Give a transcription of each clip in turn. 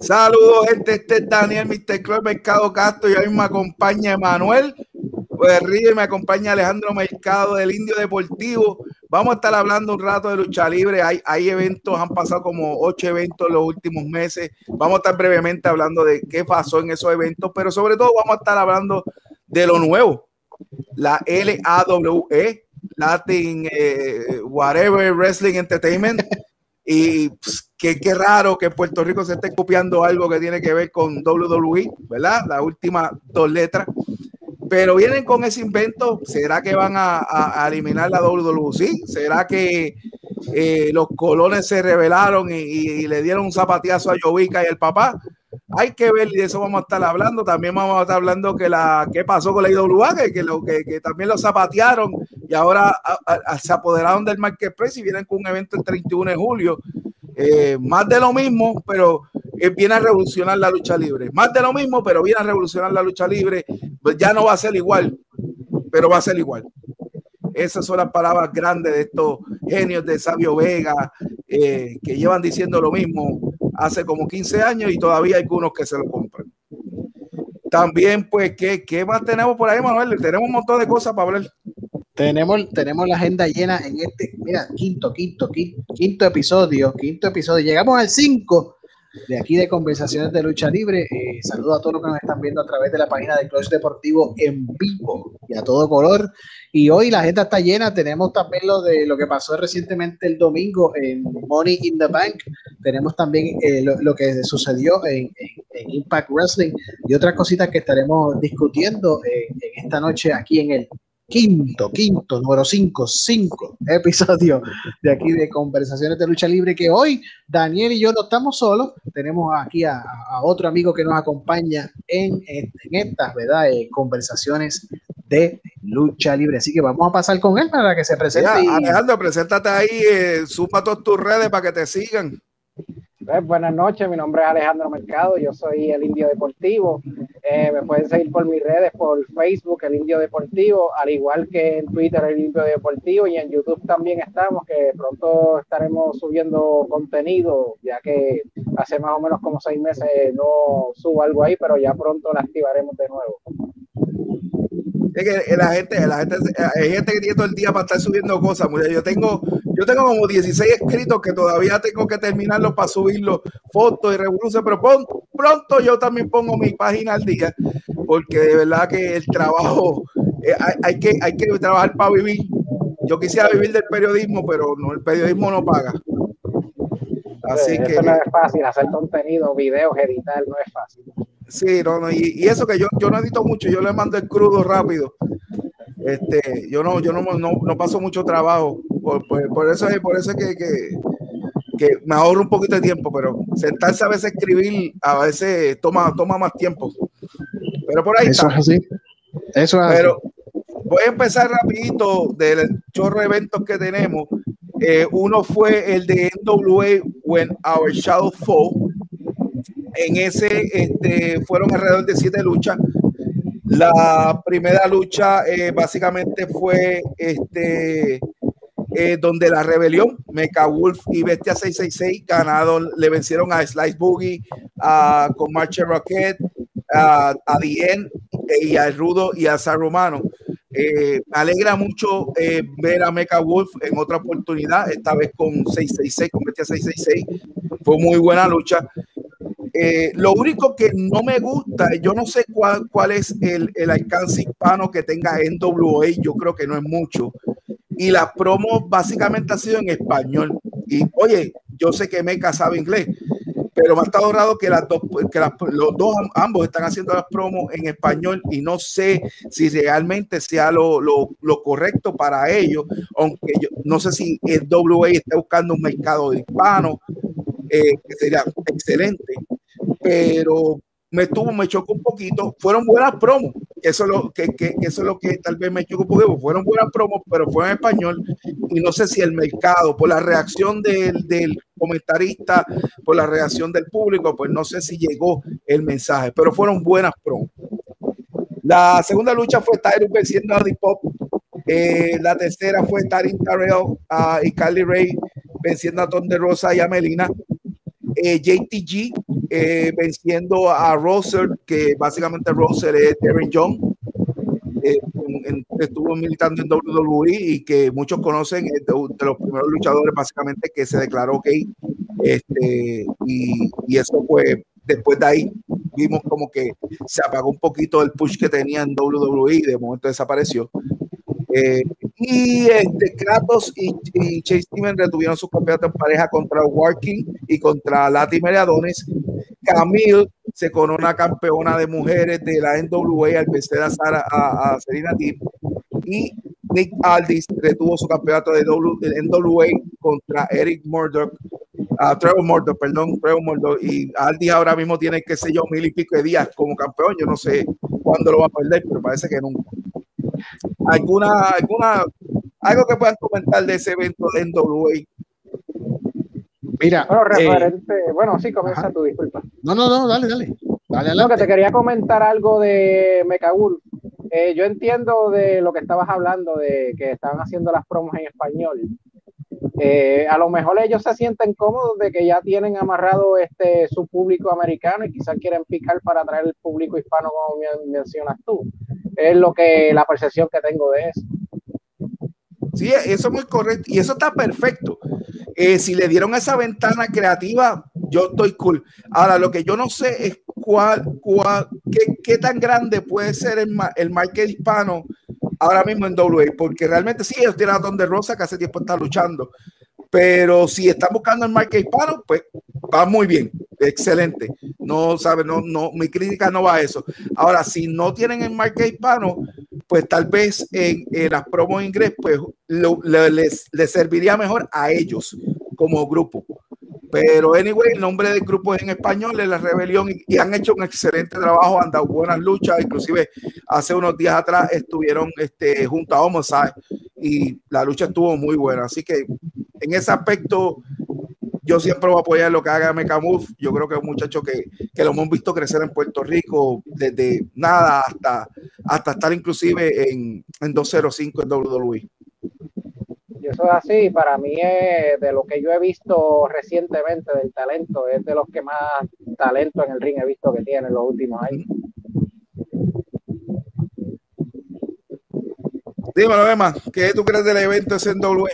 Saludos, gente. Este es Daniel, Mr. Club Mercado Castro. Y hoy me acompaña Emanuel pues Río y me acompaña Alejandro Mercado del Indio Deportivo. Vamos a estar hablando un rato de lucha libre. Hay, eventos, han pasado como ocho eventos en los últimos meses. Vamos a estar brevemente hablando de qué pasó en esos eventos, pero sobre todo vamos a estar hablando de lo nuevo. La LAWE, Latin eh, Whatever Wrestling Entertainment. Y qué, qué raro que Puerto Rico se esté copiando algo que tiene que ver con WWE, ¿verdad? La última dos letras. Pero vienen con ese invento. ¿Será que van a, eliminar la WWC? ¿Será que eh, los colones se rebelaron y, le dieron un zapateazo a Jovica y el papá? Hay que ver y de eso vamos a estar hablando. También vamos a estar hablando que la qué pasó con la IWA, que, que, lo, que, que también lo zapatearon y ahora se apoderaron del Marketplace y vienen con un evento el 31 de julio. Eh, más de lo mismo, pero viene a revolucionar la lucha libre. Más de lo mismo, pero viene a revolucionar la lucha libre. Pues ya no va a ser igual, pero va a ser igual. Esas son las palabras grandes de estos genios de Sabio Vega eh, que llevan diciendo lo mismo hace como 15 años y todavía hay algunos que se lo compran. También, pues, ¿qué, qué más tenemos por ahí, Manuel? Tenemos un montón de cosas para hablar. Tenemos, tenemos la agenda llena en este, mira, quinto, quinto, quinto, quinto episodio, quinto episodio. Llegamos al 5 de aquí de Conversaciones de Lucha Libre. Eh, saludo a todos los que nos están viendo a través de la página de Clutch Deportivo en vivo y a todo color. Y hoy la agenda está llena. Tenemos también lo de lo que pasó recientemente el domingo en Money in the Bank. Tenemos también eh, lo, que sucedió en, Impact Wrestling y otras cositas que estaremos discutiendo eh, en esta noche aquí en el quinto, quinto, número cinco, cinco episodio de aquí de Conversaciones de Lucha Libre, que hoy Daniel y yo no estamos solos, tenemos aquí a, otro amigo que nos acompaña en, en, estas, ¿verdad? Eh, conversaciones de Lucha Libre. Así que vamos a pasar con él para que se presente. Alejandro, preséntate ahí, eh, supa todas tus redes para que te sigan. Pues, buenas noches, mi nombre es Alejandro Mercado, yo soy el Indio Deportivo. Eh, me pueden seguir por mis redes, por Facebook, el Indio Deportivo, al igual que en Twitter, el Indio Deportivo, y en YouTube también estamos, que pronto estaremos subiendo contenido, ya que hace más o menos como seis meses no subo algo ahí, pero ya pronto la activaremos de nuevo. Es que la gente, la gente, hay gente que tiene todo el día para estar subiendo cosas. Yo tengo, yo tengo como 16 escritos que todavía tengo que terminarlos para subirlos, fotos y revoluciones, pero pronto yo también pongo mi página al día, porque de verdad que el trabajo, eh, hay, que, hay que trabajar para vivir. Yo quisiera vivir del periodismo, pero no, el periodismo no paga. Así que. no es fácil, hacer contenido, videos, editar, no es fácil. Sí, no, no, y, eso que yo, yo no edito mucho, yo le mando el crudo rápido. Este, yo no, yo no, no, paso mucho trabajo. Por, por, eso es, por eso es que, que, me ahorro un poquito de tiempo, pero sentarse a veces escribir a veces toma, toma más tiempo. Pero por ahí eso Es así. Eso es pero voy a empezar rapidito del chorro de eventos que tenemos. Eh, uno fue el de NWA When Our Shadow Fall en ese este, fueron alrededor de siete luchas. La primera lucha eh, básicamente fue este, eh, donde la rebelión, Mecha Wolf y Bestia 666 ganado, le vencieron a Slice Boogie, a, con Marche Rocket, a, a Dien y a Rudo y a San Romano. Eh, me alegra mucho ver a Mecha Wolf en otra oportunidad, esta vez con 666, con Bestia 666. Fue muy buena lucha. Eh, lo único que no me gusta, yo no sé cuál, cuál es el, el alcance hispano que tenga NWA, yo creo que no es mucho. Y la promo básicamente ha sido en español. Y oye, yo sé que Meca sabe inglés, pero me ha estado raro que, las dos, que los dos ambos están haciendo las promos en español y no sé si realmente sea lo, lo, lo correcto para ellos, aunque yo no sé si el WA está buscando un mercado hispano, eh, que sería excelente pero me tuvo, me chocó un poquito. Fueron buenas promos, eso es lo que, que, eso es lo que tal vez me chocó poquito. Fueron buenas promos, pero fue en español y no sé si el mercado, por la reacción del, del comentarista, por la reacción del público, pues no sé si llegó el mensaje, pero fueron buenas promos. La segunda lucha fue Tyrus venciendo a Pop. Eh, la tercera fue Tarin Tarell uh, y Carly Ray venciendo a Tom de Rosa y a Melina. Eh, JTG eh, venciendo a Russell, que básicamente Russell es Darren Young, eh, estuvo militando en WWE y que muchos conocen, es de, los primeros luchadores básicamente que se declaró gay. Este, y, eso pues después de ahí vimos como que se apagó un poquito el push que tenía en WWE y de momento desapareció. Y este, Kratos y, Chase Steven retuvieron su campeonato en pareja contra Working y contra Lati Meriadones. Camille se corona campeona de mujeres de la NWA al vencer a, Sara, a, Serena Deep. Y Nick Aldis retuvo su campeonato de NWA contra Eric Murdoch a Trevor Murdoch, perdón, Trevor Murdoch, y Aldis ahora mismo tiene, qué sé yo, mil y pico de días como campeón, yo no sé cuándo lo va a perder, pero parece que nunca. ¿Alguna, alguna, algo que puedan comentar de ese evento de NWA? Mira, bueno, eh, bueno, sí, comienza tu disculpa. No, no, no, dale, dale. dale no, que te quería comentar algo de Mecaul. Eh, yo entiendo de lo que estabas hablando, de que estaban haciendo las promos en español. Eh, a lo mejor ellos se sienten cómodos de que ya tienen amarrado este su público americano y quizás quieren picar para atraer el público hispano como mencionas tú. Es lo que la percepción que tengo de eso. Sí, eso es muy correcto y eso está perfecto. Eh, si le dieron esa ventana creativa, yo estoy cool. Ahora, lo que yo no sé es cuál, cuál qué, qué tan grande puede ser el, el market hispano ahora mismo en WA, porque realmente sí, ellos tienen a Don de Rosa que hace tiempo está luchando, pero si están buscando el market hispano, pues va muy bien, excelente. No sabe, no, no, mi crítica no va a eso. Ahora, si no tienen el market hispano, pues tal vez en, las promos inglés, pues les, les serviría mejor a ellos como grupo. Pero, anyway, el nombre del grupo es en español, es La Rebelión, y, han hecho un excelente trabajo, han dado buenas luchas. Inclusive, hace unos días atrás estuvieron este, junto a Homicide y la lucha estuvo muy buena. Así que, en ese aspecto, yo siempre voy a apoyar lo que haga Mecamove. Yo creo que es un muchacho que, que, lo hemos visto crecer en Puerto Rico desde nada hasta, hasta estar inclusive en, en 205 en WWE eso es así, para mí es de lo que yo he visto recientemente del talento, es de los que más talento en el ring he visto que tiene en los últimos años. Dímelo, Emma, ¿qué tú crees del evento SNW?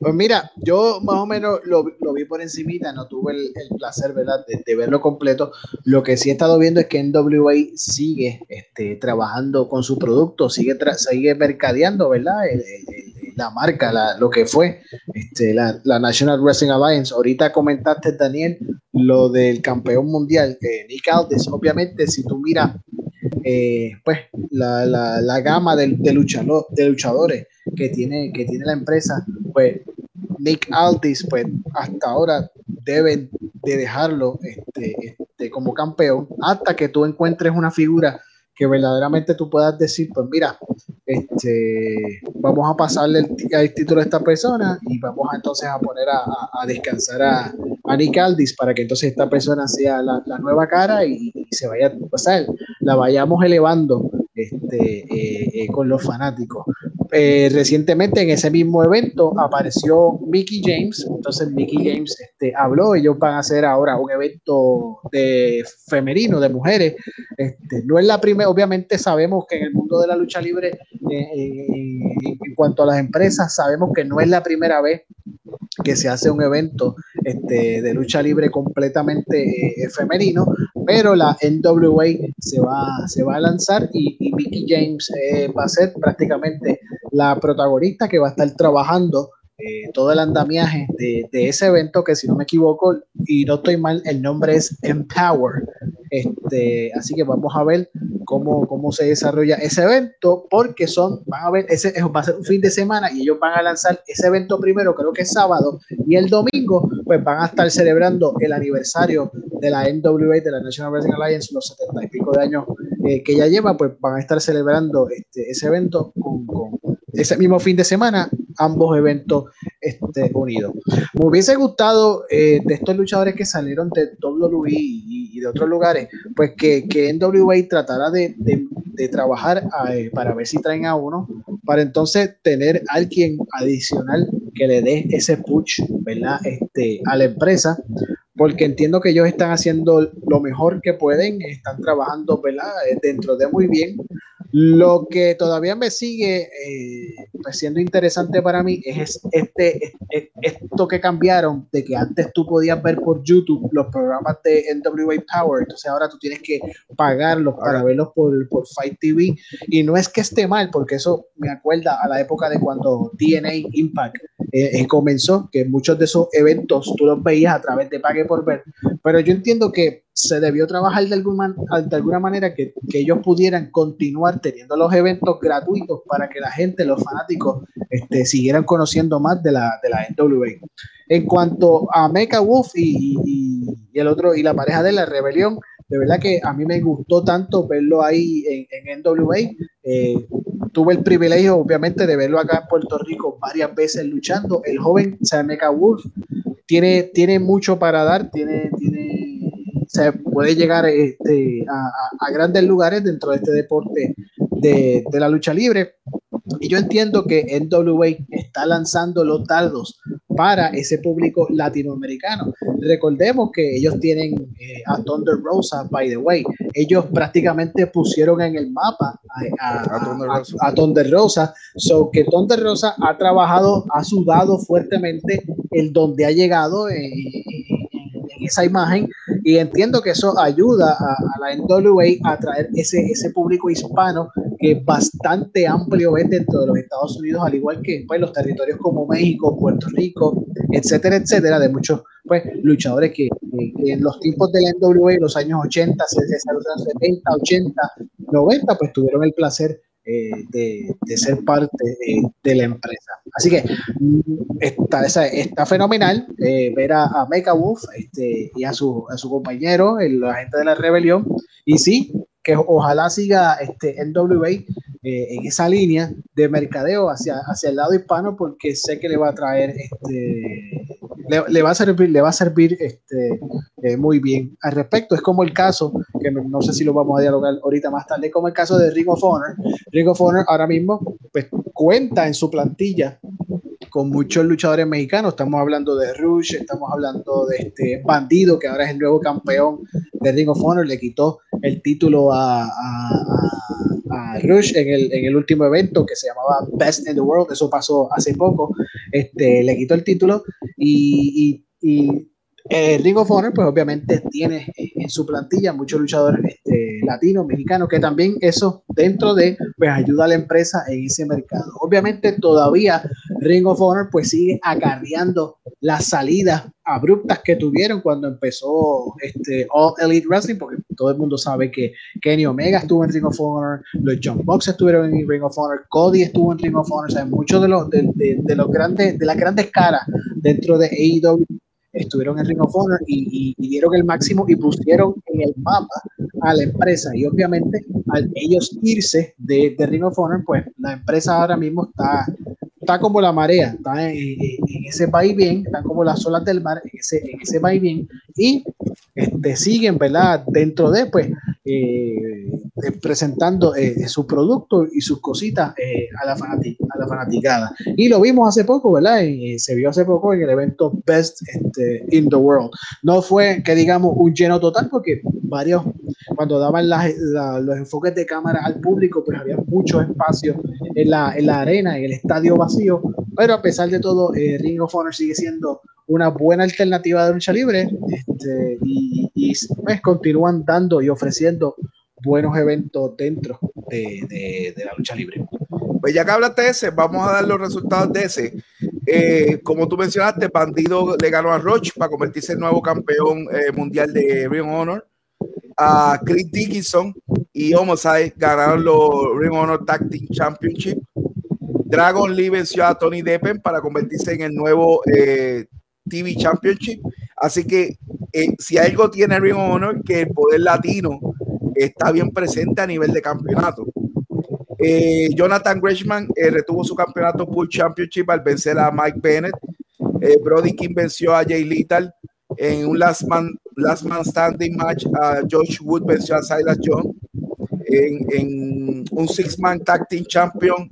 Pues mira, yo más o menos lo, vi por encimita, no tuve el, placer, ¿verdad?, de, verlo completo. Lo que sí he estado viendo es que NWA sigue este, trabajando con su producto, sigue, sigue mercadeando, ¿verdad?, el, la marca, la, lo que fue este, la, la, National Wrestling Alliance. Ahorita comentaste, Daniel, lo del campeón mundial, eh, Nick Aldis. Obviamente, si tú miras eh, pues, la, la, gama de, de, luchador, de luchadores que tiene, que tiene la empresa, pues Nick Aldis, pues hasta ahora deben de dejarlo este, este, como campeón hasta que tú encuentres una figura que verdaderamente tú puedas decir, pues mira, este, vamos a pasarle el, título a esta persona y vamos a, entonces a poner a, descansar a, a, Nick Aldis para que entonces esta persona sea la, nueva cara y, se vaya, o sea, la vayamos elevando este, eh, eh, con los fanáticos. Eh, recientemente en ese mismo evento apareció Mickey James, entonces Mickey James este, habló, ellos van a hacer ahora un evento de femenino, de mujeres, este, no es la primera, obviamente sabemos que en el mundo de la lucha libre, en cuanto a las empresas, sabemos que no es la primera vez que se hace un evento este, de lucha libre completamente femenino, pero la NWA se va, se va a lanzar y, Mickey James va a ser prácticamente la protagonista que va a estar trabajando eh, todo el andamiaje de, ese evento, que si no me equivoco y no estoy mal, el nombre es Empower. Este, así que vamos a ver cómo, cómo se desarrolla ese evento, porque son, van a ver, ese va a ser un fin de semana y ellos van a lanzar ese evento primero, creo que es sábado, y el domingo, pues van a estar celebrando el aniversario de la NWA, de la National Wrestling Alliance, los setenta y pico de años eh, que ya lleva, pues van a estar celebrando este, ese evento con ese mismo fin de semana, ambos eventos este, unidos. Me hubiese gustado eh, de estos luchadores que salieron de WWE y, de otros lugares, pues que, que NWA tratara de, trabajar eh, para ver si traen a uno, para entonces tener alguien adicional que le dé ese push, ¿verdad? Este, a la empresa porque entiendo que ellos están haciendo lo mejor que pueden, están trabajando ¿verdad? dentro de muy bien. Lo que todavía me sigue eh, pues siendo interesante para mí es este, esto que cambiaron de que antes tú podías ver por YouTube los programas de NWA Power, entonces ahora tú tienes que pagarlos para verlos por, por Fight TV y no es que esté mal, porque eso me acuerda a la época de cuando DNA Impact eh, eh, comenzó, que muchos de esos eventos tú los veías a través de Pague por Ver, pero yo entiendo que se debió trabajar de alguna, de alguna manera que, que, ellos pudieran continuar teniendo los eventos gratuitos para que la gente, los fanáticos, este, siguieran conociendo más de la, de la NWA. En cuanto a Mecha Wolf y, y, y, el otro y la pareja de la rebelión, de verdad que a mí me gustó tanto verlo ahí en, en NWA. Eh, tuve el privilegio, obviamente, de verlo acá en Puerto Rico varias veces luchando. El joven Mecha Wolf tiene, tiene mucho para dar, tiene, tiene se puede llegar este, a, grandes lugares dentro de este deporte de, la lucha libre. Y yo entiendo que NWA está lanzando los dardos para ese público latinoamericano. Recordemos que ellos tienen eh, a Thunder Rosa, by the way. Ellos prácticamente pusieron en el mapa a, Thunder, Rosa. So que Thunder Rosa ha trabajado, ha sudado fuertemente el donde ha llegado. Eh, esa imagen y entiendo que eso ayuda a, la NWA a atraer ese, ese público hispano que es bastante amplio dentro de los Estados Unidos, al igual que pues, los territorios como México, Puerto Rico, etcétera, etcétera, de muchos pues, luchadores que, en los tiempos de la NWA, los años 80, 70, 80, 90, pues tuvieron el placer eh, de, de, ser parte eh, de la empresa. Así que mm, está, está fenomenal eh, ver a, a Mecha Wolf este, y a su, a su compañero, el agente de la rebelión. Y sí, que ojalá siga este NWA en esa línea de mercadeo hacia, hacia el lado hispano, porque sé que le va a traer este, le, va a servir, le va a servir este, eh, muy bien. Al respecto, es como el caso, que no, sé si lo vamos a dialogar ahorita más tarde, como el caso de Ring of Honor. Ring of Honor ahora mismo pues, cuenta en su plantilla con muchos luchadores mexicanos. Estamos hablando de Rush, estamos hablando de este Bandido, que ahora es el nuevo campeón de Ring of Honor, le quitó el título a, a, Rush en el, en el, último evento que se llamaba Best in the World, eso pasó hace poco, este, le quitó el título y, y, eh, Ring of Honor, pues obviamente tiene en su plantilla muchos luchadores este, latinos, mexicanos, que también eso dentro de, pues ayuda a la empresa en ese mercado. Obviamente todavía Ring of Honor pues sigue acarreando las salidas abruptas que tuvieron cuando empezó este All Elite Wrestling, porque todo el mundo sabe que Kenny Omega estuvo en Ring of Honor, los John Box estuvieron en Ring of Honor, Cody estuvo en Ring of Honor, o muchos de los, de, de los grandes, de las grandes caras dentro de AEW estuvieron en Ring of Honor y, dieron el máximo y pusieron en el mapa a la empresa. Y obviamente, al ellos irse de, de Ring of Honor, pues la empresa ahora mismo está, está como la marea, está en, ese país bien, están como las olas del mar, en ese, en ese país bien, y este, siguen, ¿verdad? Dentro de, pues, eh, presentando eh, su producto y sus cositas eh, a, la a la fanaticada. Y lo vimos hace poco, ¿verdad? se vio hace poco en el evento Best este, in the World. No fue que digamos un lleno total, porque varios, cuando daban los enfoques de cámara al público, pues había mucho espacio en la, en la arena, en el estadio vacío. Pero a pesar de todo, Ring of Honor sigue siendo una buena alternativa de lucha libre este, y, y pues, continúan dando y ofreciendo buenos eventos dentro de, la lucha libre. Pues ya que hablaste de ese, vamos a dar los resultados de ese. Eh, como tú mencionaste, Bandido le ganó a Roche para convertirse en nuevo campeón eh, mundial de Ring Honor. A Chris Dickinson y Homicide ganaron los Ring Honor Tag Team Championship. Dragon Lee venció a Tony Deppen para convertirse en el nuevo eh, TV Championship. Así que si algo tiene Ring Honor, que el poder latino está bien presente a nivel de campeonato. Eh, Jonathan Gresham eh, retuvo su campeonato Pool Championship al vencer a Mike Bennett. Eh, Brody King venció a Jay Little en un last man, last man standing match. A Josh Wood venció a Silas John. En, un six-man tag team champion,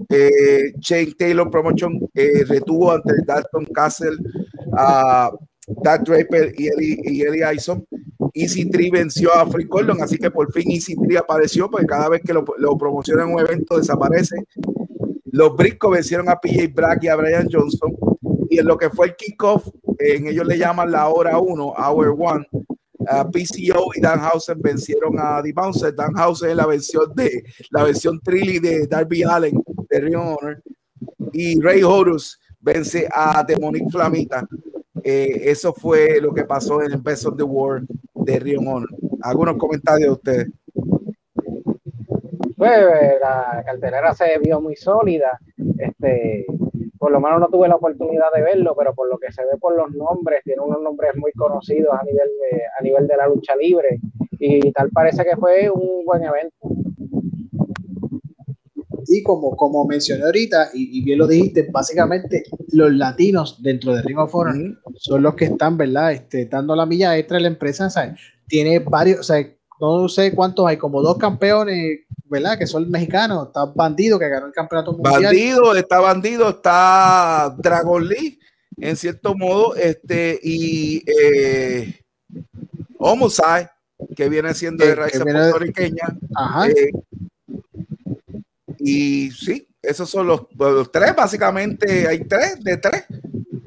Shane Taylor Promotion retuvo ante Dalton Castle a Doug Draper y Eli, y Eli Ison. Easy Tree venció a Free Cordon, así que por fin Easy Tree apareció, porque cada vez que lo, lo promocionan en un evento desaparece. Los Briscoes vencieron a PJ Black y a Brian Johnson. Y en lo que fue el kickoff, en ellos le llaman la hora 1, Hour 1. PCO y Danhausen vencieron a The Bouncer. Danhausen en la versión de la versión Trilly de Darby Allen de Ring Honor. Y Ray Horus vence a Demonic Flamita. Eh, eso fue lo que pasó en el Best of the World de Ring Honor. Algunos comentarios de ustedes. Pues la cartelera se vio muy sólida. Este, por lo menos no tuve la oportunidad de verlo, pero por lo que se ve por los nombres, tiene unos nombres muy conocidos a nivel de, a nivel de la lucha libre y tal parece que fue un buen evento. Y como, como mencioné ahorita, y, bien lo dijiste, básicamente los latinos dentro de Ring of Honor son los que están, ¿verdad? Este, dando la milla extra de la empresa, ¿sabes? Tiene varios, o sea, no sé cuántos hay, como dos campeones, ¿verdad? Que son mexicanos. Está Bandido, que ganó el campeonato mundial. Bandido, está Bandido, está Dragon Lee, en cierto modo, este, y eh, Homicide, que viene siendo de raíz puertorriqueña. Ajá. Eh, y sí, esos son los, los, tres, básicamente, hay tres, de tres.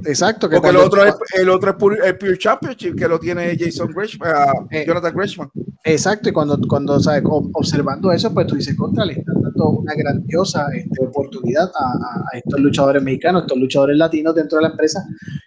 Exacto. Que Porque el otro, es, el otro es el Pure Championship, que lo tiene Jason Grishman, uh, Jonathan Grishman. Exacto, y cuando, cuando ¿sabes? observando eso, pues tú dices, contra, le están dando una grandiosa este, oportunidad a, estos luchadores mexicanos, estos luchadores latinos dentro de la empresa,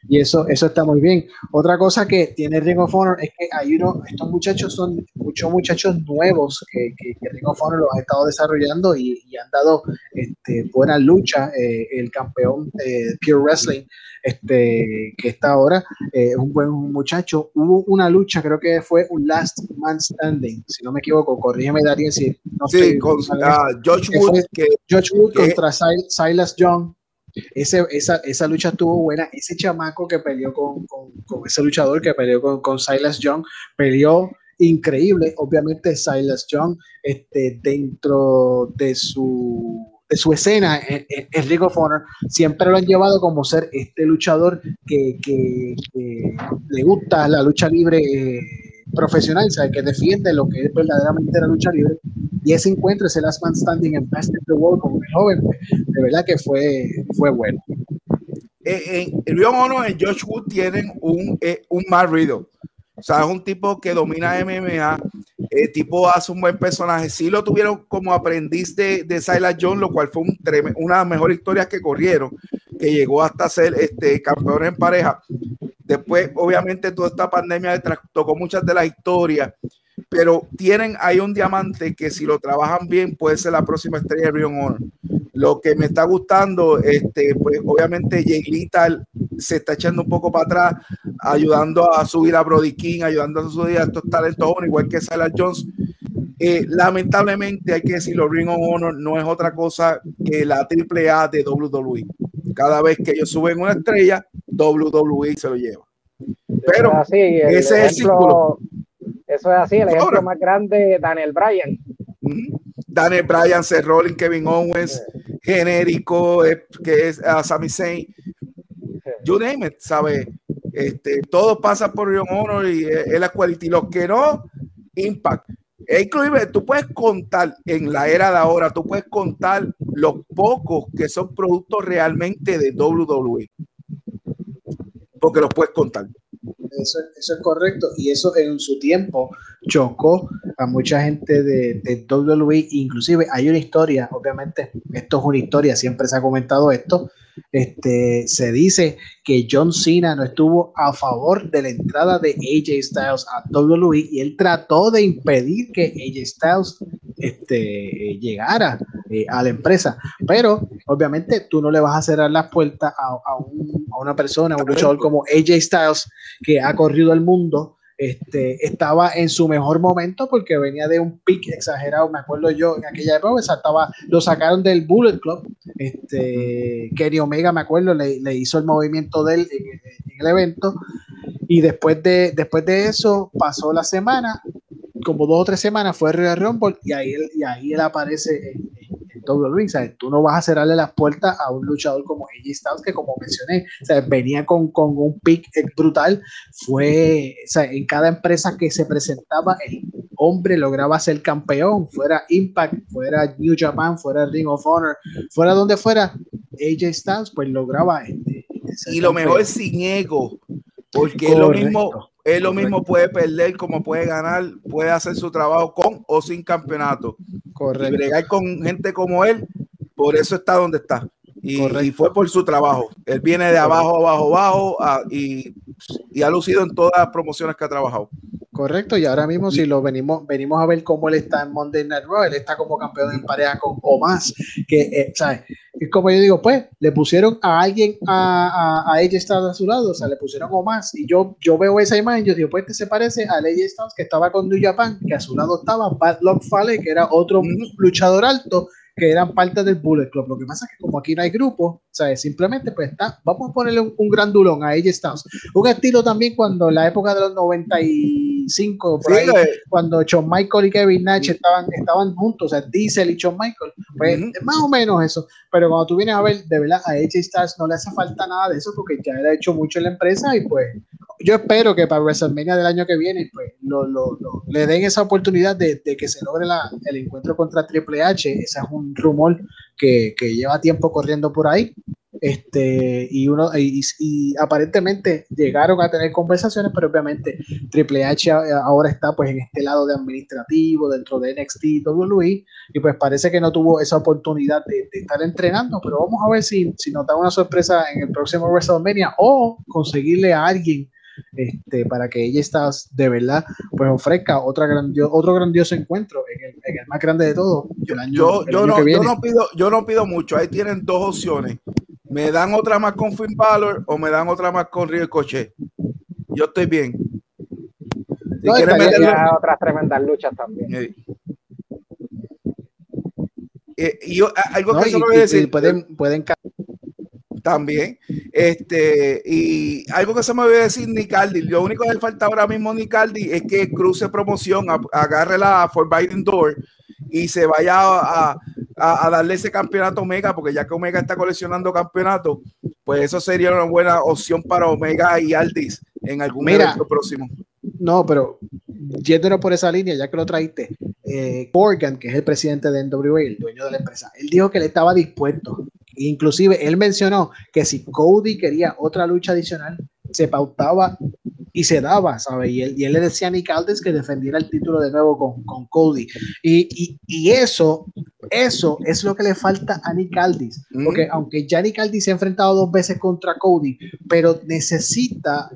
y eso, eso está muy bien. Otra cosa que tiene Ring of Honor es que hay uno, estos muchachos son muchos muchachos nuevos que, que, Ring of Honor los ha estado desarrollando y, han dado este, buena lucha. Eh, el campeón eh, Pure Wrestling este, que está ahora, es eh, un buen muchacho. Hubo una lucha, creo que fue un Last Man Standing, si no me equivoco, corrígeme Darien si no Sí, con George Wood. Que, George Wood contra Silas Young. Ese, esa, esa, lucha estuvo buena. Ese chamaco que peleó con, con, con ese luchador que peleó con, con, Silas Young, peleó increíble. Obviamente, Silas Young, este, dentro de su su escena en, en, Ring of Honor, siempre lo han llevado como ser este luchador que, le gusta la lucha libre eh, profesional, ¿sabe? que defiende lo que es verdaderamente la lucha libre. Y ese encuentro, ese Last Man Standing en Best of the World como el joven, de verdad que fue, fue bueno. Eh, en el Honor, en Josh Wood tienen un, eh, un Matt Riddle. O sea, es un tipo que domina MMA, el tipo hace un buen personaje. Sí lo tuvieron como aprendiz de, de Silas John, lo cual fue un una de las mejores historias que corrieron, que llegó hasta ser este, campeón en pareja. Después, obviamente, toda esta pandemia tocó muchas de las historias, pero tienen ahí un diamante que si lo trabajan bien puede ser la próxima estrella de Rion Honor. Lo que me está gustando, este, pues obviamente Little se está echando un poco para atrás, ayudando a subir a Brody King, ayudando a subir a estos talentos igual que Silas Jones. Eh, lamentablemente hay que decirlo, Ring of Honor no es otra cosa que la triple A de WWE. Cada vez que ellos suben una estrella, WWE se lo lleva. Pero ese es el círculo. Eso es así, el ejemplo más grande, Daniel Bryan. Daniel Bryan, Seth Rollins, Kevin Owens, genérico, eh, que es uh, Sami Zayn. You name it, ¿sabes? Este, todo pasa por Ring Honor y es la quality. Los que no, Impact. Inclusive, tú puedes contar en la era de ahora, tú puedes contar los pocos que son productos realmente de WWE. Porque los puedes contar. Eso, eso, es correcto y eso en su tiempo chocó a mucha gente de, de WWE, inclusive hay una historia, obviamente esto es una historia, siempre se ha comentado esto, este, se dice que John Cena no estuvo a favor de la entrada de AJ Styles a WWE y él trató de impedir que AJ Styles este, llegara eh, a la empresa. Pero obviamente tú no le vas a cerrar las puertas a, a, un, a una persona, a un luchador como AJ Styles que ha corrido el mundo este, estaba en su mejor momento porque venía de un pick exagerado, me acuerdo yo en aquella época, estaba, lo sacaron del Bullet Club, este, Kenny Omega, me acuerdo, le, hizo el movimiento de él en, el evento y después de, después de eso pasó la semana, como dos o tres semanas fue Royal Rumble y ahí él, y ahí él aparece en, WWE. ¿sabes? Tú no vas a cerrarle las puertas a un luchador como AJ Styles, que como mencioné, venía con, con un pick brutal. Fue en cada empresa que se presentaba, el hombre lograba ser campeón, fuera Impact, fuera New Japan, fuera Ring of Honor, fuera donde fuera, AJ Styles, pues lograba. Este, y lo mejor es sin ego, porque es lo mismo él lo mismo puede perder como puede ganar, puede hacer su trabajo con o sin campeonato. Correcto. Y bregar con gente como él, por eso está donde está. Y, fue por su trabajo. Él viene de abajo, abajo, abajo y, y, ha lucido en todas las promociones que ha trabajado. Correcto, y ahora mismo si lo venimos, venimos a ver cómo él está en Monday Night Raw, él está como campeón en pareja con Omas, que, eh, ¿sabes? Y como yo digo, pues, le pusieron a alguien, a, a, ella está a su lado, o sea, le pusieron o más. Y yo, yo veo esa imagen, yo digo, pues, este se parece a AJ Styles que estaba con New Japan, que a su lado estaba Bad Luck Fale, que era otro luchador alto, que eran parte del Bullet Club. Lo que pasa es que como aquí no hay grupo, sea, simplemente pues está, vamos a ponerle un, un gran dulón a AJ Styles. Un estilo también cuando en la época de los 90 y 5, por ahí, cuando Shawn Michael y Kevin Nash estaban, estaban juntos, o sea, Diesel y Shawn Michael, pues más o menos eso, pero cuando tú vienes a ver, de verdad, a AJ Stars no le hace falta nada de eso porque ya ha hecho mucho en la empresa y pues yo espero que para WrestleMania del año que viene, pues lo, lo, le den esa oportunidad de, de que se logre la, el encuentro contra Triple H, ese es un rumor que, que lleva tiempo corriendo por ahí, este, y, uno, y, aparentemente llegaron a tener conversaciones, pero obviamente Triple H ahora está pues en este lado de administrativo dentro de NXT WWE y pues parece que no tuvo esa oportunidad de, estar entrenando, pero vamos a ver si, si nos da una sorpresa en el próximo WrestleMania o conseguirle a alguien este, para que ella está de verdad pues ofrezca otra grandio, otro grandioso encuentro en el, en el, más grande de todo. yo, yo, no, yo, no, pido, yo no pido mucho, ahí tienen dos opciones me dan otra más con Finn Balor o me dan otra más con Río Coche. Yo estoy bien. Si no, meterlo... otras tremendas luchas también. Eh, y yo, algo que se me voy a decir. Pueden, pueden también. Este, y algo que se me voy a decir, Nicaldi. Lo único que le falta ahora mismo a Nicaldi es que cruce promoción, agarre la Forbidden Door y se vaya a, a, darle ese campeonato Omega, porque ya que Omega está coleccionando campeonatos, pues eso sería una buena opción para Omega y Aldis en algún momento próximo. No, pero yéndonos por esa línea, ya que lo traiste, eh, Morgan, que es el presidente de NWA, el dueño de la empresa, él dijo que le estaba dispuesto. Inclusive él mencionó que si Cody quería otra lucha adicional, se pautaba y se daba, ¿sabes? Y él, y él le decía a Nick Aldis que defendiera el título de nuevo con, con Cody. Y, y, y, eso, eso es lo que le falta a Nick Aldis. Porque aunque ya Nick Aldis se ha enfrentado dos veces contra Cody, pero necesita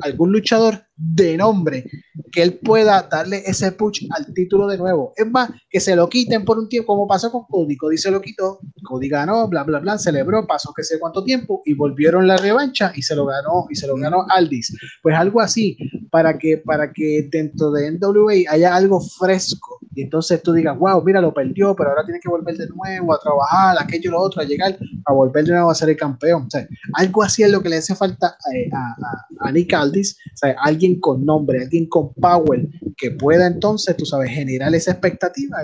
algún luchador de nombre que él pueda darle ese push al título de nuevo. Es más, que se lo quiten por un tiempo, como pasó con Cody. Cody se lo quitó, Cody ganó, bla, bla, bla, celebró, pasó que sé cuánto tiempo y volvieron la revancha y se lo ganó, y se lo ganó Aldis. Pues algo así, para que, para que dentro de NWA haya algo fresco y entonces tú digas, wow, mira, lo perdió, pero ahora tiene que volver de nuevo a trabajar, aquello, lo otro, a llegar a volver de nuevo a ser el campeón. O sea, algo así es lo que le hace falta eh, a, a, Nick Aldis, o sea, alguien con nombre, alguien con power que pueda entonces, tú sabes, generar esa expectativa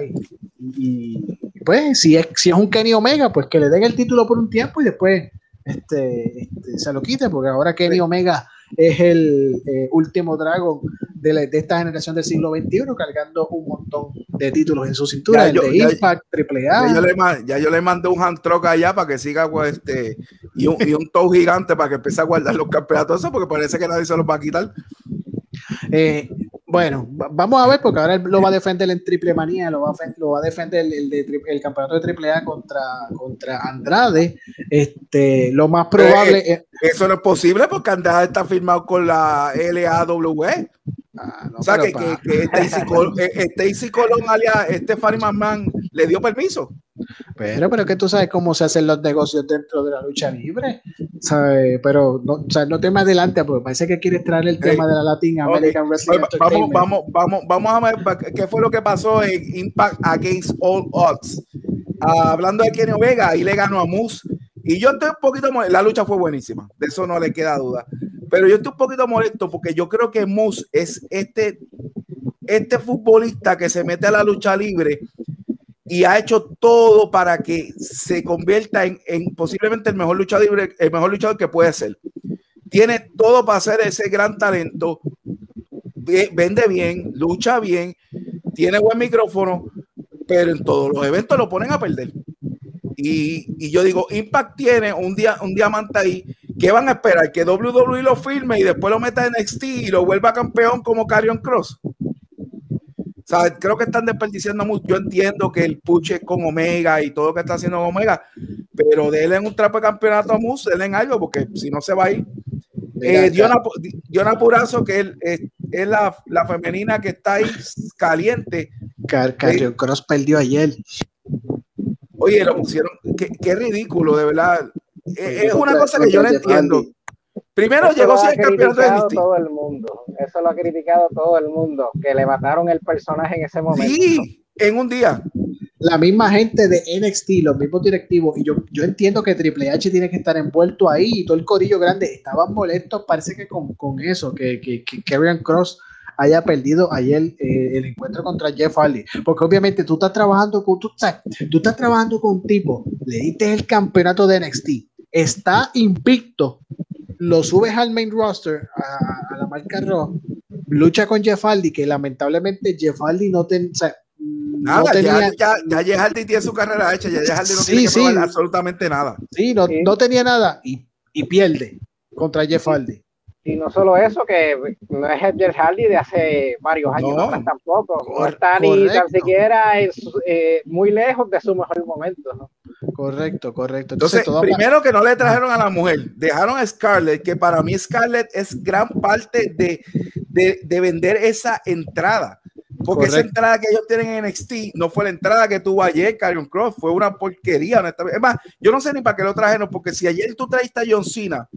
y, pues si es, si es un Kenny Omega, pues que le den el título por un tiempo y después este, este se lo quite, porque ahora Kenny Omega es el eh, último Dragon de, de, esta generación del siglo XXI, cargando un montón de títulos en su cintura, el de Impact, Triple A. Ya yo, le, ya yo le mandé un hand truck allá para que siga pues, este, y un, y un toe gigante para que empiece a guardar los campeonatos, porque parece que nadie se los va a quitar. Eh, bueno, vamos a ver, porque ahora él lo va a defender en Triple Manía, lo va a, lo va a defender el, de, el campeonato de Triple A contra, contra Andrade. Este, lo más probable eh, es. Eso no es posible porque Andrade está firmado con la LAW. Ah, o sea, que, que, que, Stacy Colón, este Colón alias Stephanie McMahon le dio permiso. Pero, pero que tú sabes cómo se hacen los negocios dentro de la lucha libre, ¿sabes? Pero no, o sea, no te me adelante, porque parece que quieres traer el tema de la Latin American Wrestling. Vamos, vamos, vamos, vamos a ver qué fue lo que pasó en Impact Against All Odds. Ah, hablando de Kenny Omega, y le ganó a Moose. Y yo estoy un poquito, la lucha fue buenísima, de eso no le queda duda. Pero yo estoy un poquito molesto porque yo creo que Moose es este, este futbolista que se mete a la lucha libre y ha hecho todo para que se convierta en, en posiblemente el mejor luchador, el mejor luchador que puede ser. Tiene todo para ser ese gran talento, vende bien, lucha bien, tiene buen micrófono, pero en todos los eventos lo ponen a perder. Y, y, yo digo, Impact tiene un, día, un diamante ahí. ¿Qué van a esperar? ¿Que WWE lo firme y después lo meta en NXT y lo vuelva campeón como Carrion Cross? Sea, creo que están desperdiciando mucho. Yo entiendo que el puche con Omega y todo lo que está haciendo Omega, pero denle un trapo de campeonato a Moose, denle en algo, porque si no se va a ir. Eh, Diona, Purazo, que es, es la, la, femenina que está ahí caliente. Car eh, Cross perdió ayer. Oye, lo pusieron, qué, qué ridículo, de verdad. Es, una cosa que yo no entiendo. Primero llegó sin campeonato de todo el mundo. Eso lo ha criticado todo el mundo, que le mataron el personaje en ese momento. Sí, en un día. La misma gente de NXT, los mismos directivos, y yo, yo entiendo que Triple H tiene que estar envuelto ahí y todo el corillo grande estaban molestos, parece que con, con eso, que, que, que Cross haya perdido ayer eh, el encuentro contra Jeff Hardy. Porque obviamente tú estás trabajando con, tú, tú estás trabajando con un tipo, le diste el campeonato de NXT, está invicto lo subes al main roster, a, la marca Raw, lucha con Jeff Hardy, que lamentablemente Jeff Hardy no, ten, nada, tenía... ya, ya, Jeff Hardy tiene su carrera hecha, ya Jeff Hardy no tiene que absolutamente nada. Sí, no, no tenía nada y, y, pierde contra Jeff Hardy. Y no solo eso, que no es Jeff Hardy de hace varios años no, tampoco. No está ni tan siquiera eh, muy lejos de su mejor momento. ¿no? Correcto, correcto. Entonces, primero que no le trajeron a la mujer, dejaron a Scarlett, que para mí Scarlett es gran parte de, de, de vender esa entrada. Porque esa entrada que ellos tienen en NXT no fue la entrada que tuvo ayer Karrion Cross, fue una porquería. Honestamente. Es más, yo no sé ni para qué lo trajeron, porque si ayer tú traiste a John Cena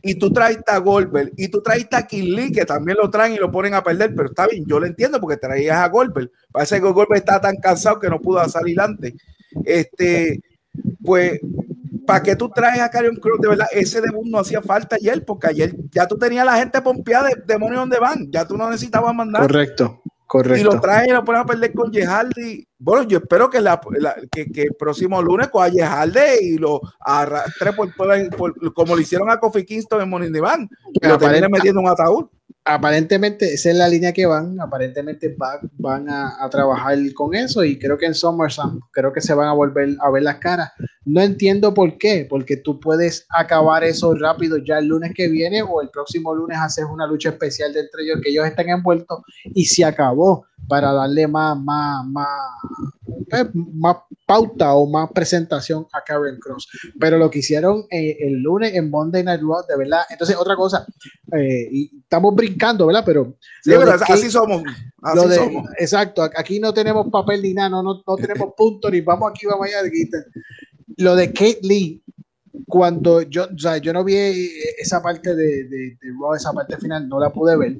y tú traiste a Goldberg y tú traiste a King Lee, que también lo traen y lo ponen a perder, pero está bien, yo lo entiendo porque traías a Goldberg. Parece que Goldberg está tan cansado que no pudo salir antes. Este, pues, ¿para qué tú traes a Carion Cruz? De verdad, ese debut no hacía falta ayer, porque ayer ya tú tenías la gente pompeada de demonios donde van, ya tú no necesitabas mandar. Correcto, correcto. Y lo traes y lo pones a perder con Yehaldi. Bueno, yo espero que, la, que, el próximo lunes coja Yehaldi y lo arrastre por, como lo hicieron a Kofi Kingston en Morning Van, que lo termine metiendo un ataúd aparentemente esa es la línea que van, aparentemente van a, trabajar con eso y creo que en SummerSlam creo que se van a volver a ver las caras. No entiendo por qué, porque tú puedes acabar eso rápido ya el lunes que viene o el próximo lunes haces una lucha especial de entre ellos que ellos estén envueltos y se acabó para darle más, más, más, eh, más pauta o más presentación a Karen Cross. Pero lo que hicieron eh, el lunes en Monday Night Raw, de verdad. Entonces, otra cosa, eh, y estamos brincando, ¿verdad? Pero, sí, así somos. Así somos. Exacto, aquí no tenemos papel ni nada, no, no, tenemos punto, ni vamos aquí, vamos allá. Lo de Kate Lee, cuando yo, o sea, yo no vi esa parte de, de, de Raw, esa parte final, no la pude ver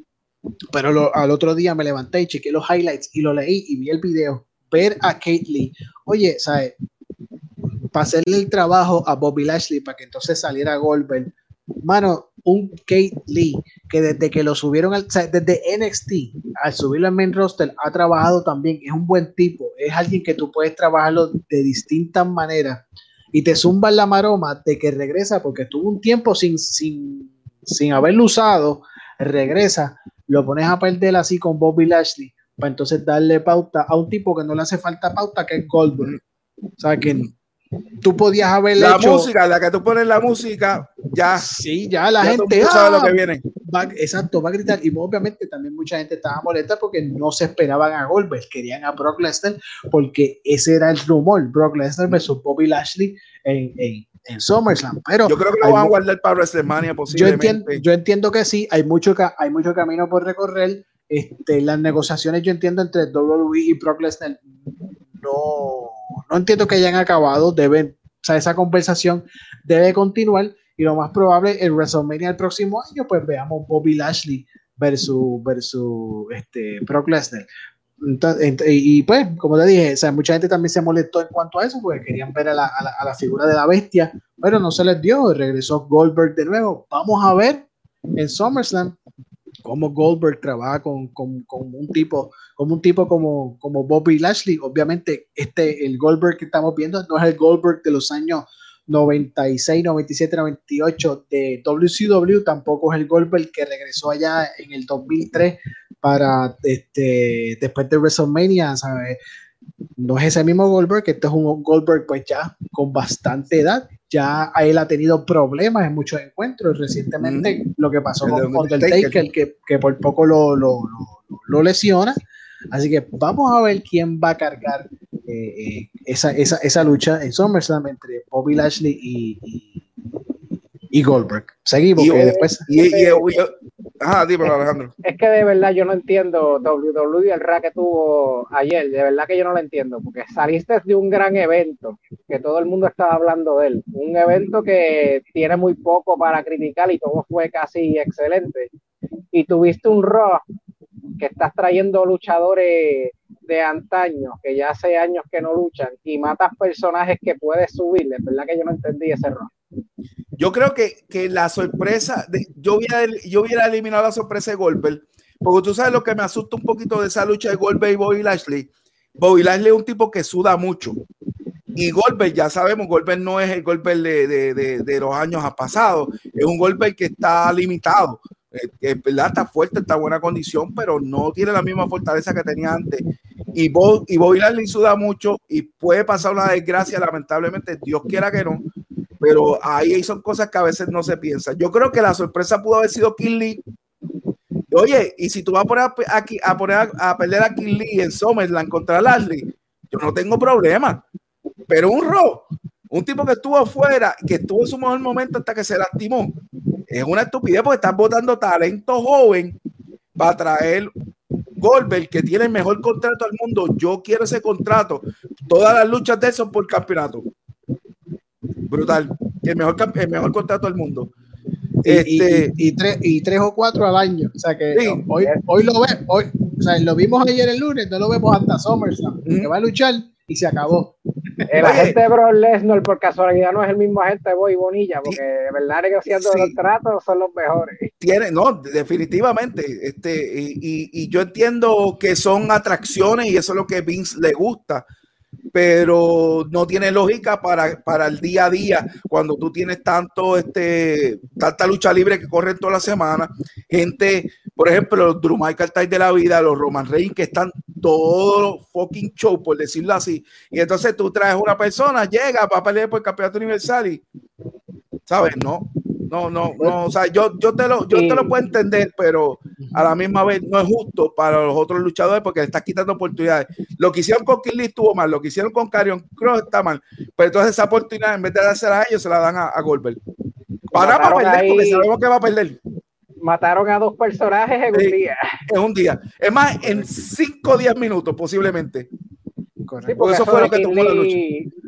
pero al otro día me levanté y chequé los highlights y lo leí y vi el video. Ver a Kate Lee. Oye, ¿sabes? Para hacerle el trabajo a Bobby Lashley para que entonces saliera Goldberg. Mano, un Kate Lee que desde que lo subieron al, desde NXT al subirlo al main roster ha trabajado también, es un buen tipo, es alguien que tú puedes trabajarlo de distintas maneras y te zumba la maroma de que regresa porque estuvo un tiempo sin, sin, sin haberlo usado, regresa lo pones a perder así con Bobby Lashley, para entonces darle pauta a un tipo que no le hace falta pauta, que es Goldberg. O sea, que tú podías haber la música, la que tú pones la música, ya. Sí, ya la gente sabe lo que viene. Va, exacto, va a gritar. Y obviamente también mucha gente estaba molesta porque no se esperaban a Goldberg, querían a Brock Lesnar, porque ese era el rumor: Brock Lesnar versus Bobby Lashley en, en, en SummerSlam. Pero yo creo que lo van a guardar para WrestleMania posiblemente. Yo entiendo, yo entiendo que sí, hay mucho, hay mucho camino por recorrer. Este, las negociaciones yo entiendo entre WWE y Brock Lesnar no, no entiendo que hayan acabado, deben, o sea, esa conversación debe continuar y lo más probable en WrestleMania el próximo año pues veamos Bobby Lashley versus, versus este, Brock Lesnar y pues, como te dije, o sea, mucha gente también se molestó en cuanto a eso, porque querían ver a la, a la, figura de la bestia, pero no se les dio, regresó Goldberg de nuevo. Vamos a ver en SummerSlam cómo Goldberg trabaja con, con, con, un tipo como un tipo como, como Bobby Lashley. Obviamente, este, el Goldberg que estamos viendo no es el Goldberg de los años 96, 97, 98 de WCW, tampoco es el Goldberg que regresó allá en el 2003 para este, después de WrestleMania, ¿sabes? No es ese mismo Goldberg, que este es un Goldberg pues ya con bastante edad, ya él ha tenido problemas en muchos encuentros, recientemente lo que pasó con Undertaker, que, que por poco lo, lo, lo, lesiona, así que vamos a ver quién va a cargar eh, eh, esa, esa, esa, lucha en SummerSlam entre Bobby Lashley y, y, Goldberg. Seguimos, y, después... Alejandro. Es que de verdad yo no entiendo WWE el ra que tuvo ayer, de verdad que yo no lo entiendo, porque saliste de un gran evento, que todo el mundo estaba hablando de él, un evento que tiene muy poco para criticar y todo fue casi excelente, y tuviste un Raw que estás trayendo luchadores de antaño, que ya hace años que no luchan, y matas personajes que puedes subir, de verdad que yo no entendí ese Raw. Yo creo que, que la sorpresa, de, yo, hubiera, yo hubiera eliminado la sorpresa de Goldberg, porque tú sabes lo que me asusta un poquito de esa lucha de Goldberg y Bobby Lashley. Bobby Lashley es un tipo que suda mucho. Y Goldberg, ya sabemos, Goldberg no es el Goldberg de, de, de, los años pasados, es un Goldberg que está limitado. Eh, ¿verdad? Está fuerte, está en buena condición, pero no tiene la misma fortaleza que tenía antes. Y, Bo, y Bobby Lashley suda mucho y puede pasar una desgracia, lamentablemente, Dios quiera que no, pero ahí son cosas que a veces no se piensan. Yo creo que la sorpresa pudo haber sido Lee. Oye, y si tú vas a poner aquí a, poner a, perder a Lee en SummerSlam contra Lashley, yo no tengo problema. Pero un Ro, un tipo que estuvo afuera, que estuvo en su mejor momento hasta que se lastimó, es una estupidez porque están votando talento joven para traer Goldberg, que tiene el mejor contrato del mundo. Yo quiero ese contrato. Todas las luchas de esos por campeonato brutal. El mejor, el mejor contrato del mundo. Y, este, y, tres, y tres o cuatro al año. O sea que hoy, hoy lo ves, hoy, o sea, lo vimos ayer el lunes, no lo vemos hasta SummerSlam, que va a luchar y se acabó. El agente de Brock Lesnar por casualidad no es el mismo agente de Boy Bonilla, porque de verdad negociando los tratos son los mejores. Tiene, no, definitivamente. Este, y, y, yo entiendo que son atracciones y eso es lo que Vince le gusta pero no tiene lógica para, para, el día a día cuando tú tienes tanto este tanta lucha libre que corre toda la semana gente por ejemplo los Drew Michael de la vida los Roman Reigns que están todos fucking show por decirlo así. Y entonces tú traes una persona llega para pelear por el campeonato universal y sabes no no, no, no, o sea, yo, yo, te lo, yo te lo puedo entender, pero a la misma vez no es justo para los otros luchadores porque le estás quitando oportunidades. Lo que hicieron con Kinley estuvo mal, lo que hicieron con Carion Cross está mal, pero entonces esa oportunidad en vez de dársela a ellos se la dan a, Goldberg. Para, para perder, porque sabemos que va a perder. Mataron a dos personajes en un día. En un día. Es más, en 5 o 10 minutos posiblemente. Sí, porque eso fue lo que tomó la lucha.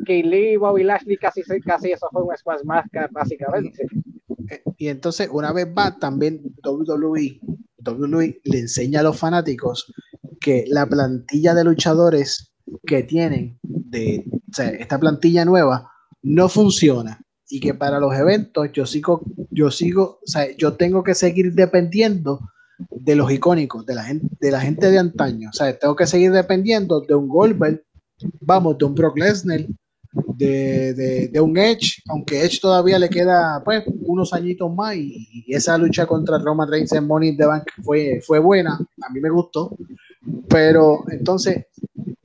Lee, Bobby Lashley, casi, casi eso fue un squash más, básicamente. Y entonces, una vez va, también WWE, WWE le enseña a los fanáticos que la plantilla de luchadores que tienen, de esta plantilla nueva, no funciona. Y que para los eventos yo sigo, yo sigo, o sea, yo tengo que seguir dependiendo de los icónicos, de la gente, de la gente de antaño. O sea, tengo que seguir dependiendo de un Goldberg, vamos, de un Brock Lesnar, de, de, un Edge, aunque Edge todavía le queda pues unos añitos más y, esa lucha contra Roman Reigns en Money in the Bank fue, fue buena, a mí me gustó, pero entonces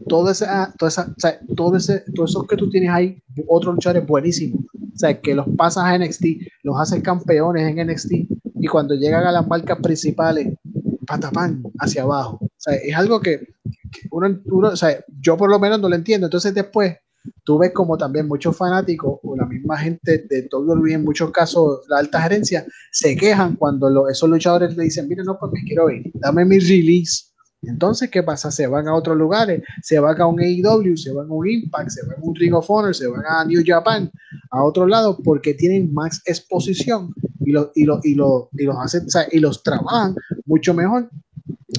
todo esa, toda esa, o sea, todo ese, todos esos que tú tienes ahí, otros luchadores buenísimos, o sea, que los pasas a NXT, los haces campeones en NXT y cuando llegan a las marcas principales, patapán hacia abajo, o sea, es algo que, uno, uno, o sea, yo por lo menos no lo entiendo, entonces después tú ves como también muchos fanáticos o la misma gente de el en muchos casos la alta gerencia se quejan cuando esos luchadores le dicen, mire, no, pues me quiero ir, dame mi release. Entonces, ¿qué pasa? Se van a otros lugares, se van a un AEW, se van a un Impact, se van a un Ring of Honor, se van a New Japan, a otro lado, porque tienen más exposición y, lo, y, lo, y, lo, y los hacen, y los trabajan mucho mejor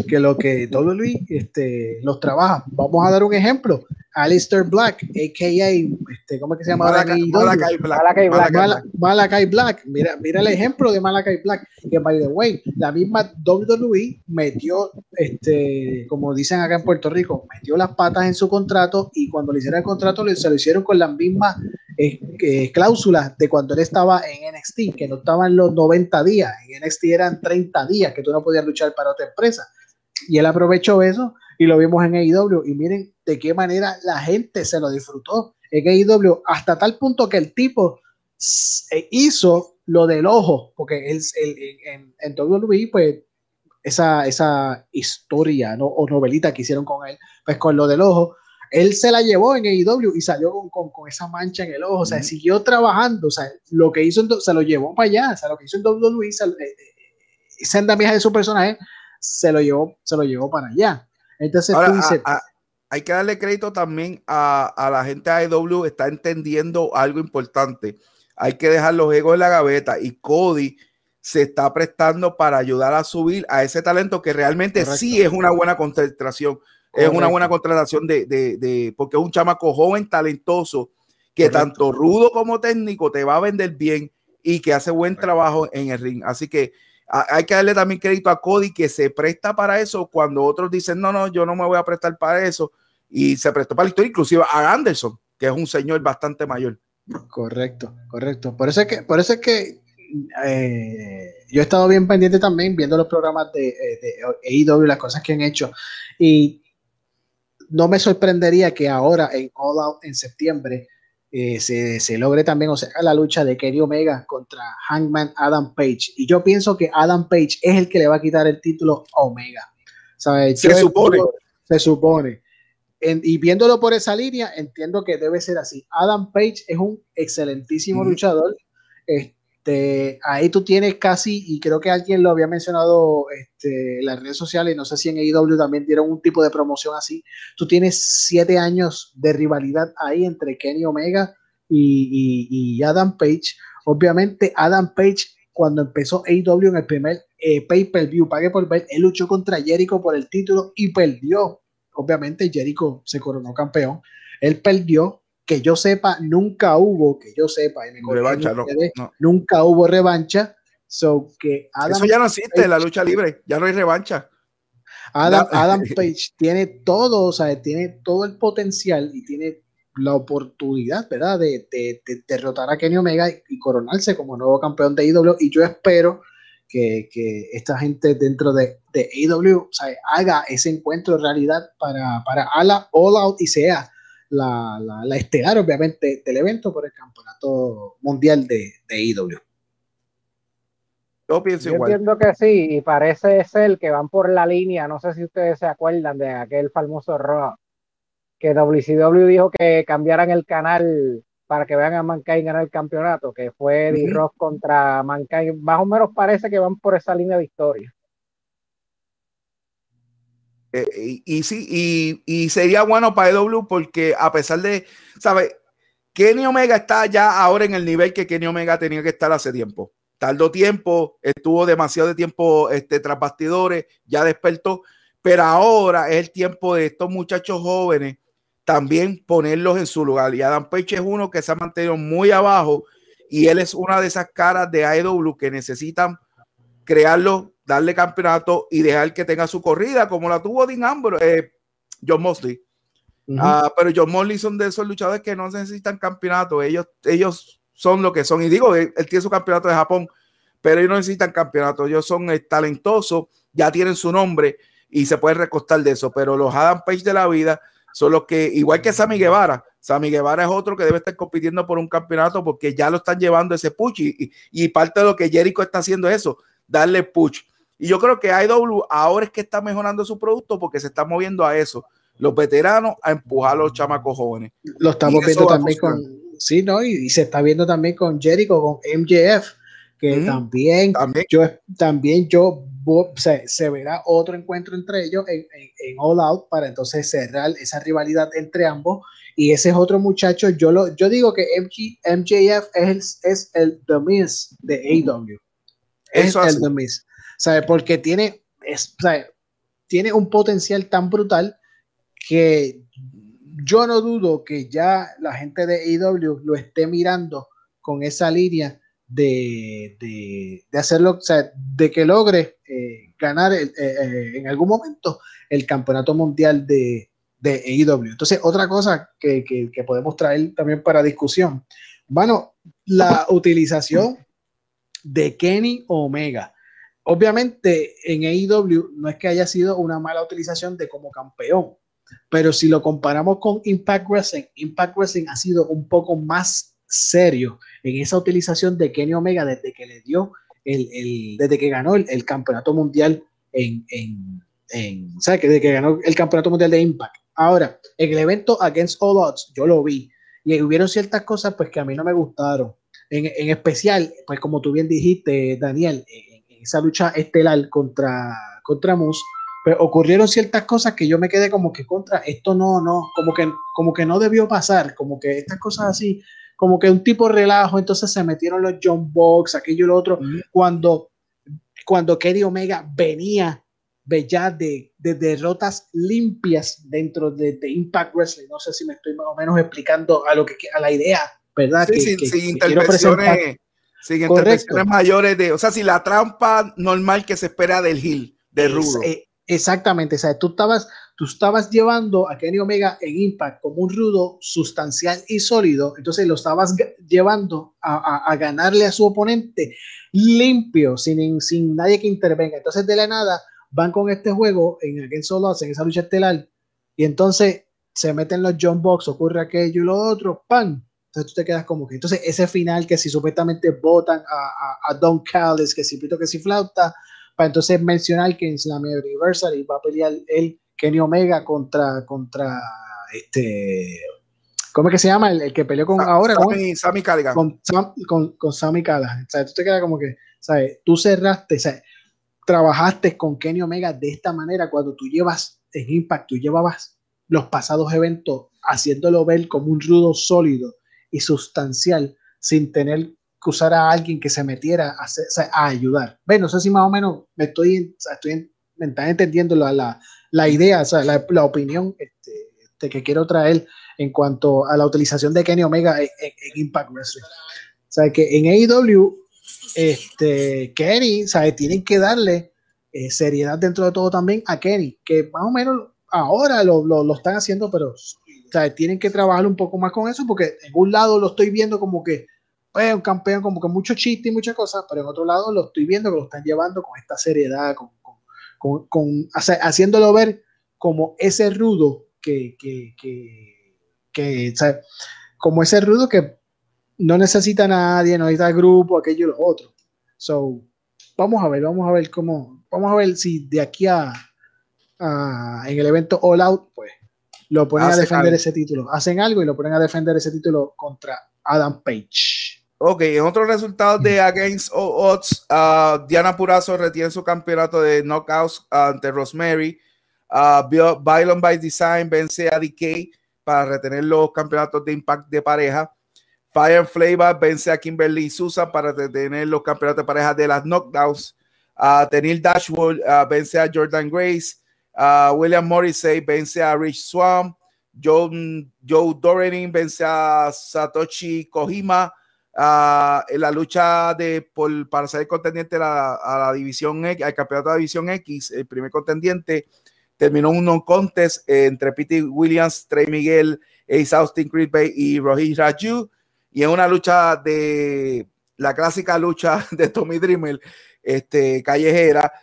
que lo que WWE este, los trabaja. Vamos a dar un ejemplo Alistair Black, a.k.a. Este, ¿cómo es que se llama? Malakai, Malakai Black. Malakai Black. Black. Malakai Black. Mira, mira el ejemplo de Malakai Black, que by the way, la misma WWE metió, este, como dicen acá en Puerto Rico, metió las patas en su contrato y cuando le hicieron el contrato se lo hicieron con las mismas eh, eh, cláusulas de cuando él estaba en NXT, que no estaban los 90 días, en NXT eran 30 días que tú no podías luchar para otra empresa. Y él aprovechó eso y lo vimos en AEW y miren de qué manera la gente se lo disfrutó en AEW hasta tal punto que el tipo hizo lo del ojo, porque él, en, en WWE, pues esa, esa historia ¿no? o novelita que hicieron con él, pues con lo del ojo, él se la llevó en AEW y salió con, con, esa mancha en el ojo, o sea, siguió trabajando, o sea, lo que hizo, se lo llevó para allá, o sea, lo que hizo en WWE, esa eh, eh, de su personaje, se lo llevó, se lo llevó para allá. Entonces hay que darle crédito también a, la gente de AEW, está entendiendo algo importante. Hay que dejar los egos en la gaveta y Cody se está prestando para ayudar a subir a ese talento que realmente sí es una buena contratación. Es una buena contratación de, de, porque es un chamaco joven, talentoso, que tanto rudo como técnico te va a vender bien y que hace buen trabajo en el ring. Así que hay que darle también crédito a Cody que se presta para eso cuando otros dicen, no, no, yo no me voy a prestar para eso. Y se prestó para la historia, inclusive a Anderson, que es un señor bastante mayor. Correcto, correcto. Por eso es que, por eso es que eh, yo he estado bien pendiente también viendo los programas de, eh, de AEW, las cosas que han hecho. Y no me sorprendería que ahora en All Out en septiembre eh, se, logre también, o sea, la lucha de Kenny Omega contra Hangman Adam Page. Y yo pienso que Adam Page es el que le va a quitar el título a Omega. Se supone. Se supone. y viéndolo por esa línea, entiendo que debe ser así. Adam Page es un excelentísimo luchador. Este, ahí tú tienes casi, y creo que alguien lo había mencionado este, en las redes sociales, no sé si en AEW también dieron un tipo de promoción así. Tú tienes siete años de rivalidad ahí entre Kenny Omega y, Adam Page. Obviamente, Adam Page, cuando empezó AEW en el primer eh, pay-per-view, pague por ver, él luchó contra Jericho por el título y perdió. Obviamente, Jericho se coronó campeón. Él perdió que yo sepa, nunca hubo, que yo sepa, revancha, nunca hubo revancha. So que Eso ya no existe en la lucha libre, ya no hay revancha. Adam, Adam Page tiene todo, o sea, tiene todo el potencial y tiene la oportunidad, ¿verdad?, de, derrotar a Kenny Omega y, coronarse como nuevo campeón de IW. E y yo espero que, esta gente dentro de, de IW e o sea, haga ese encuentro de realidad para, para Ala All Out y sea la, la, estelar, obviamente, del evento por el campeonato mundial de, de IW. Yo pienso entiendo que sí, y parece ser que van por la línea, no sé si ustedes se acuerdan de aquel famoso Raw, que WCW dijo que cambiaran el canal para que vean a Mankind ganar el campeonato, que fue Eddie Rock contra Mankind, más o menos parece que van por esa línea de historia. Eh, y, sí, y, sería bueno para EW porque a pesar de, ¿sabes? Kenny Omega está ya ahora en el nivel que Kenny Omega tenía que estar hace tiempo. Tardó tiempo, estuvo demasiado de tiempo este, tras bastidores, ya despertó, pero ahora es el tiempo de estos muchachos jóvenes también ponerlos en su lugar. Y Adam Page es uno que se ha mantenido muy abajo y él es una de esas caras de AEW que necesitan crearlo darle campeonato y dejar que tenga su corrida, como la tuvo Dean Ambrose, eh, John Mosley. Ah, pero John Mosley son de esos luchadores que no necesitan campeonato, ellos, ellos son lo que son. Y digo, él, tiene su campeonato de Japón, pero ellos no necesitan campeonato, ellos son eh, talentosos, ya tienen su nombre y se pueden recostar de eso. Pero los Adam Page de la vida son los que, igual que Sammy Guevara, Sammy Guevara es otro que debe estar compitiendo por un campeonato porque ya lo están llevando ese push y, y parte de lo que Jericho está haciendo es eso, darle push. Y yo creo que IW ahora es que está mejorando su producto porque se está moviendo a eso. Los veteranos a empujar a los chamacos jóvenes. Lo estamos viendo también con. Sí, ¿no? Y, se está viendo también con Jericho, con MJF, que también, yo también yo se, verá otro encuentro entre ellos en, All Out para entonces cerrar esa rivalidad entre ambos. Y ese es otro muchacho. Yo lo yo digo que MJF es el, es el The Miz de AW. Es el The Miz. ¿Sabe? Porque tiene, tiene un potencial tan brutal que yo no dudo que ya la gente de AEW lo esté mirando con esa línea de, de, hacerlo, o sea, de que logre eh, ganar eh, eh, en algún momento el campeonato mundial de, de AEW. Entonces, otra cosa que, que, que, podemos traer también para discusión, bueno, la utilización de Kenny Omega. Obviamente en AEW no es que haya sido una mala utilización de como campeón, pero si lo comparamos con Impact Wrestling, Impact Wrestling ha sido un poco más serio en esa utilización de Kenny Omega desde que le dio el, desde que ganó el, campeonato mundial en, en, en o que desde que ganó el campeonato mundial de Impact. Ahora, en el evento Against All Odds, yo lo vi y hubieron ciertas cosas pues que a mí no me gustaron. En, en especial, pues como tú bien dijiste, Daniel, en esa lucha estelar contra, contra Moose, pero ocurrieron ciertas cosas que yo me quedé como que contra, esto no, no, como que, como que no debió pasar, como que estas cosas así, como que un tipo relajo, entonces se metieron los John Box, aquello y lo otro, cuando, cuando Kenny Omega venía ya de, de, derrotas limpias dentro de, Impact Wrestling, no sé si me estoy más o menos explicando a lo que a la idea, ¿verdad? Sí, que, sin, intervenciones, sin intervenciones mayores de, o sea, si la trampa normal que se espera del Hill, de Rudo. Eh, Exactamente, o sea, tú estabas, tú estabas llevando a Kenny Omega en Impact como un rudo sustancial y sólido, entonces lo estabas llevando a, ganarle a su oponente limpio, sin, sin nadie que intervenga. Entonces, de la nada, van con este juego en Against All en esa lucha estelar, y entonces se meten los John Box, ocurre aquello y lo otro, ¡pam! Entonces tú te quedas como que, entonces ese final que si supuestamente votan a, a, Don Callis, que si pito que si flauta, para entonces mencionar que en Slam Anniversary va a pelear el Kenny Omega contra, contra este, ¿cómo es que se llama? El, que peleó con ahora. Sammy, Sammy Calligan. Con, con, con Sammy. O sea, tú te quedas como que, ¿sabes? Tú cerraste, sea, trabajaste con Kenny Omega de esta manera cuando tú llevas en Impact, tú llevabas los pasados eventos haciéndolo ver como un rudo sólido y sustancial sin tener usar a alguien que se metiera a, ayudar. Ve, no sé si más o menos me estoy, estoy entendiendo la, la, idea, o sea, la, opinión este, que quiero traer en cuanto a la utilización de Kenny Omega en, Impact Wrestling. O sea, que en AEW, este, Kenny, ¿sabes? Tienen que darle eh, seriedad dentro de todo también a Kenny, que más o menos ahora lo, lo, lo están haciendo, pero ¿sabes? tienen que trabajar un poco más con eso, porque en un lado lo estoy viendo como que pues, un campeón como que mucho chiste y muchas cosas, pero en otro lado lo estoy viendo que lo están llevando con esta seriedad, con, con, con, haciéndolo ver como ese rudo que, que, que, como ese rudo que no necesita a nadie, no necesita grupo, aquello y lo otro. So, vamos a ver, vamos a ver cómo, vamos a ver si de aquí a, en el evento All Out, lo ponen a defender ese título. Hacen algo y lo ponen a defender ese título contra Adam Page. Ok, en otros resultados de Against All Odds, uh, Diana Purazo retiene su campeonato de knockouts ante Rosemary. Uh, Bylon by Design vence a DK para retener los campeonatos de Impact de pareja. Fire Flavor vence a Kimberly Sousa para retener los campeonatos de pareja de las knockouts. Uh, Tenil Dashwood uh, vence a Jordan Grace. Uh, William Morrissey vence a Rich Swam. Joe, Joe Dorenin vence a Satoshi Kojima. Ah, en la lucha de para ser contendiente a la, división X, al campeonato de la división X, el primer contendiente terminó un non contest entre Pete Williams, Trey Miguel, Ace Austin, Chris Bay y Rohit Raju. Y en una lucha de la clásica lucha de Tommy Dreamer, este, callejera,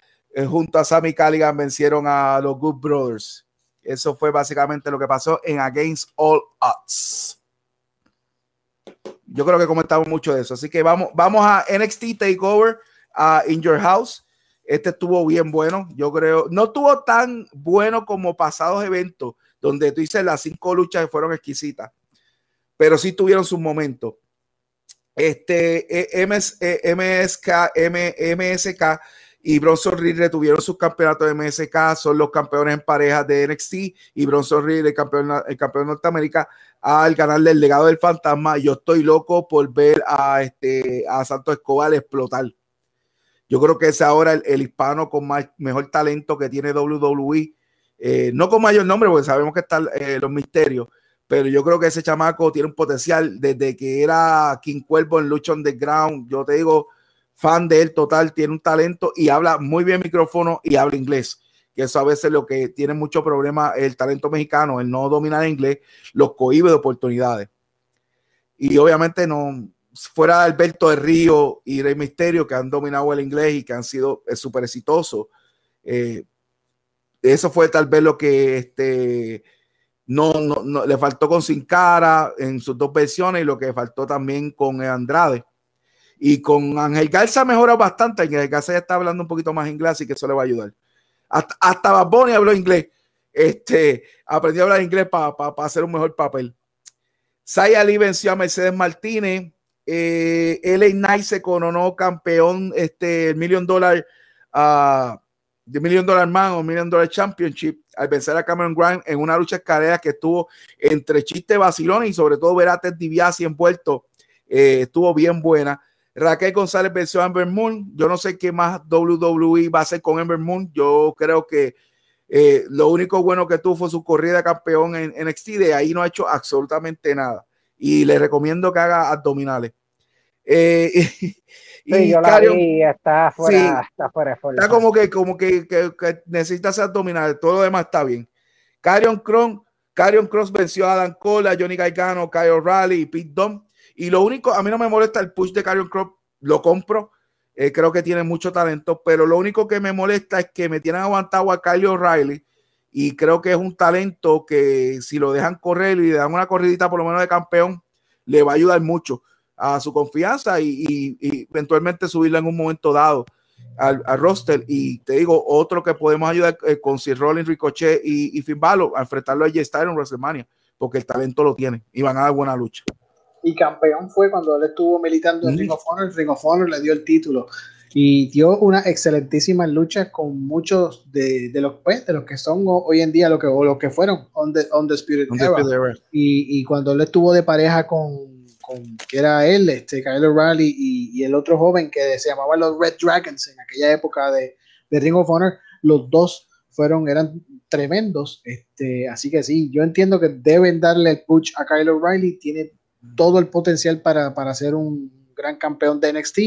junto a Sammy Calligan vencieron a los Good Brothers. Eso fue básicamente lo que pasó en Against All Odds yo creo que comentamos mucho de eso. Así que vamos, vamos a NXT Takeover a In Your House. Este estuvo bien bueno, yo creo. No estuvo tan bueno como pasados eventos, donde tú dices las cinco luchas fueron exquisitas, pero sí tuvieron sus momentos. Este e, MS, e, MSK, M, MSK y Bronson Reed retuvieron sus campeonatos de MSK, son los campeones en pareja de NXT y Bronson Reed, el campeón, el campeón de Norteamérica, al ganarle el legado del fantasma. Yo estoy loco por ver a, este, a Santos Escobar explotar. Yo creo que es ahora el, hispano con más, mejor talento que tiene WWE. Eh, no con mayor nombre, porque sabemos que están eh, los misterios, pero yo creo que ese chamaco tiene un potencial desde que era King Cuervo en Lucha Underground. Yo te digo, fan de él total, tiene un talento y habla muy bien micrófono y habla inglés. Que eso a veces lo que tiene mucho problema el talento mexicano, el no dominar inglés, los cohibe de oportunidades. Y obviamente no, fuera Alberto de Río y Rey Misterio, que han dominado el inglés y que han sido eh, súper exitosos, eh, eso fue tal vez lo que este, no, no, le faltó con Sin Cara en sus dos versiones y lo que faltó también con Andrade. Y con Ángel Garza mejora bastante. Ángel Garza ya está hablando un poquito más inglés y que eso le va a ayudar. Hasta, hasta habló inglés. Este, aprendió a hablar inglés para hacer un mejor papel. Saya Ali venció a Mercedes Martínez. Eh, LA Knight se coronó campeón este, el Million Dollar uh, de Million Dollar Man o Million Dollar Championship al vencer a Cameron Grant en una lucha escalera que estuvo entre chiste vacilón y sobre todo ver a Ted DiBiase envuelto eh, estuvo bien buena. Raquel González venció a Ember Moon. Yo no sé qué más WWE va a hacer con Ember Moon. Yo creo que eh, lo único bueno que tuvo fue su corrida campeón en, en NXT. De ahí no ha hecho absolutamente nada. Y le recomiendo que haga abdominales. Eh, Sí, yo la vi, está fuera, está fuera Está como que, como que, que, necesita ser abdominal, todo lo demás está bien. Carion Cross, Carion venció a Adam Cole, a Johnny Gargano, Kyle Raleigh y Pete Dunne. Y lo único, a mí no me molesta el push de Carion Cross, lo compro. Eh, creo que tiene mucho talento, pero lo único que me molesta es que me tienen aguantado a Kyle O'Reilly y creo que es un talento que si lo dejan correr y le dan una corridita por lo menos de campeón, le va a ayudar mucho a su confianza y, eventualmente subirla en un momento dado al, roster. Y te digo, otro que podemos ayudar eh, con Sir Rollins, Ricochet y, y a enfrentarlo a J Styles en WrestleMania, porque el talento lo tiene y van a dar buena lucha. Y campeón fue cuando él estuvo militando en Ring of Honor, Ring of Honor le dio el título y dio una excelentísima lucha con muchos de, de los pues, de los que son hoy en día lo que o lo que fueron on the, on the Spirit, Y, y, cuando él estuvo de pareja con que era él, este, Kyle O'Reilly y, el otro joven que se llamaba los Red Dragons en aquella época de, de Ring of Honor, los dos fueron, eran tremendos, este, así que sí, yo entiendo que deben darle el push a Kyle O'Reilly, tiene todo el potencial para, para ser un gran campeón de NXT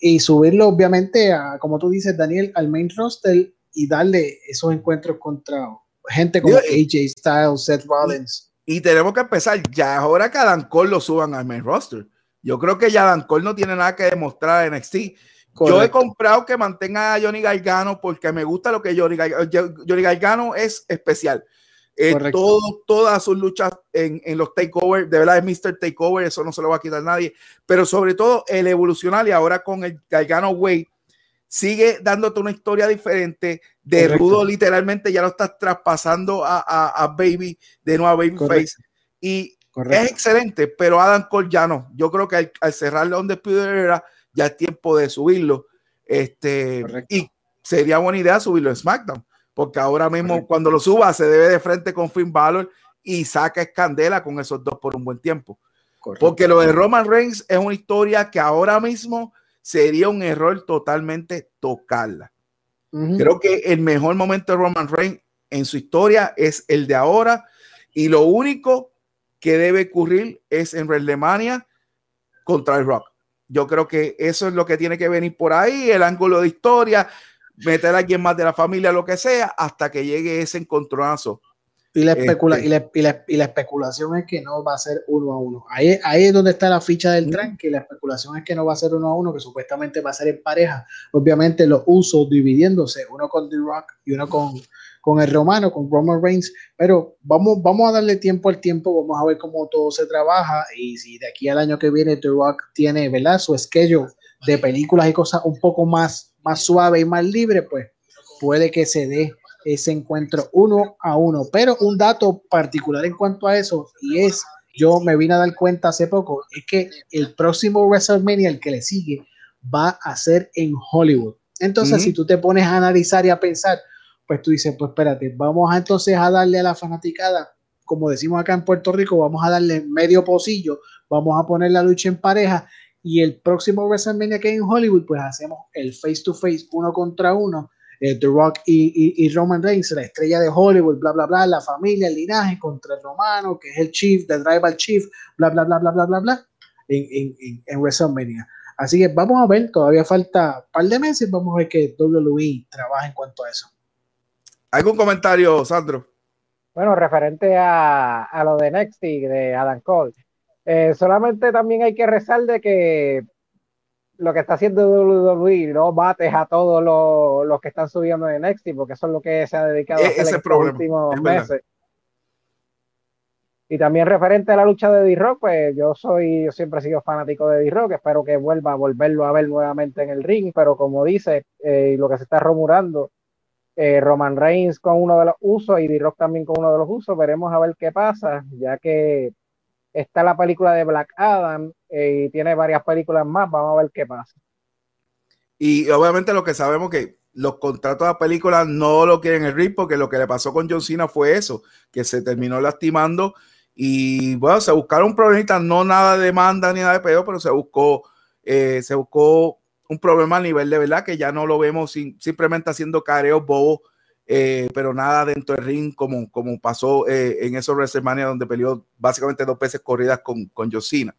y subirlo obviamente a, como tú dices, Daniel, al main roster y darle esos encuentros contra gente como AJ Styles, Seth Rollins. Y tenemos que empezar. Ya es hora que Adam Cole lo suban al main roster. Yo creo que ya Adam Cole no tiene nada que demostrar en NXT. Yo he comprado que mantenga a Johnny Gargano porque me gusta lo que Johnny Gargano, Johnny Gargano es especial. Eh, todo, todas sus luchas en, en, los takeovers, de verdad es Mr. Takeover, eso no se lo va a quitar nadie. Pero sobre todo el evolucionar y ahora con el Gargano Way, sigue dándote una historia diferente. De Rudo, literalmente ya lo estás traspasando a, a, Baby, de nuevo a Babyface. Y es excelente, pero Adam Cole ya no. Yo creo que al, al cerrar donde era, ya es tiempo de subirlo. Este, y sería buena idea subirlo en SmackDown, porque ahora mismo cuando lo suba se debe de frente con Finn Balor y saca escandela con esos dos por un buen tiempo. Porque lo de Roman Reigns es una historia que ahora mismo sería un error totalmente tocarla. Creo que el mejor momento de Roman Reigns en su historia es el de ahora y lo único que debe ocurrir es en WrestleMania contra el Rock. Yo creo que eso es lo que tiene que venir por ahí, el ángulo de historia, meter a alguien más de la familia, lo que sea, hasta que llegue ese encontronazo y la, especula este. y, la, y, la, y la, especulación es que no va a ser uno a uno. Ahí, ahí es donde está la ficha del tren, que la especulación es que no va a ser uno a uno, que supuestamente va a ser en pareja. Obviamente los usos dividiéndose, uno con The Rock y uno con, con el romano, con Roman Reigns. Pero vamos, vamos a darle tiempo al tiempo, vamos a ver cómo todo se trabaja y si de aquí al año que viene The Rock tiene ¿verdad? su schedule de películas y cosas un poco más, más suave y más libre, pues puede que se dé ese encuentro uno a uno. Pero un dato particular en cuanto a eso, y es, yo me vine a dar cuenta hace poco, es que el próximo WrestleMania, el que le sigue, va a ser en Hollywood. Entonces, si tú te pones a analizar y a pensar, pues tú dices, pues espérate, vamos a entonces a darle a la fanaticada, como decimos acá en Puerto Rico, vamos a darle medio pocillo, vamos a poner la lucha en pareja y el próximo WrestleMania que hay en Hollywood, pues hacemos el face to face uno contra uno eh, The Rock y, Roman Reigns, la estrella de Hollywood, bla, bla, bla, la familia, el linaje contra el romano, que es el chief, the tribal chief, bla, bla, bla, bla, bla, bla, bla, en, en, en WrestleMania. Así que vamos a ver, todavía falta un par de meses, vamos a ver que WWE trabaja en cuanto a eso. ¿Algún comentario, Sandro? Bueno, referente a, a lo de Nexty, de Adam Cole. Eh, solamente también hay que rezar de que lo que está haciendo WWE no bates a todos los, que están subiendo de Nexty, porque eso es lo que se ha dedicado a hacer en los últimos meses. Y también referente a la lucha de D-Rock, pues yo soy, yo siempre he sido fanático de D-Rock, espero que vuelva a volverlo a ver nuevamente en el ring, pero como dice, eh, lo que se está rumorando, eh, Roman Reigns con uno de los usos y D-Rock también con uno de los usos, veremos a ver qué pasa, ya que está la película de Black Adam eh, y tiene varias películas más, vamos a ver qué pasa. Y obviamente lo que sabemos que los contratos de películas no lo quieren el ring porque lo que le pasó con John Cena fue eso, que se terminó lastimando y bueno, se buscaron un problemita, no nada de demanda ni nada de pedo, pero se buscó, eh, se buscó un problema a nivel de verdad que ya no lo vemos simplemente haciendo careos bobos, eh, pero nada dentro del ring como, como pasó eh, en esos WrestleMania donde peleó básicamente dos veces corridas con, con Josina.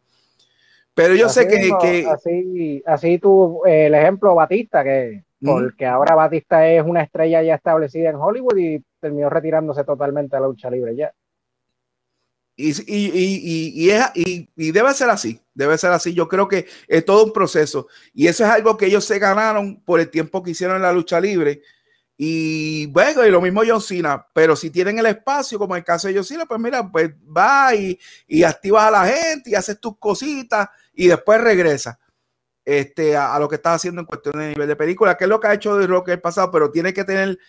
Pero yo sé que, que, Así, así tuvo el ejemplo Batista, que porque ahora Batista es una estrella ya establecida en Hollywood y terminó retirándose totalmente de la lucha libre ya. Y, y, y, y, debe ser así, debe ser así. Yo creo que es todo un proceso y eso es algo que ellos se ganaron por el tiempo que hicieron en la lucha libre. Y bueno, y lo mismo John Cena, pero si tienen el espacio, como el caso de John Cena, pues mira, pues va y, y activas a la gente y haces tus cositas y después regresa este, a, lo que está haciendo en cuestión de nivel de película, que es lo que ha hecho de Rock el pasado, pero tiene que tener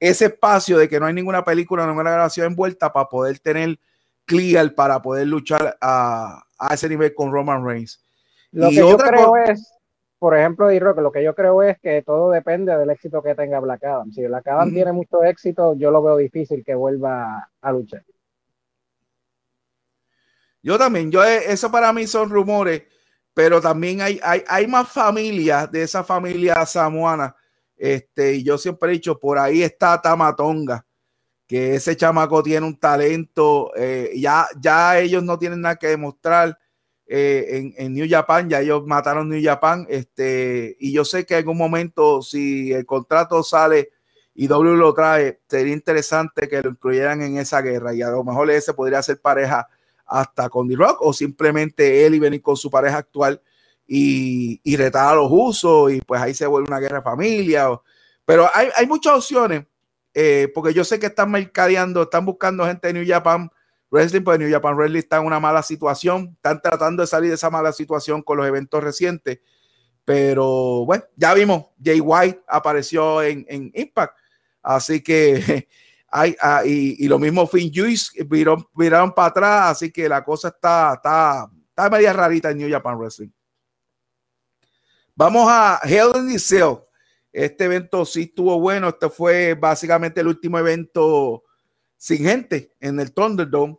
ese espacio de que no hay ninguna película, ninguna grabación envuelta para poder tener clear para poder luchar a, ese nivel con Roman Reigns. Lo que yo creo es, por ejemplo, de Rock, lo que yo creo es que todo depende del éxito que tenga Black Adam. Si Black Adam tiene mucho éxito, yo lo veo difícil que vuelva a luchar. Yo también, yo eso para mí son rumores, pero también hay, hay, hay más familias de esa familia samuana. Este, y yo siempre he dicho, por ahí está Tamatonga que ese chamaco tiene un talento, eh, ya, ya ellos no tienen nada que demostrar eh, en, New Japan, ya ellos mataron New Japan, este, y yo sé que en algún momento si el contrato sale y W lo trae, sería interesante que lo incluyeran en esa guerra y a lo mejor ese podría ser pareja hasta con The Rock o simplemente él y venir con su pareja actual y, y retar a los usos y pues ahí se vuelve una guerra de familia. pero hay, hay muchas opciones eh, porque yo sé que están mercadeando, están buscando gente de New Japan Wrestling, porque New Japan Wrestling está en una mala situación, están tratando de salir de esa mala situación con los eventos recientes, pero bueno, ya vimos, Jay White apareció en, Impact, así que hay, ah, y, lo mismo Finn Juice viraron, viraron para atrás, así que la cosa está, está, está media rarita en New Japan Wrestling. Vamos a Hell in the Cell. Este evento sí estuvo bueno. Este fue básicamente el último evento sin gente en el Thunderdome.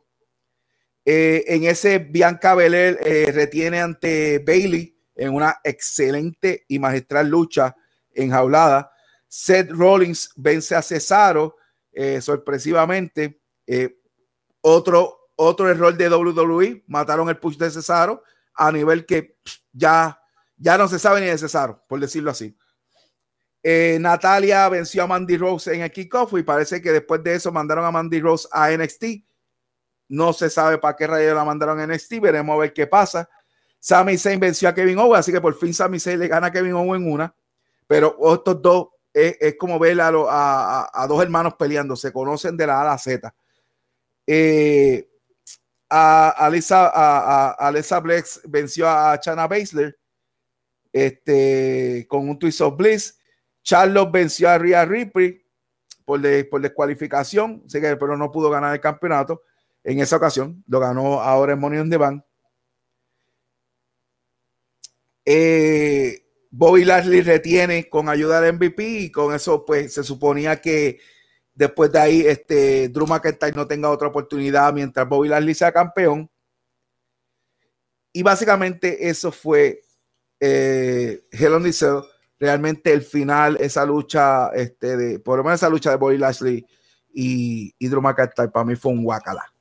Eh, en ese Bianca Belair eh, retiene ante Bailey en una excelente y magistral lucha enjaulada. Seth Rollins vence a Cesaro eh, sorpresivamente. otro, otro error de WWE, mataron el push de Cesaro a nivel que ya, ya no se sabe ni de Cesaro, por decirlo así. Natalia venció a Mandy Rose en el kickoff y parece que después de eso mandaron a Mandy Rose a NXT. No se sabe para qué rayos la mandaron a NXT, veremos a ver qué pasa. Sami Zayn venció a Kevin Owens, así que por fin Sami Zayn le gana a Kevin Owens en una. Pero estos dos es, como ver a, a, dos hermanos peleando, se conocen de la A a la Z. Eh, a Alisa, a, Alisa Blex venció a Chana Baszler este, con un twist of bliss. Charlos venció a Rhea Ripley por, por descualificación, pero no pudo ganar el campeonato en esa ocasión. Lo ganó ahora en Money on the Bank. Eh, Bobby Lashley retiene con ayuda del MVP y con eso pues se suponía que después de ahí este Drew McIntyre no tenga otra oportunidad mientras Bobby Lashley sea campeón. Y básicamente eso fue eh, Hell Cell realmente el final, esa lucha, este, de, por lo menos esa lucha de Bobby Lashley y, y Drew McIntyre, para mí fue un guacala.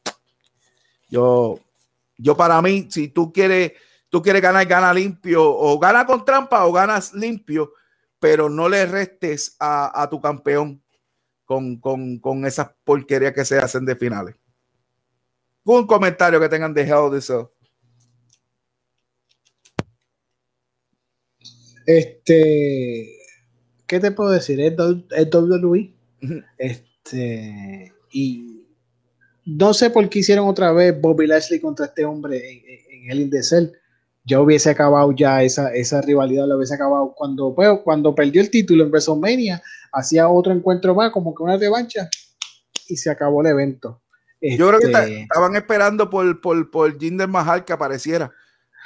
Yo, yo para mí, si tú quieres, tú quieres ganar, gana limpio, o gana con trampa o ganas limpio, pero no le restes a, a tu campeón con, con, con esas porquerías que se hacen de finales. Un comentario que tengan dejado de eso. Este, ¿qué te puedo decir? Es, es WWE. Este, y no sé por qué hicieron otra vez Bobby Lashley contra este hombre en, el Indecel. Ya hubiese acabado ya esa, esa rivalidad, lo hubiese acabado cuando, pues, cuando perdió el título en WrestleMania, hacía otro encuentro más, como que una revancha, y se acabó el evento. Yo creo que este, estaban esperando por, por, por Jinder Mahal que apareciera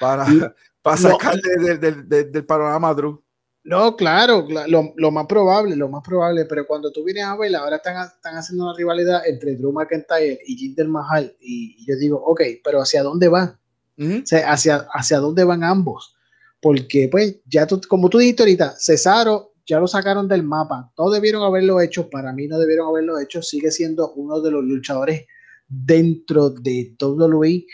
para, para sacarle del, panorama Drew. No, claro, lo, lo, más probable, lo más probable, pero cuando tú vienes a ver, ahora están, están haciendo una rivalidad entre Drew McIntyre y Jinder Mahal, y, yo digo, ok, pero ¿hacia dónde van? hacia, ¿Hacia dónde van ambos? Porque, pues, ya tú, como tú dijiste ahorita, Cesaro ya lo sacaron del mapa, no debieron haberlo hecho, para mí no debieron haberlo hecho, sigue siendo uno de los luchadores dentro de WWE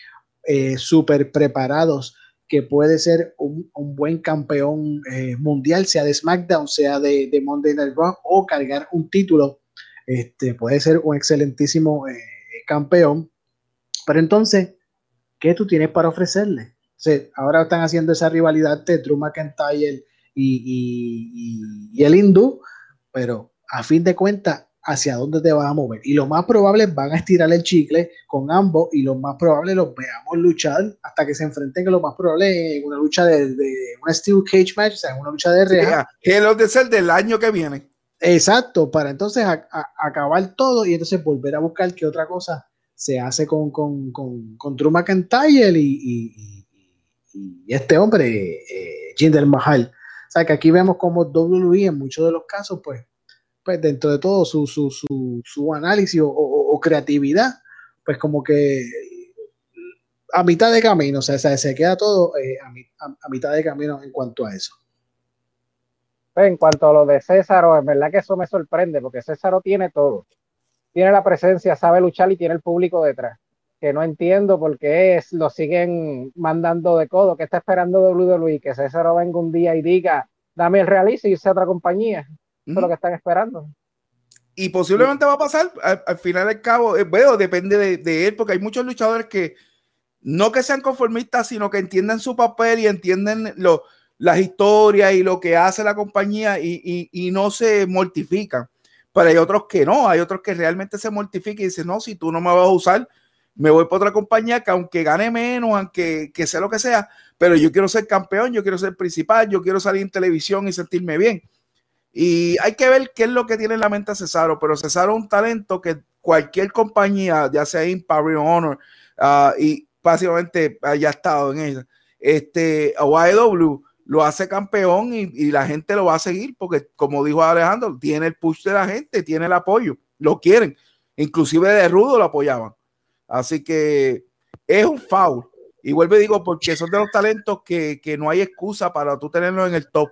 eh, súper preparados que puede ser un, buen campeón eh, mundial, sea de SmackDown, sea de, Monday Night Raw o cargar un título. Este, puede ser un excelentísimo eh, campeón. Pero entonces, ¿qué tú tienes para ofrecerle? ahora están haciendo esa rivalidad de Drew McIntyre y, y el hindú, pero a fin de cuentas, hacia dónde te vas a mover. Y lo más probable van a estirar el chicle con ambos y lo más probable los veamos luchar hasta que se enfrenten, que lo más probable es una lucha de, de una Steel Cage Match, o sea, una lucha de reja. que lo de ser del año que viene. Exacto, para entonces acabar todo y entonces volver a buscar qué otra cosa se hace con, con, con, con Drew McIntyre y, y, este hombre, eh, Jinder Mahal. O sea, que aquí vemos como WWE en muchos de los casos, pues, pues dentro de todo su, su, su, su análisis o, creatividad, pues como que a mitad de camino, o sea, se queda todo eh, a, a, mitad de camino en cuanto a eso. Pues en cuanto a lo de César, es verdad que eso me sorprende, porque César tiene todo. Tiene la presencia, sabe luchar y tiene el público detrás. Que no entiendo por qué lo siguen mandando de codo. que está esperando WWE? Que César venga un día y diga, dame el realice y irse a otra compañía lo que están esperando. Y posiblemente va a pasar al, final del cabo, eh, bueno, depende de, él, porque hay muchos luchadores que no que sean conformistas, sino que entienden su papel y entienden lo, las historias y lo que hace la compañía y, y, no se mortifican. Pero hay otros que no, hay otros que realmente se mortifican y dicen, no, si tú no me vas a usar, me voy para otra compañía que aunque gane menos, aunque que sea lo que sea, pero yo quiero ser campeón, yo quiero ser principal, yo quiero salir en televisión y sentirme bien. Y hay que ver qué es lo que tiene en la mente Cesaro, pero Cesaro es un talento que cualquier compañía, ya sea Impact, Honor, uh, y básicamente haya estado en ella, este, YW lo hace campeón y, la gente lo va a seguir porque, como dijo Alejandro, tiene el push de la gente, tiene el apoyo, lo quieren. Inclusive de Rudo lo apoyaban. Así que es un foul. Y vuelvo y digo, porque son de los talentos que, que no hay excusa para tú tenerlo en el top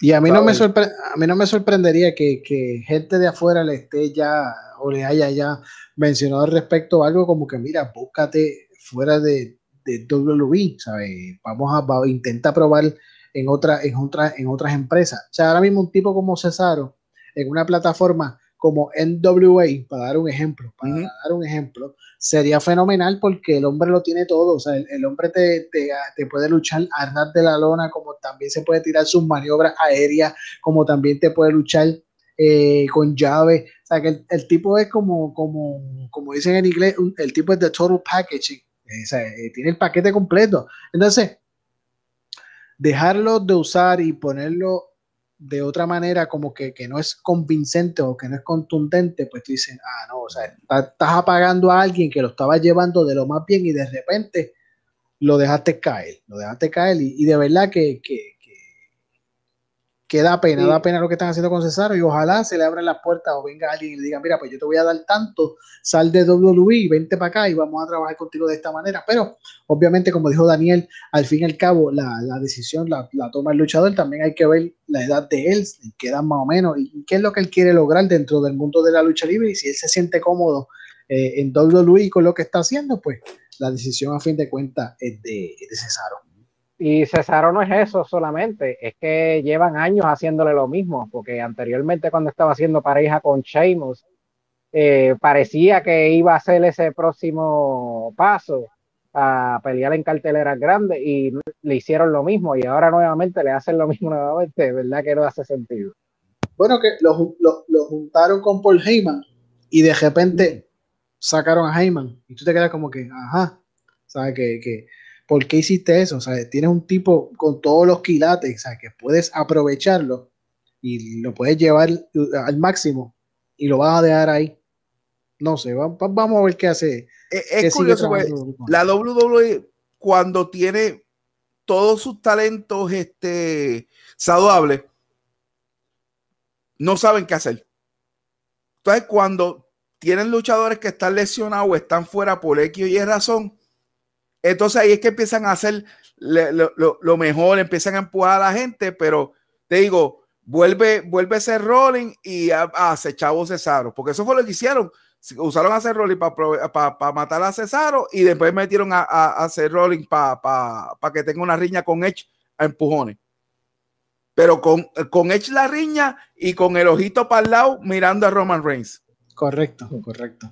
y a mí, no me a mí no me sorprendería que, que, gente de afuera le esté ya o le haya ya mencionado al respecto algo como que, mira, búscate fuera de, de WWE, ¿sabes? Vamos a, intentar probar en, otra, en, otra, en otras empresas. O sea, ahora mismo un tipo como Cesaro en una plataforma como NWA, para dar un ejemplo, para dar un ejemplo, sería fenomenal porque el hombre lo tiene todo, o sea, el, hombre te, te, puede luchar a ras de la lona, como también se puede tirar sus maniobras aéreas, como también te puede luchar eh, con llave, o sea, que el, tipo es como, como, como dicen en inglés, el tipo es de total packaging, eh, o sea, eh, tiene el paquete completo. Entonces, dejarlo de usar y ponerlo de otra manera como que, no es convincente o que no es contundente, pues tú dices, ah, no, o sea, estás apagando a alguien que lo estaba llevando de lo más bien y de repente lo dejaste caer, lo dejaste caer y, de verdad que, que da pena, da pena lo que están haciendo con Cesaro y ojalá se le abran las puertas o venga alguien y le diga, mira, pues yo te voy a dar tanto, sal de WWE, vente para acá y vamos a trabajar contigo de esta manera. Pero obviamente, como dijo Daniel, al fin y al cabo la, decisión la, toma el luchador, también hay que ver la edad de él, qué edad más o menos y qué es lo que él quiere lograr dentro del mundo de la lucha libre y si él se siente cómodo eh, en WWE con lo que está haciendo, pues la decisión a fin de cuentas es de, es de Cesaro. Y Cesaro no es eso solamente, es que llevan años haciéndole lo mismo, porque anteriormente cuando estaba haciendo pareja con Sheamus, eh, parecía que iba a ser ese próximo paso a pelear en carteleras grandes y le hicieron lo mismo y ahora nuevamente le hacen lo mismo nuevamente, ¿verdad que no hace sentido? Bueno, que lo, lo, juntaron con Paul Heyman y de repente sacaron a Heyman y tú te quedas como que, ajá, ¿sabes? Que, que ¿por qué hiciste eso? O sea, tienes un tipo con todos los quilates, o sea, que puedes aprovecharlo y lo puedes llevar al máximo y lo vas a dejar ahí. No sé, vamos a ver qué hace. Eh, es, curioso, pues, la WWE cuando tiene todos sus talentos este, saludables, no saben qué hacer. Entonces, cuando tienen luchadores que están lesionados o están fuera por X y razón, entonces ahí es que empiezan a hacer lo, mejor, empiezan a empujar a la gente, pero te digo, vuelve, vuelve a ser rolling y hace Chavo Cesaro, porque eso fue lo que hicieron. Usaron a hacer rolling para matar a Cesaro y después metieron a, hacer rolling para que tenga una riña con Edge a empujones. Pero con, con Edge la riña y con el ojito para el lado mirando a Roman Reigns. Correcto, correcto.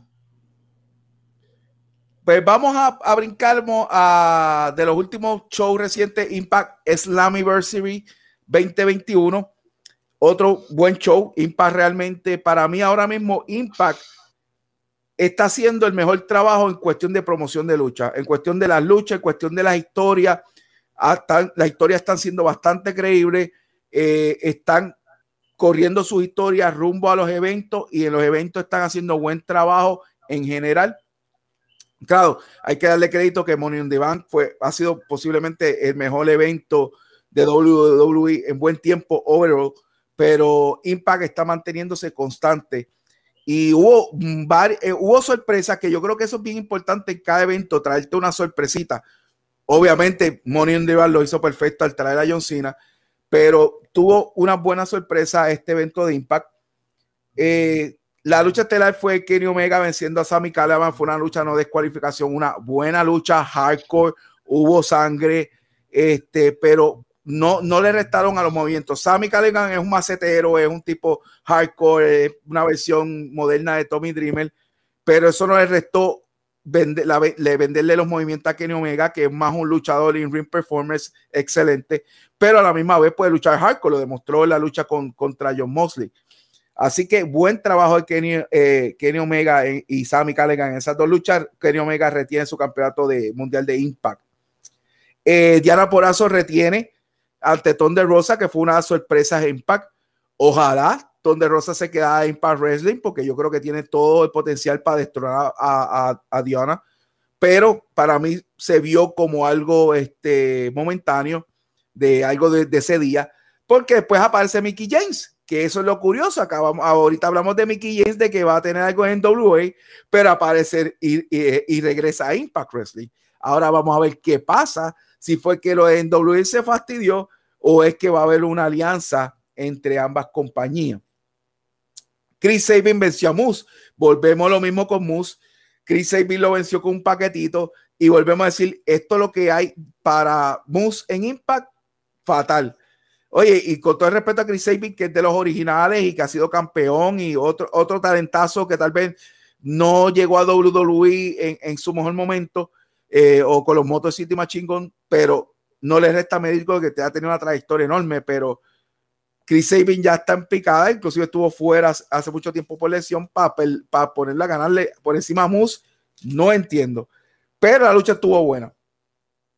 Pues vamos a, a brincar a, de los últimos shows recientes, Impact Slammiversary 2021. Otro buen show. Impact realmente, para mí ahora mismo, Impact está haciendo el mejor trabajo en cuestión de promoción de lucha, en cuestión de las luchas, en cuestión de las historias. Hasta, las historias están siendo bastante creíbles. Eh, están corriendo sus historias rumbo a los eventos y en los eventos están haciendo buen trabajo en general Claro, hay que darle crédito que Money on the Bank fue, ha sido posiblemente el mejor evento de WWE en buen tiempo overall, pero Impact está manteniéndose constante. Y hubo, eh, hubo sorpresas que yo creo que eso es bien importante en cada evento, traerte una sorpresita. Obviamente, Money on the Bank lo hizo perfecto al traer a John Cena, pero tuvo una buena sorpresa este evento de Impact. Eh, la lucha estelar fue Kenny Omega venciendo a Sami Callihan. Fue una lucha no descualificación, una buena lucha hardcore. Hubo sangre, este, pero no, no le restaron a los movimientos. Sami Callihan es un macetero, es un tipo hardcore, una versión moderna de Tommy Dreamer, pero eso no le restó le venderle los movimientos a Kenny Omega, que es más un luchador en ring performance excelente, pero a la misma vez puede luchar hardcore, lo demostró en la lucha con, contra John Mosley. Así que buen trabajo de Kenny, eh, Kenny Omega y Sammy Calligan en esas dos luchas. Kenny Omega retiene su campeonato de mundial de Impact. Eh, Diana Porazo retiene al Tetón de Rosa, que fue una sorpresa de Impact. Ojalá Tetón de Rosa se queda en Impact Wrestling, porque yo creo que tiene todo el potencial para destronar a, Diana. Pero para mí se vio como algo este, momentáneo, de algo de, de ese día, porque después aparece Mickey James que eso es lo curioso. Acabamos, ahorita hablamos de Mickey James, de que va a tener algo en WA, pero aparecer y, y, regresa a Impact Wrestling. Ahora vamos a ver qué pasa, si fue que lo en WA se fastidió o es que va a haber una alianza entre ambas compañías. Chris Sabin venció a Moose. Volvemos lo mismo con Moose. Chris Sabin lo venció con un paquetito y volvemos a decir, esto es lo que hay para Moose en Impact, fatal Oye, y con todo el respeto a Chris Sabin, que es de los originales y que ha sido campeón, y otro, otro talentazo que tal vez no llegó a WWE en, su mejor momento, eh, o con los Motor City más chingón, pero no le resta médico que te ha tenido una trayectoria enorme, pero Chris Sabin ya está en picada, inclusive estuvo fuera hace mucho tiempo por lesión para para ponerla a ganarle por encima a Moose, no entiendo, pero la lucha estuvo buena.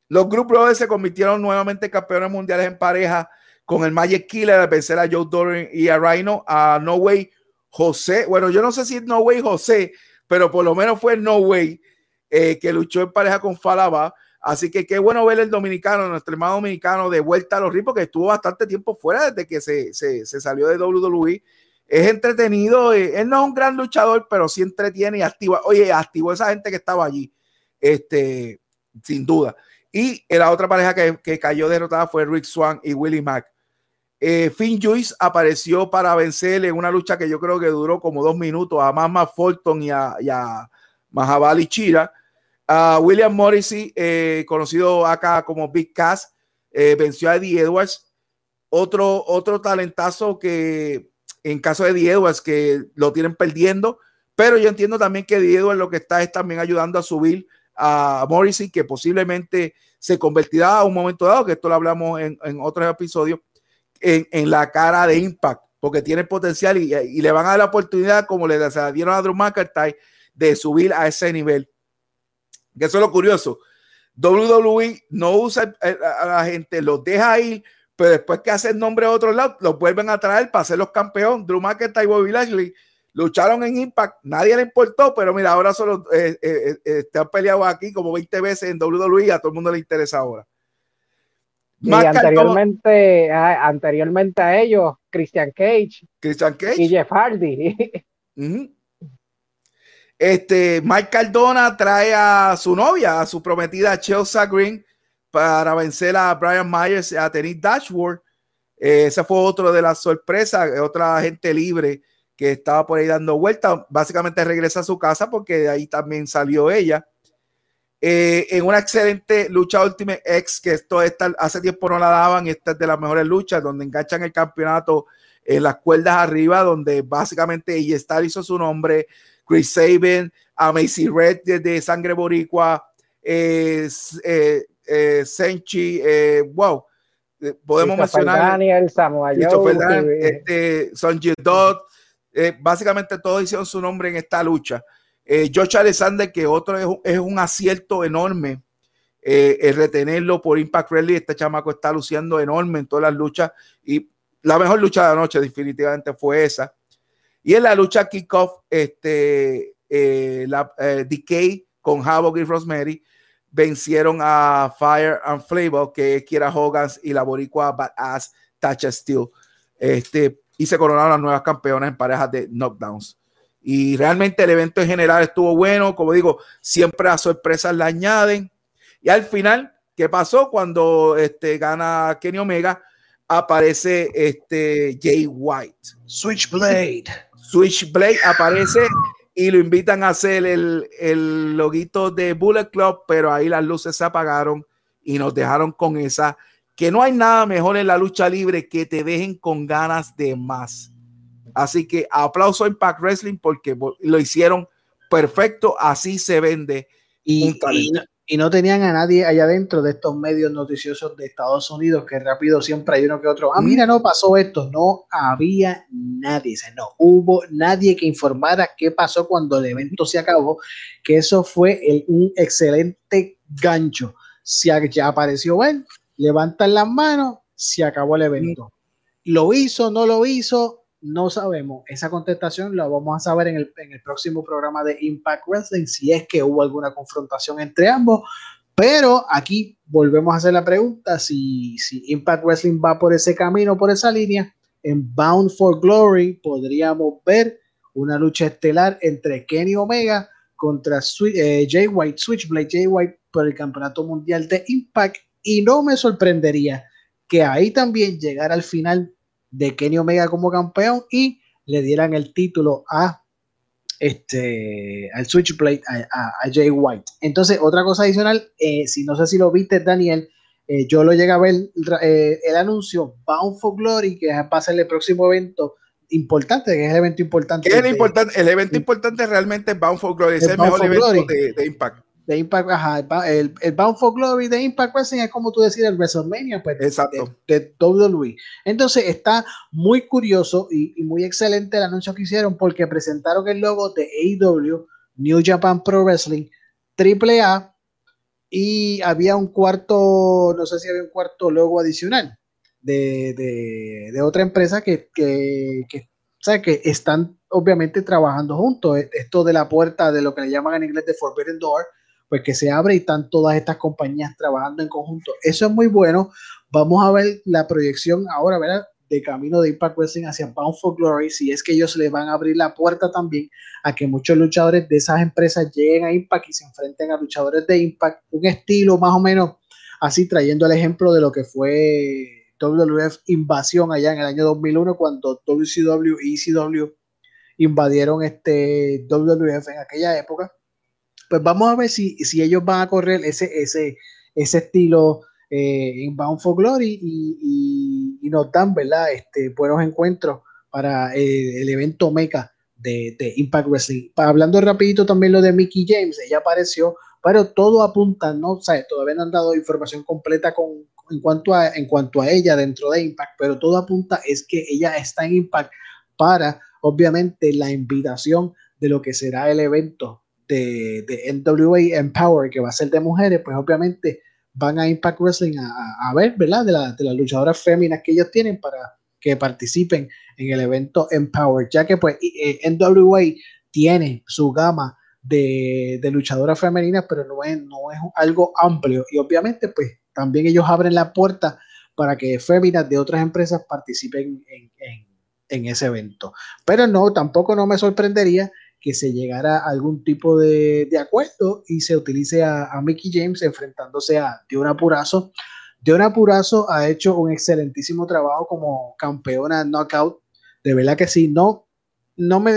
Los Group Brothers se convirtieron nuevamente campeones mundiales en pareja con el Magic Killer al vencer a Joe Doran y a Rhino, a No Way José. Bueno, yo no sé si es No Way José, pero por lo menos fue No Way eh, que luchó en pareja con Falaba Así que qué bueno ver el dominicano, nuestro hermano dominicano, de vuelta a los ritmos, que estuvo bastante tiempo fuera desde que se, se, se salió de WWE. Es entretenido, eh, él no es un gran luchador, pero sí entretiene y activa. Oye, activó esa gente que estaba allí, este, sin duda. Y la otra pareja que, que cayó derrotada fue Rick Swan y Willie Mack. Eh, Finn Juice apareció para vencerle en una lucha que yo creo que duró como dos minutos a Mama Fulton y a, y a Mahabali Chira. William Morrissey, eh, conocido acá como Big Cass, eh, venció a Eddie Edwards. Otro, otro talentazo que en caso de Eddie Edwards que lo tienen perdiendo, pero yo entiendo también que Eddie Edwards lo que está es también ayudando a subir a Morrissey, que posiblemente se convertirá a un momento dado, que esto lo hablamos en, en otros episodios, en, en, la cara de Impact, porque tiene potencial y, y, le van a dar la oportunidad, como le dieron a Drew McIntyre, de subir a ese nivel. Que eso es lo curioso. WWE no usa a la gente, los deja ir, pero después que hacen nombre a otro lado, los vuelven a traer para ser los campeones. Drew McIntyre y Bobby Lashley lucharon en Impact, nadie le importó, pero mira, ahora solo eh, eh, eh, están peleados aquí como 20 veces en WWE, a todo el mundo le interesa ahora. Y anteriormente, a, anteriormente a ellos, Christian Cage, Christian Cage y Jeff Hardy. uh -huh. Este, Mike Cardona trae a su novia, a su prometida Chelsea Green, para vencer a Brian Myers y a Tennis Dashwood. Eh, ese fue otro de las sorpresas, otra gente libre que estaba por ahí dando vueltas. Básicamente regresa a su casa porque de ahí también salió ella. Eh, en una excelente lucha Ultimate X, que esto esta, hace tiempo no la daban, esta es de las mejores luchas, donde enganchan el campeonato en las cuerdas arriba, donde básicamente ella Star hizo su nombre, Chris Sabin, a Macy Red de, Sangre Boricua, eh, eh, eh, Senchi, eh, wow, podemos mencionar Daniel, Joe, este, Sonji Dodd, básicamente todos hicieron su nombre en esta lucha. Eh, Josh Alexander, que otro es, un acierto enorme, eh, el retenerlo por Impact Rally, este chamaco está luciendo enorme en todas las luchas y la mejor lucha de la noche definitivamente fue esa. Y en la lucha kickoff, este, eh, la Decay con Havoc y Rosemary vencieron a Fire and Flavor, que es Kira Hogan y la boricua Badass Tasha Steel. Este, y se coronaron las nuevas campeonas en parejas de knockdowns. Y realmente el evento en general estuvo bueno. Como digo, siempre a sorpresas le añaden. Y al final, ¿qué pasó? Cuando este, gana Kenny Omega, aparece este Jay White. Switchblade. Switchblade aparece y lo invitan a hacer el, el loguito de Bullet Club, pero ahí las luces se apagaron y nos dejaron con esa. Que no hay nada mejor en la lucha libre que te dejen con ganas de más. Así que aplauso a Impact Wrestling porque lo hicieron perfecto. Así se vende. Y, y, no, y, no, tenían a nadie allá adentro de estos medios noticiosos de Estados Unidos que rápido siempre hay uno que otro. Ah, mira, no pasó esto. No había nadie. No hubo nadie que informara qué pasó cuando el evento se acabó. Que eso fue el, un excelente gancho. Si ya apareció él, levantan las manos, se acabó el evento. Lo hizo, no lo hizo, no sabemos. Esa contestación la vamos a saber en el, en el, próximo programa de Impact Wrestling, si es que hubo alguna confrontación entre ambos. Pero aquí volvemos a hacer la pregunta, si, si Impact Wrestling va por ese camino, por esa línea, en Bound for Glory podríamos ver una lucha estelar entre Kenny Omega contra eh, Jay White, Switchblade Jay White por el Campeonato Mundial de Impact. Y no me sorprendería que ahí también llegara al final de Kenny Omega como campeón y le dieran el título a este al Switchblade a, a, a Jay White. Entonces, otra cosa adicional, eh, si no sé si lo viste, Daniel, eh, yo lo llegué a ver eh, el anuncio Bound for Glory, que va a ser el próximo evento importante, que es el evento importante. el, de, importante, el evento importante realmente es Bound for Glory, es el, el mejor evento de, de, Impact de Impact, ajá, el, el Bound for Glory de Impact Wrestling es como tú decir el WrestleMania pues, Exacto. De, de WWE. Entonces está muy curioso y, y, muy excelente el anuncio que hicieron porque presentaron el logo de AEW, New Japan Pro Wrestling, AAA y había un cuarto, no sé si había un cuarto logo adicional de, de, de otra empresa que, que, que, sea, que están obviamente trabajando juntos. Esto de la puerta de lo que le llaman en inglés de Forbidden Door pues que se abre y están todas estas compañías trabajando en conjunto. Eso es muy bueno. Vamos a ver la proyección ahora, ¿verdad? De camino de Impact Wrestling hacia Bound for Glory, si es que ellos le van a abrir la puerta también a que muchos luchadores de esas empresas lleguen a Impact y se enfrenten a luchadores de Impact, un estilo más o menos así, trayendo el ejemplo de lo que fue WWF Invasión allá en el año 2001 cuando WCW y ECW invadieron este WWF en aquella época. Pues vamos a ver si, si ellos van a correr ese, ese, ese estilo eh, en Bound for Glory y, y, nos dan, ¿verdad? Este, buenos encuentros para eh, el evento Mecha de, de, Impact Wrestling. Hablando rapidito también lo de Mickey James, ella apareció, pero todo apunta, ¿no? O todavía no han dado información completa con, en cuanto a, en cuanto a ella dentro de Impact, pero todo apunta es que ella está en Impact para, obviamente, la invitación de lo que será el evento de, de NWA Empower, que va a ser de mujeres, pues obviamente van a Impact Wrestling a, a ver, ¿verdad? De, la, de las luchadoras féminas que ellos tienen para que participen en el evento Empower, ya que pues eh, NWA tiene su gama de, de luchadoras femeninas, pero no es, no es algo amplio y obviamente pues también ellos abren la puerta para que féminas de otras empresas participen en, ese evento. Pero no, tampoco no me sorprendería que se llegara a algún tipo de, acuerdo y se utilice a, Mickey James enfrentándose a Diona Purazo. Diona Purazo ha hecho un excelentísimo trabajo como campeona knockout. De verdad que sí, no, no me.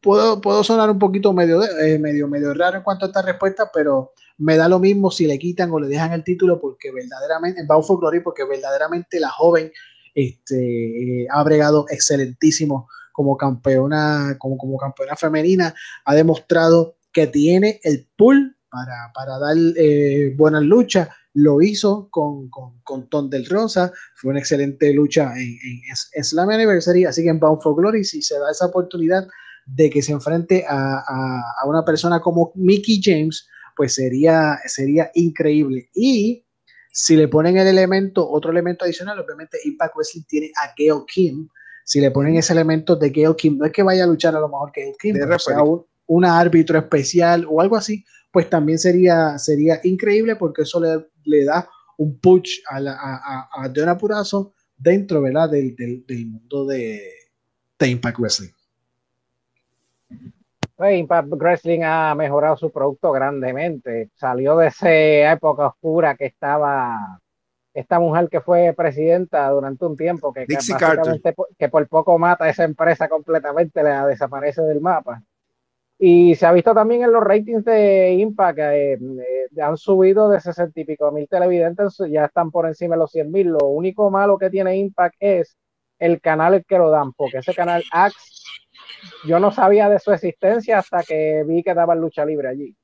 puedo, puedo sonar un poquito medio, eh, medio, medio raro en cuanto a esta respuesta, pero me da lo mismo si le quitan o le dejan el título porque verdaderamente, en Bound for Glory, porque verdaderamente la joven este, eh, ha bregado excelentísimo como campeona, como, como campeona femenina, ha demostrado que tiene el pull para, para dar eh, buenas luchas, lo hizo con, con, con, Ton del Rosa, fue una excelente lucha en, en, Slam Anniversary, así que en Bound for Glory, si se da esa oportunidad de que se enfrente a, a, a una persona como Mickey James, pues sería, sería increíble. Y si le ponen el elemento, otro elemento adicional, obviamente Impact Wrestling tiene a Gail Kim. Si le ponen ese elemento de Gail Kim, no es que vaya a luchar a lo mejor Gail Kim, pero sea un, árbitro especial o algo así, pues también sería, sería increíble porque eso le, le da un push a, la, a, a, Purazo dentro ¿verdad? Del, del, del mundo de, de Impact Wrestling. Pues, Impact Wrestling ha mejorado su producto grandemente. Salió de esa época oscura que estaba esta mujer que fue presidenta durante un tiempo, que, que, por poco mata a esa empresa completamente, la desaparece del mapa. Y se ha visto también en los ratings de Impact, que eh, han subido de 60 y pico mil televidentes, ya están por encima de los 100 mil. Lo único malo que tiene Impact es el canal que lo dan, porque ese canal Axe yo no sabía de su existencia hasta que vi que daba lucha libre allí.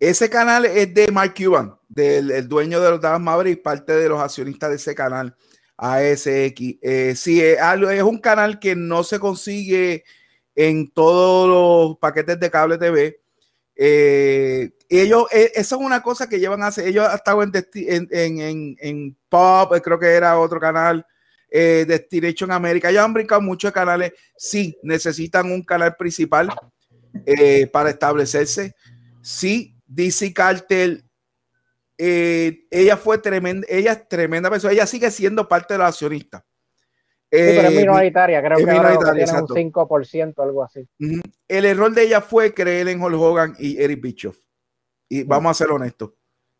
Ese canal es de Mike Cuban, del el dueño de los Dallas Mavericks, parte de los accionistas de ese canal, ASX. Eh, sí, es, un canal que no se consigue en todos los paquetes de cable TV. Eh, ellos, eh, eso es una cosa que llevan a hacer. Ellos han estado en, Pop, creo que era otro canal eh, Destination America. Ya han brincado muchos canales. Sí, necesitan un canal principal eh, para establecerse. Sí, DC Cartel. Eh, ella fue tremenda, ella es tremenda persona. Ella sigue siendo parte de la accionista. Sí, pero es eh, minoritaria, creo que tiene un 5%, algo así. El error de ella fue creer en Hulk Hogan y Eric Bischoff. Y vamos a ser honestos.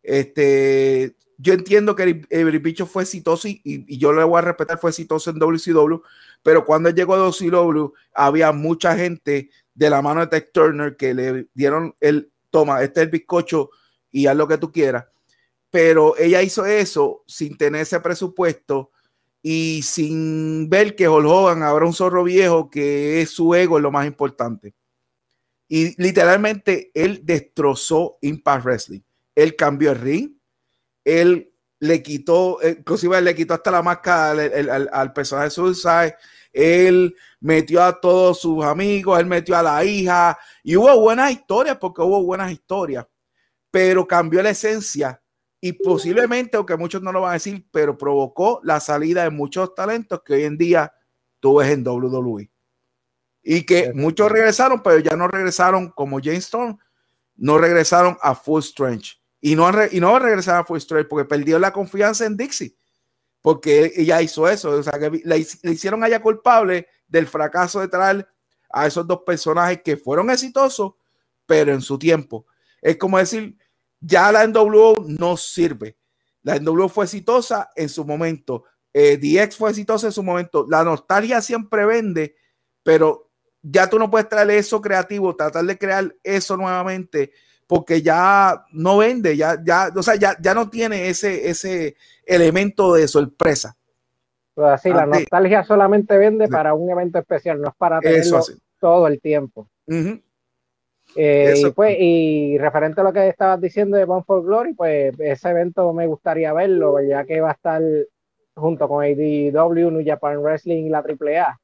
Este, yo entiendo que el, bicho fue exitoso y, yo le voy a respetar, fue exitoso en WCW, pero cuando llegó a WCW había mucha gente de la mano de Ted Turner que le dieron el, toma, este es el bizcocho y haz lo que tú quieras. Pero ella hizo eso sin tener ese presupuesto y sin ver que Hulk Hogan habrá un zorro viejo que es su ego lo más importante. Y literalmente él destrozó Impact Wrestling. Él cambió el ring, él le quitó, inclusive le quitó hasta la máscara al, personaje de Suicide, él metió a todos sus amigos, él metió a la hija, y hubo buenas historias, porque hubo buenas historias, pero cambió la esencia y posiblemente, aunque muchos no lo van a decir, pero provocó la salida de muchos talentos que hoy en día tú ves en WWE. Y que muchos regresaron, pero ya no regresaron como James Storm, no regresaron a full strength. Y no, y no regresaron a full strength porque perdió la confianza en Dixie. Porque ella hizo eso. O sea, que le, hicieron a ella culpable del fracaso de traer a esos dos personajes que fueron exitosos, pero en su tiempo. Es como decir, ya la NWO no sirve. La NWO fue exitosa en su momento. Eh, DX fue exitosa en su momento. La nostalgia siempre vende, pero ya tú no puedes traer eso creativo, tratar de crear eso nuevamente, porque ya no vende, ya, ya, o sea, ya, ya no tiene ese, ese elemento de sorpresa. Pues así, la nostalgia solamente vende para un evento especial, no es para tenerlo todo el tiempo. Eh, y, pues, y referente a lo que estabas diciendo de Bound for Glory, pues ese evento me gustaría verlo, ya que va a estar junto con ADW, New Japan Wrestling y la AAA.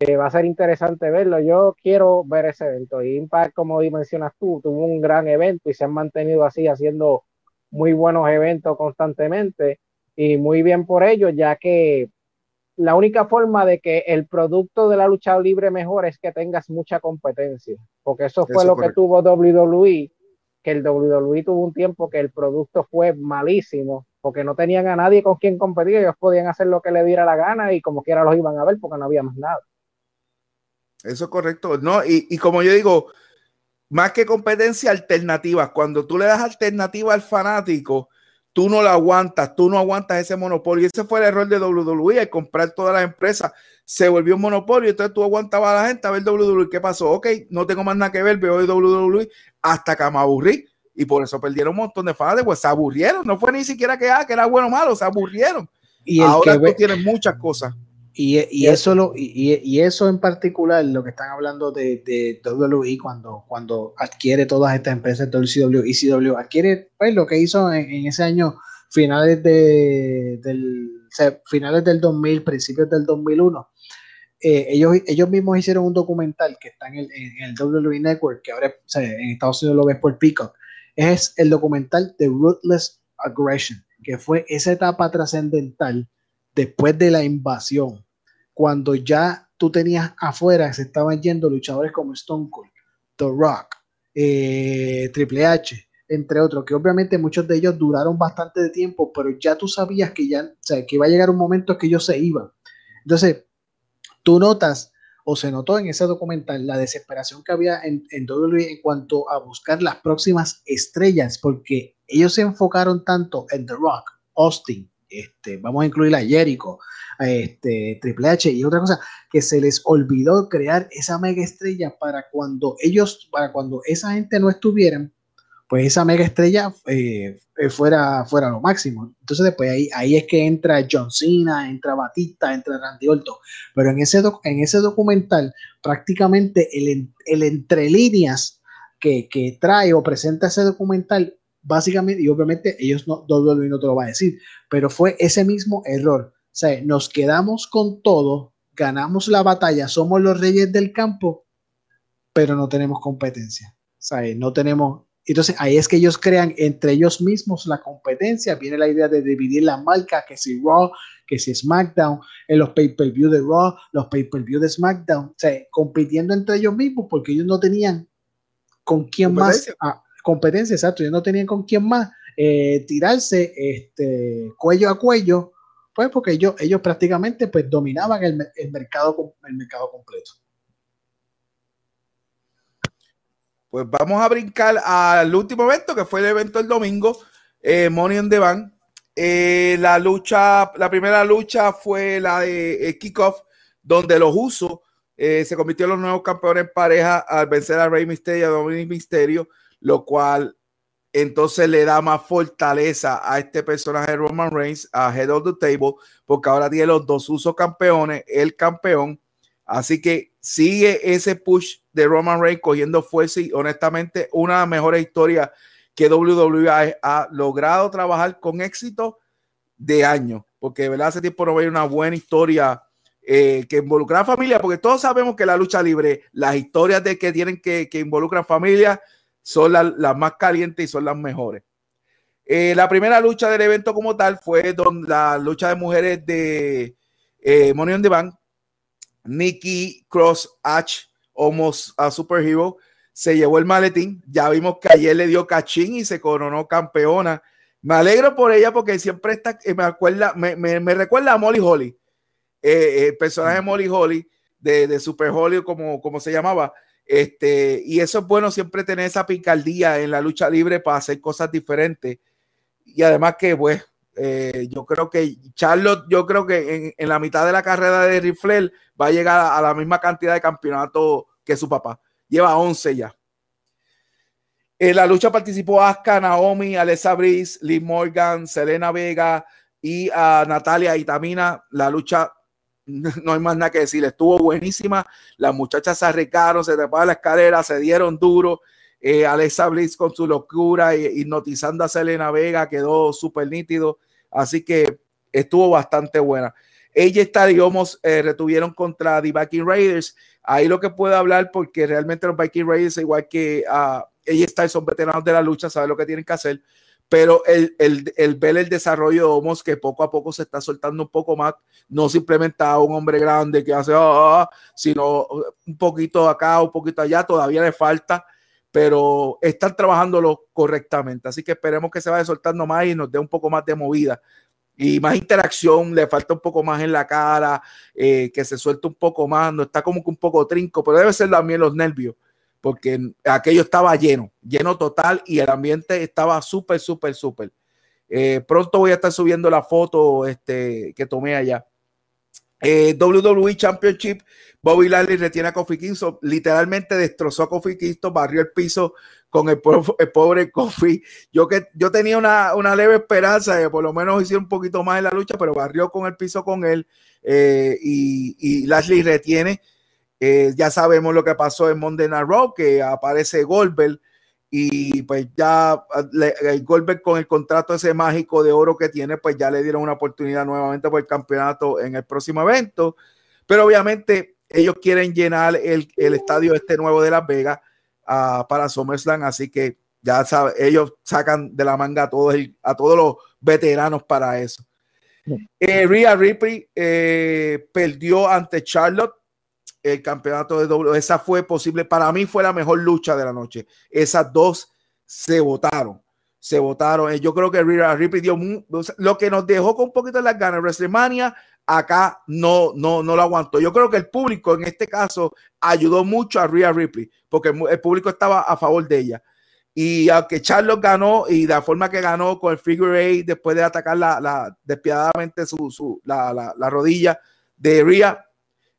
Eh, va a ser interesante verlo. Yo quiero ver ese evento. Y Impact, como mencionas tú, tuvo un gran evento y se han mantenido así haciendo muy buenos eventos constantemente. Y muy bien por ello, ya que la única forma de que el producto de la lucha libre mejor es que tengas mucha competencia, porque eso fue lo que tuvo WWE, que el WWE tuvo un tiempo que el producto fue malísimo, porque no tenían a nadie con quien competir, ellos podían hacer lo que le diera la gana y como quiera los iban a ver porque no había más nada. Eso es correcto, ¿no? Y, y como yo digo, más que competencia, alternativa. Cuando tú le das alternativa al fanático, tú no la aguantas, tú no aguantas ese monopolio. Y ese fue el error de WWE, al comprar todas las empresas, se volvió un monopolio, entonces tú aguantabas a la gente a ver WWE, ¿qué pasó? Ok, no tengo más nada que ver, veo WWE hasta que me aburrí. Y por eso perdieron un montón de fans, pues se aburrieron, no fue ni siquiera que, ah, que era bueno o malo, se aburrieron. Y ahora tú tienes muchas cosas. Y, eso lo, y, eso en particular, lo que están hablando de, de WWE cuando, cuando adquiere todas estas empresas, WCW y CW, adquiere pues, lo que hizo en, ese año, finales, de, del, finales del 2000, principios del 2001. Eh, ellos, ellos mismos hicieron un documental que está en el, en el WWE Network, que ahora en Estados Unidos lo ves por Peacock. Es el documental The Ruthless Aggression, que fue esa etapa trascendental después de la invasión cuando ya tú tenías afuera, se estaban yendo luchadores como Stone Cold, The Rock, eh, Triple H, entre otros, que obviamente muchos de ellos duraron bastante de tiempo, pero ya tú sabías que ya, o sea, que iba a llegar un momento que ellos se iban. Entonces, tú notas, o se notó en ese documental, la desesperación que había en, en WWE en cuanto a buscar las próximas estrellas, porque ellos se enfocaron tanto en The Rock, Austin, este, vamos a incluir a Jericho, este, Triple H y otra cosa, que se les olvidó crear esa mega estrella para cuando ellos, para cuando esa gente no estuvieran, pues esa mega estrella eh, eh, fuera, fuera lo máximo. Entonces después ahí, ahí es que entra John Cena, entra Batista, entra Randy Orton. Pero en ese, en ese documental, prácticamente el, el entre líneas que, que trae o presenta ese documental básicamente, y obviamente ellos no, WWE no te lo va a decir, pero fue ese mismo error sea, nos quedamos con todo, ganamos la batalla, somos los reyes del campo, pero no tenemos competencia. O sea, no tenemos. Entonces ahí es que ellos crean entre ellos mismos la competencia. Viene la idea de dividir la marca, que si Raw, que si SmackDown, en los pay-per-view de Raw, los pay-per-view de SmackDown. O sea, compitiendo entre ellos mismos porque ellos no tenían con quién más. Ah, competencia, exacto. Ellos no tenían con quién más eh, tirarse este, cuello a cuello pues porque ellos, ellos prácticamente pues dominaban el, mercado, el mercado completo. Pues vamos a brincar al último evento, que fue el evento del domingo, eh, Money on the Bank. Eh, la lucha, la primera lucha fue la de eh, Kickoff, donde los usos se convirtieron en los nuevos campeones en pareja al vencer a Rey Mysterio y a Dominic Mysterio, lo cual entonces le da más fortaleza a este personaje de Roman Reigns, a Head of the Table, porque ahora tiene los dos usos campeones, el campeón. Así que sigue ese push de Roman Reigns cogiendo fuerza y honestamente una de las mejores historias que WWE ha, logrado trabajar con éxito de años, porque de verdad hace tiempo no veía una buena historia eh, que involucra a familia, porque todos sabemos que la lucha libre, las historias de que tienen que, que involucran familia, son las más calientes y son las mejores. Eh, la primera lucha del evento como tal fue la lucha de mujeres de eh, Money on the Bank. Nikki Cross H Almost a Superhero, se llevó el maletín. Ya vimos que ayer le dio cachín y se coronó campeona. Me alegro por ella porque siempre está, me, acuerda, me, me, recuerda a Molly Holly, eh, el personaje Molly Holly de, de Super Holly, como, como se llamaba. Este, y eso es bueno siempre tener esa picardía en la lucha libre para hacer cosas diferentes. Y además que, pues, eh, yo creo que Charlotte, yo creo que en, la mitad de la carrera de Rifler va a llegar a, la misma cantidad de campeonatos que su papá. Lleva 11 ya. En la lucha participó Asuka, Naomi, Alessa Brice, Liv Morgan, Selena Vega y Natalia Itamina. La lucha no hay más nada que decir, estuvo buenísima. Las muchachas se arriesgaron, se treparon la escalera, se dieron duro. Eh, Alexa Bliss con su locura hipnotizando a Selena Vega quedó súper nítido. Así que estuvo bastante buena. Ella está, digamos, eh, retuvieron contra The Viking Raiders. Ahí lo que puedo hablar, porque realmente los Viking Raiders, igual que uh, ella está, son veteranos de la lucha, saben lo que tienen que hacer. Pero el, el, el, ver el desarrollo de Homos que poco a poco se está soltando un poco más, no simplemente a un hombre grande que hace, oh, sino un poquito acá, un poquito allá, todavía le falta pero están trabajándolo correctamente. Así que esperemos que se vaya soltando más y nos dé un poco más de movida y más interacción. Le falta un poco más en la cara, eh, que se suelte un poco más. No está como que un poco trinco, pero debe ser también los nervios, porque aquello estaba lleno, lleno total y el ambiente estaba súper, súper, súper. Eh, pronto voy a estar subiendo la foto este, que tomé allá. Eh, WWE Championship, Bobby Lashley retiene a Kofi Kingston, literalmente destrozó a Kofi Kingston, barrió el piso con el, pobre Kofi. Yo que yo tenía una, una, leve esperanza de por lo menos hiciera un poquito más en la lucha, pero barrió con el piso con él eh, y, y, Lashley retiene. Eh, ya sabemos lo que pasó en Monday Night Raw, que aparece Goldberg y pues ya el Goldberg con el contrato ese mágico de oro que tiene, pues ya le dieron una oportunidad nuevamente por el campeonato en el próximo evento. Pero obviamente ellos quieren llenar el, el estadio este nuevo de Las Vegas uh, para SummerSlam, así que ya saben, ellos sacan de la manga a todos, a todos los veteranos para eso. Eh, Rhea Ripley eh, perdió ante Charlotte el campeonato de W. Esa fue posible, para mí fue la mejor lucha de la noche. Esas dos se votaron, se votaron. Yo creo que Rhea Ripley dio lo que nos dejó con un poquito de las ganas. WrestleMania acá no, no, no lo aguantó. Yo creo que el público en este caso ayudó mucho a Rhea Ripley, porque el público estaba a favor de ella. Y aunque Charles ganó y la forma que ganó con el figure eight después de atacar la, la despiadadamente su, su la, la, la, rodilla de Rhea,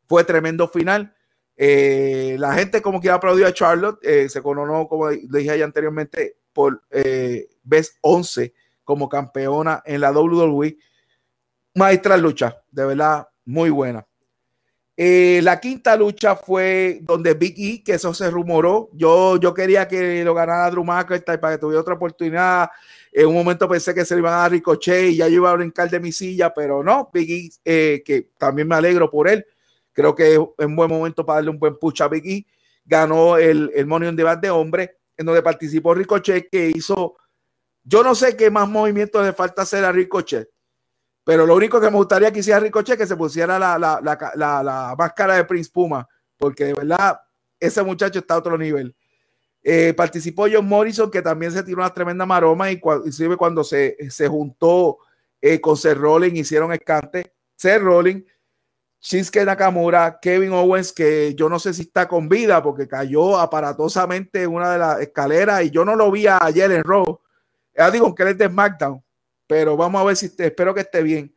fue tremendo final. Eh, la gente como que aplaudió a Charlotte, eh, se coronó, como dije ya anteriormente, por eh, vez 11 como campeona en la WWE. Maestra lucha, de verdad, muy buena. la quinta lucha fue donde Big E, que eso se rumoró. Yo, yo quería que lo ganara Drew McIntyre para que tuviera otra oportunidad. En un momento pensé que se le iban a dar Ricochet y ya yo iba a brincar de mi silla, pero no. Big E, que también me alegro por él, Creo que es un buen momento para darle un buen push a Big Ganó el, el Money on Debate de hombre, en donde participó Ricochet, que hizo. Yo no sé qué más movimientos le falta hacer a Ricochet, pero lo único que me gustaría que hiciera Ricochet que se pusiera la, la, la, máscara de Prince Puma, porque de verdad ese muchacho está a otro nivel. Eh, participó John Morrison, que también se tiró una tremenda maroma, y inclusive cuando se, se juntó eh, con Seth Rollins, hicieron el cante. Seth Rollins Shinsuke Nakamura, Kevin Owens, que yo no sé si está con vida porque cayó aparatosamente en una de las escaleras y yo no lo vi ayer en Raw. Ya digo que él es de SmackDown, pero vamos a ver si espero que esté bien.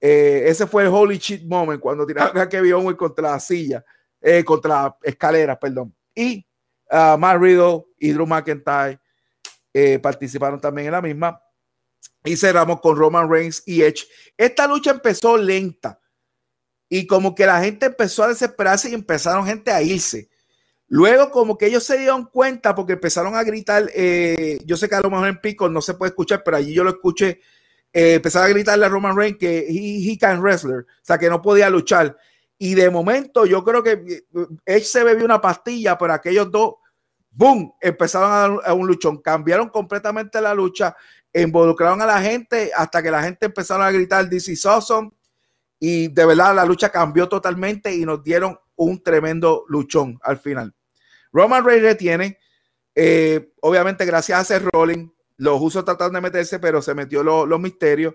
Eh, ese fue el holy shit moment cuando tiraron a Kevin Owens contra la silla, eh, contra la escalera, perdón. Y uh, Matt Riddle y Drew McIntyre eh, participaron también en la misma. Y cerramos con Roman Reigns y Edge. Esta lucha empezó lenta y como que la gente empezó a desesperarse y empezaron gente a irse. Luego como que ellos se dieron cuenta porque empezaron a gritar, eh, yo sé que a lo mejor en Pico no se puede escuchar, pero allí yo lo escuché, eh, empezaron a gritarle a Roman Reigns que he, can wrestler, o sea que no podía luchar. Y de momento yo creo que eh, él se bebió una pastilla, pero aquellos dos, ¡boom!, empezaron a dar un luchón, cambiaron completamente la lucha, involucraron a la gente hasta que la gente empezaron a gritar, this is y de verdad la lucha cambió totalmente y nos dieron un tremendo luchón al final. Roman Reigns tiene, eh, obviamente gracias a Seth Rollins, los usos trataron de meterse, pero se metió los misterios.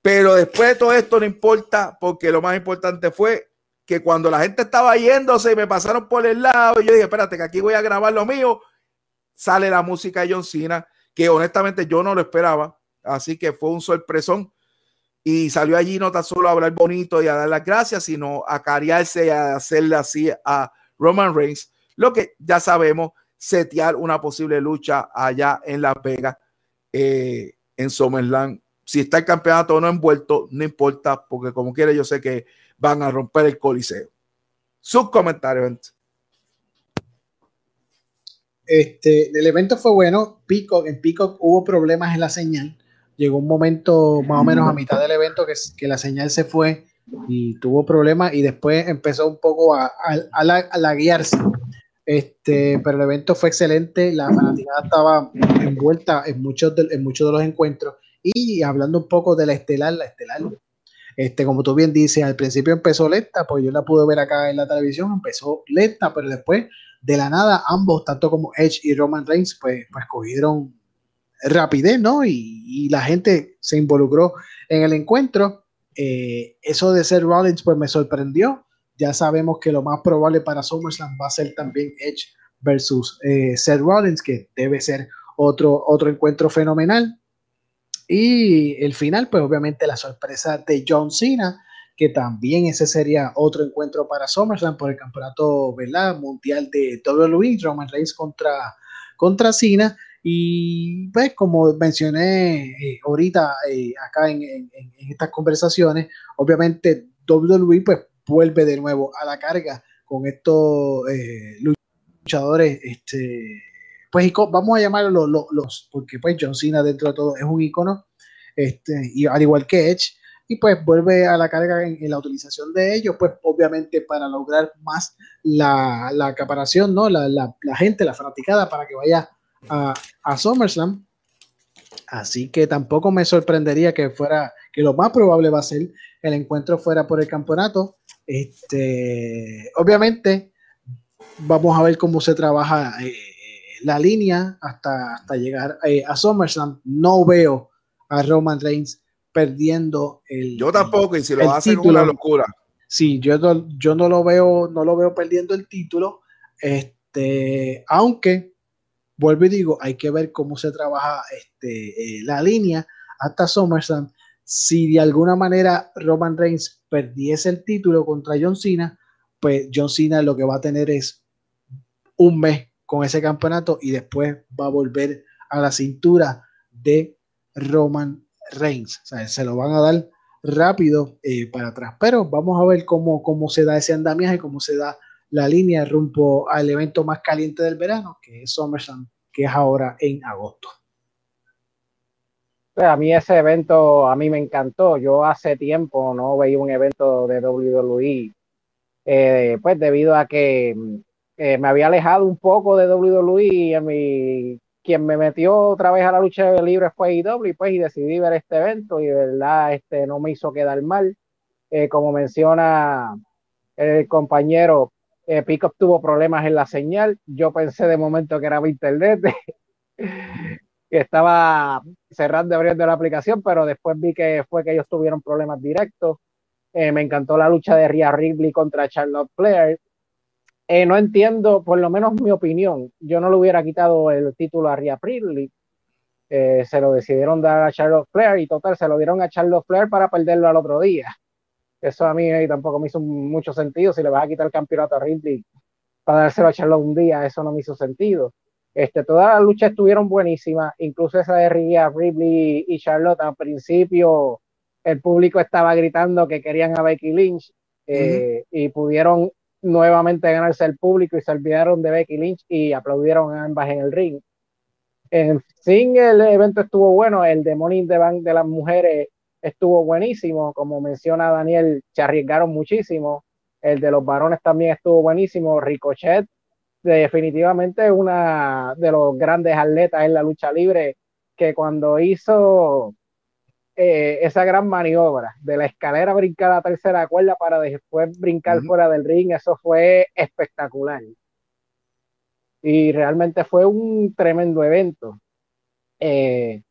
Pero después de todo esto no importa, porque lo más importante fue que cuando la gente estaba yéndose y me pasaron por el lado, y yo dije, espérate, que aquí voy a grabar lo mío, sale la música de John Cena, que honestamente yo no lo esperaba, así que fue un sorpresón. Y salió allí no tan solo a hablar bonito y a dar las gracias, sino a cariarse y a hacerle así a Roman Reigns, lo que ya sabemos, setear una posible lucha allá en La Vega, eh, en Summerland. Si está el campeonato no envuelto, no importa, porque como quiera yo sé que van a romper el coliseo. Sus comentarios. Este, el evento fue bueno. Peacock, en Peacock hubo problemas en la señal. Llegó un momento más o menos a mitad del evento que, que la señal se fue y tuvo problemas y después empezó un poco a, a, la, guiarse. Este, pero el evento fue excelente, la fanaticada estaba envuelta en muchos de, en muchos de los encuentros. Y hablando un poco de la estelar, la estelar, este, como tú bien dices, al principio empezó lenta, pues yo la pude ver acá en la televisión, empezó lenta, pero después de la nada, ambos, tanto como Edge y Roman Reigns, pues, pues cogieron rapidez, ¿no? Y, la gente se involucró en el encuentro. Eh, eso de ser Rollins, pues me sorprendió. Ya sabemos que lo más probable para SummerSlam va a ser también Edge versus eh, Seth Rollins, que debe ser otro, otro encuentro fenomenal. Y el final, pues obviamente la sorpresa de John Cena, que también ese sería otro encuentro para SummerSlam por el campeonato ¿verdad? mundial de WWE, Roman Reigns contra, contra Cena. Y pues como mencioné eh, ahorita eh, acá en, en, estas conversaciones, obviamente WWE pues vuelve de nuevo a la carga con estos eh, luchadores, este, pues vamos a llamarlo los, porque pues John Cena dentro de todo es un icono, este, y al igual que Edge, y pues vuelve a la carga en, la utilización de ellos, pues obviamente para lograr más la, la acaparación, ¿no? La, la, la, gente, la fanaticada, para que vaya a, a SummerSlam. Así que tampoco me sorprendería que fuera, que lo más probable va a ser el encuentro fuera por el campeonato. Este, obviamente, vamos a ver cómo se trabaja eh, la línea hasta, hasta llegar eh, a SummerSlam. No veo a Roman Reigns perdiendo el. Yo tampoco, y si lo hace es una locura. Sí, yo no, yo no lo veo, no lo veo perdiendo el título. Este, aunque vuelvo y digo, hay que ver cómo se trabaja este, eh, la línea hasta SummerSlam. Si de alguna manera Roman Reigns perdiese el título contra John Cena, pues John Cena lo que va a tener es un mes con ese campeonato y después va a volver a la cintura de Roman Reigns. Se lo van a dar rápido eh, para atrás. Pero vamos a ver cómo, cómo se da ese andamiaje, cómo se da la línea rumbo al evento más caliente del verano, que es SummerSlam, que es ahora en agosto. Pues, a mí ese evento, a mí me encantó. Yo hace tiempo no veía un evento de WWE, eh, pues debido a que eh, me había alejado un poco de WWE y mi, quien me metió otra vez a la lucha libre fue IW, pues, y decidí ver este evento y de verdad este, no me hizo quedar mal. Eh, como menciona el compañero, eh, Pickup tuvo problemas en la señal. Yo pensé de momento que era mi internet, que estaba cerrando y abriendo la aplicación, pero después vi que fue que ellos tuvieron problemas directos. Eh, me encantó la lucha de Rhea Ripley contra Charlotte Flair. Eh, no entiendo, por lo menos mi opinión, yo no le hubiera quitado el título a Rhea Ripley. se lo decidieron dar a Charlotte Flair y total, se lo dieron a Charlotte Flair para perderlo al otro día. Eso a mí tampoco me hizo mucho sentido. Si le vas a quitar el campeonato a Ridley para dárselo a Charlotte un día, eso no me hizo sentido. Este, todas las luchas estuvieron buenísimas, incluso esa de Rhea Ripley y Charlotte. Al principio, el público estaba gritando que querían a Becky Lynch eh, y pudieron nuevamente ganarse el público y se olvidaron de Becky Lynch y aplaudieron a ambas en el ring. En fin, el evento estuvo bueno. El de in the Bank de las mujeres estuvo buenísimo, como menciona Daniel, se arriesgaron muchísimo. El de los varones también estuvo buenísimo. Ricochet, definitivamente una de los grandes atletas en la lucha libre, que cuando hizo eh, esa gran maniobra de la escalera brincar a la tercera cuerda para después brincar fuera del ring, eso fue espectacular. Y realmente fue un tremendo evento. Eh,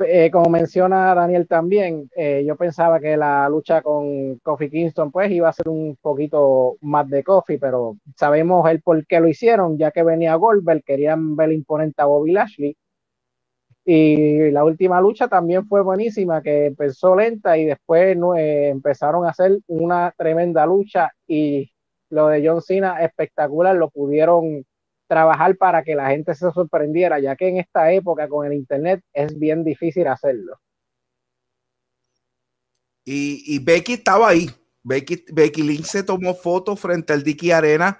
eh, como menciona Daniel también, eh, yo pensaba que la lucha con Kofi Kingston pues iba a ser un poquito más de Kofi, pero sabemos el por qué lo hicieron, ya que venía Goldberg, querían ver imponente a Bobby Lashley. Y la última lucha también fue buenísima, que empezó lenta y después eh, empezaron a hacer una tremenda lucha y lo de John Cena espectacular, lo pudieron trabajar para que la gente se sorprendiera, ya que en esta época con el Internet es bien difícil hacerlo. Y, Becky estaba ahí. Becky, Becky Lynch se tomó fotos frente al Dicky Arena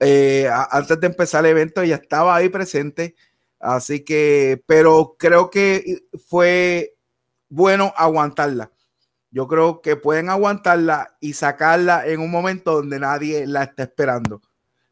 eh, antes de empezar el evento, ella estaba ahí presente. Así que, pero creo que fue bueno aguantarla. Yo creo que pueden aguantarla y sacarla en un momento donde nadie la está esperando.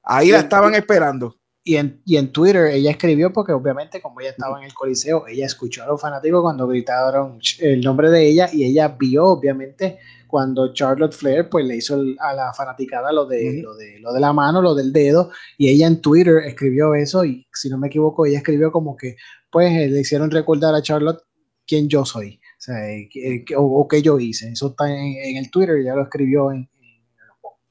Ahí la estaban esperando. Y en, y en Twitter ella escribió, porque obviamente como ella estaba en el coliseo, ella escuchó a los fanáticos cuando gritaron el nombre de ella y ella vio obviamente cuando Charlotte Flair pues le hizo a la fanaticada lo de, lo de lo de la mano, lo del dedo, y ella en Twitter escribió eso y si no me equivoco ella escribió como que pues eh, le hicieron recordar a Charlotte quién yo soy, o, sea, eh, o, qué yo hice. Eso está en, el Twitter, ya lo escribió en,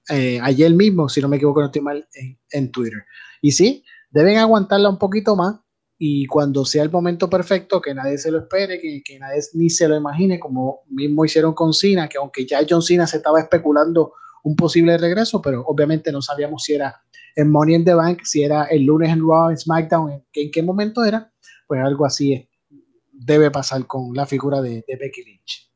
eh, ayer mismo, si no me equivoco, no estoy mal, en, en Twitter. Y sí, deben aguantarla un poquito más y cuando sea el momento perfecto, que nadie se lo espere, que, nadie ni se lo imagine, como mismo hicieron con Cena, que aunque ya John Cena se estaba especulando un posible regreso, pero obviamente no sabíamos si era en Money in the Bank, si era el lunes en Raw, en SmackDown, en, qué momento era, pues algo así debe pasar con la figura de Becky Lynch.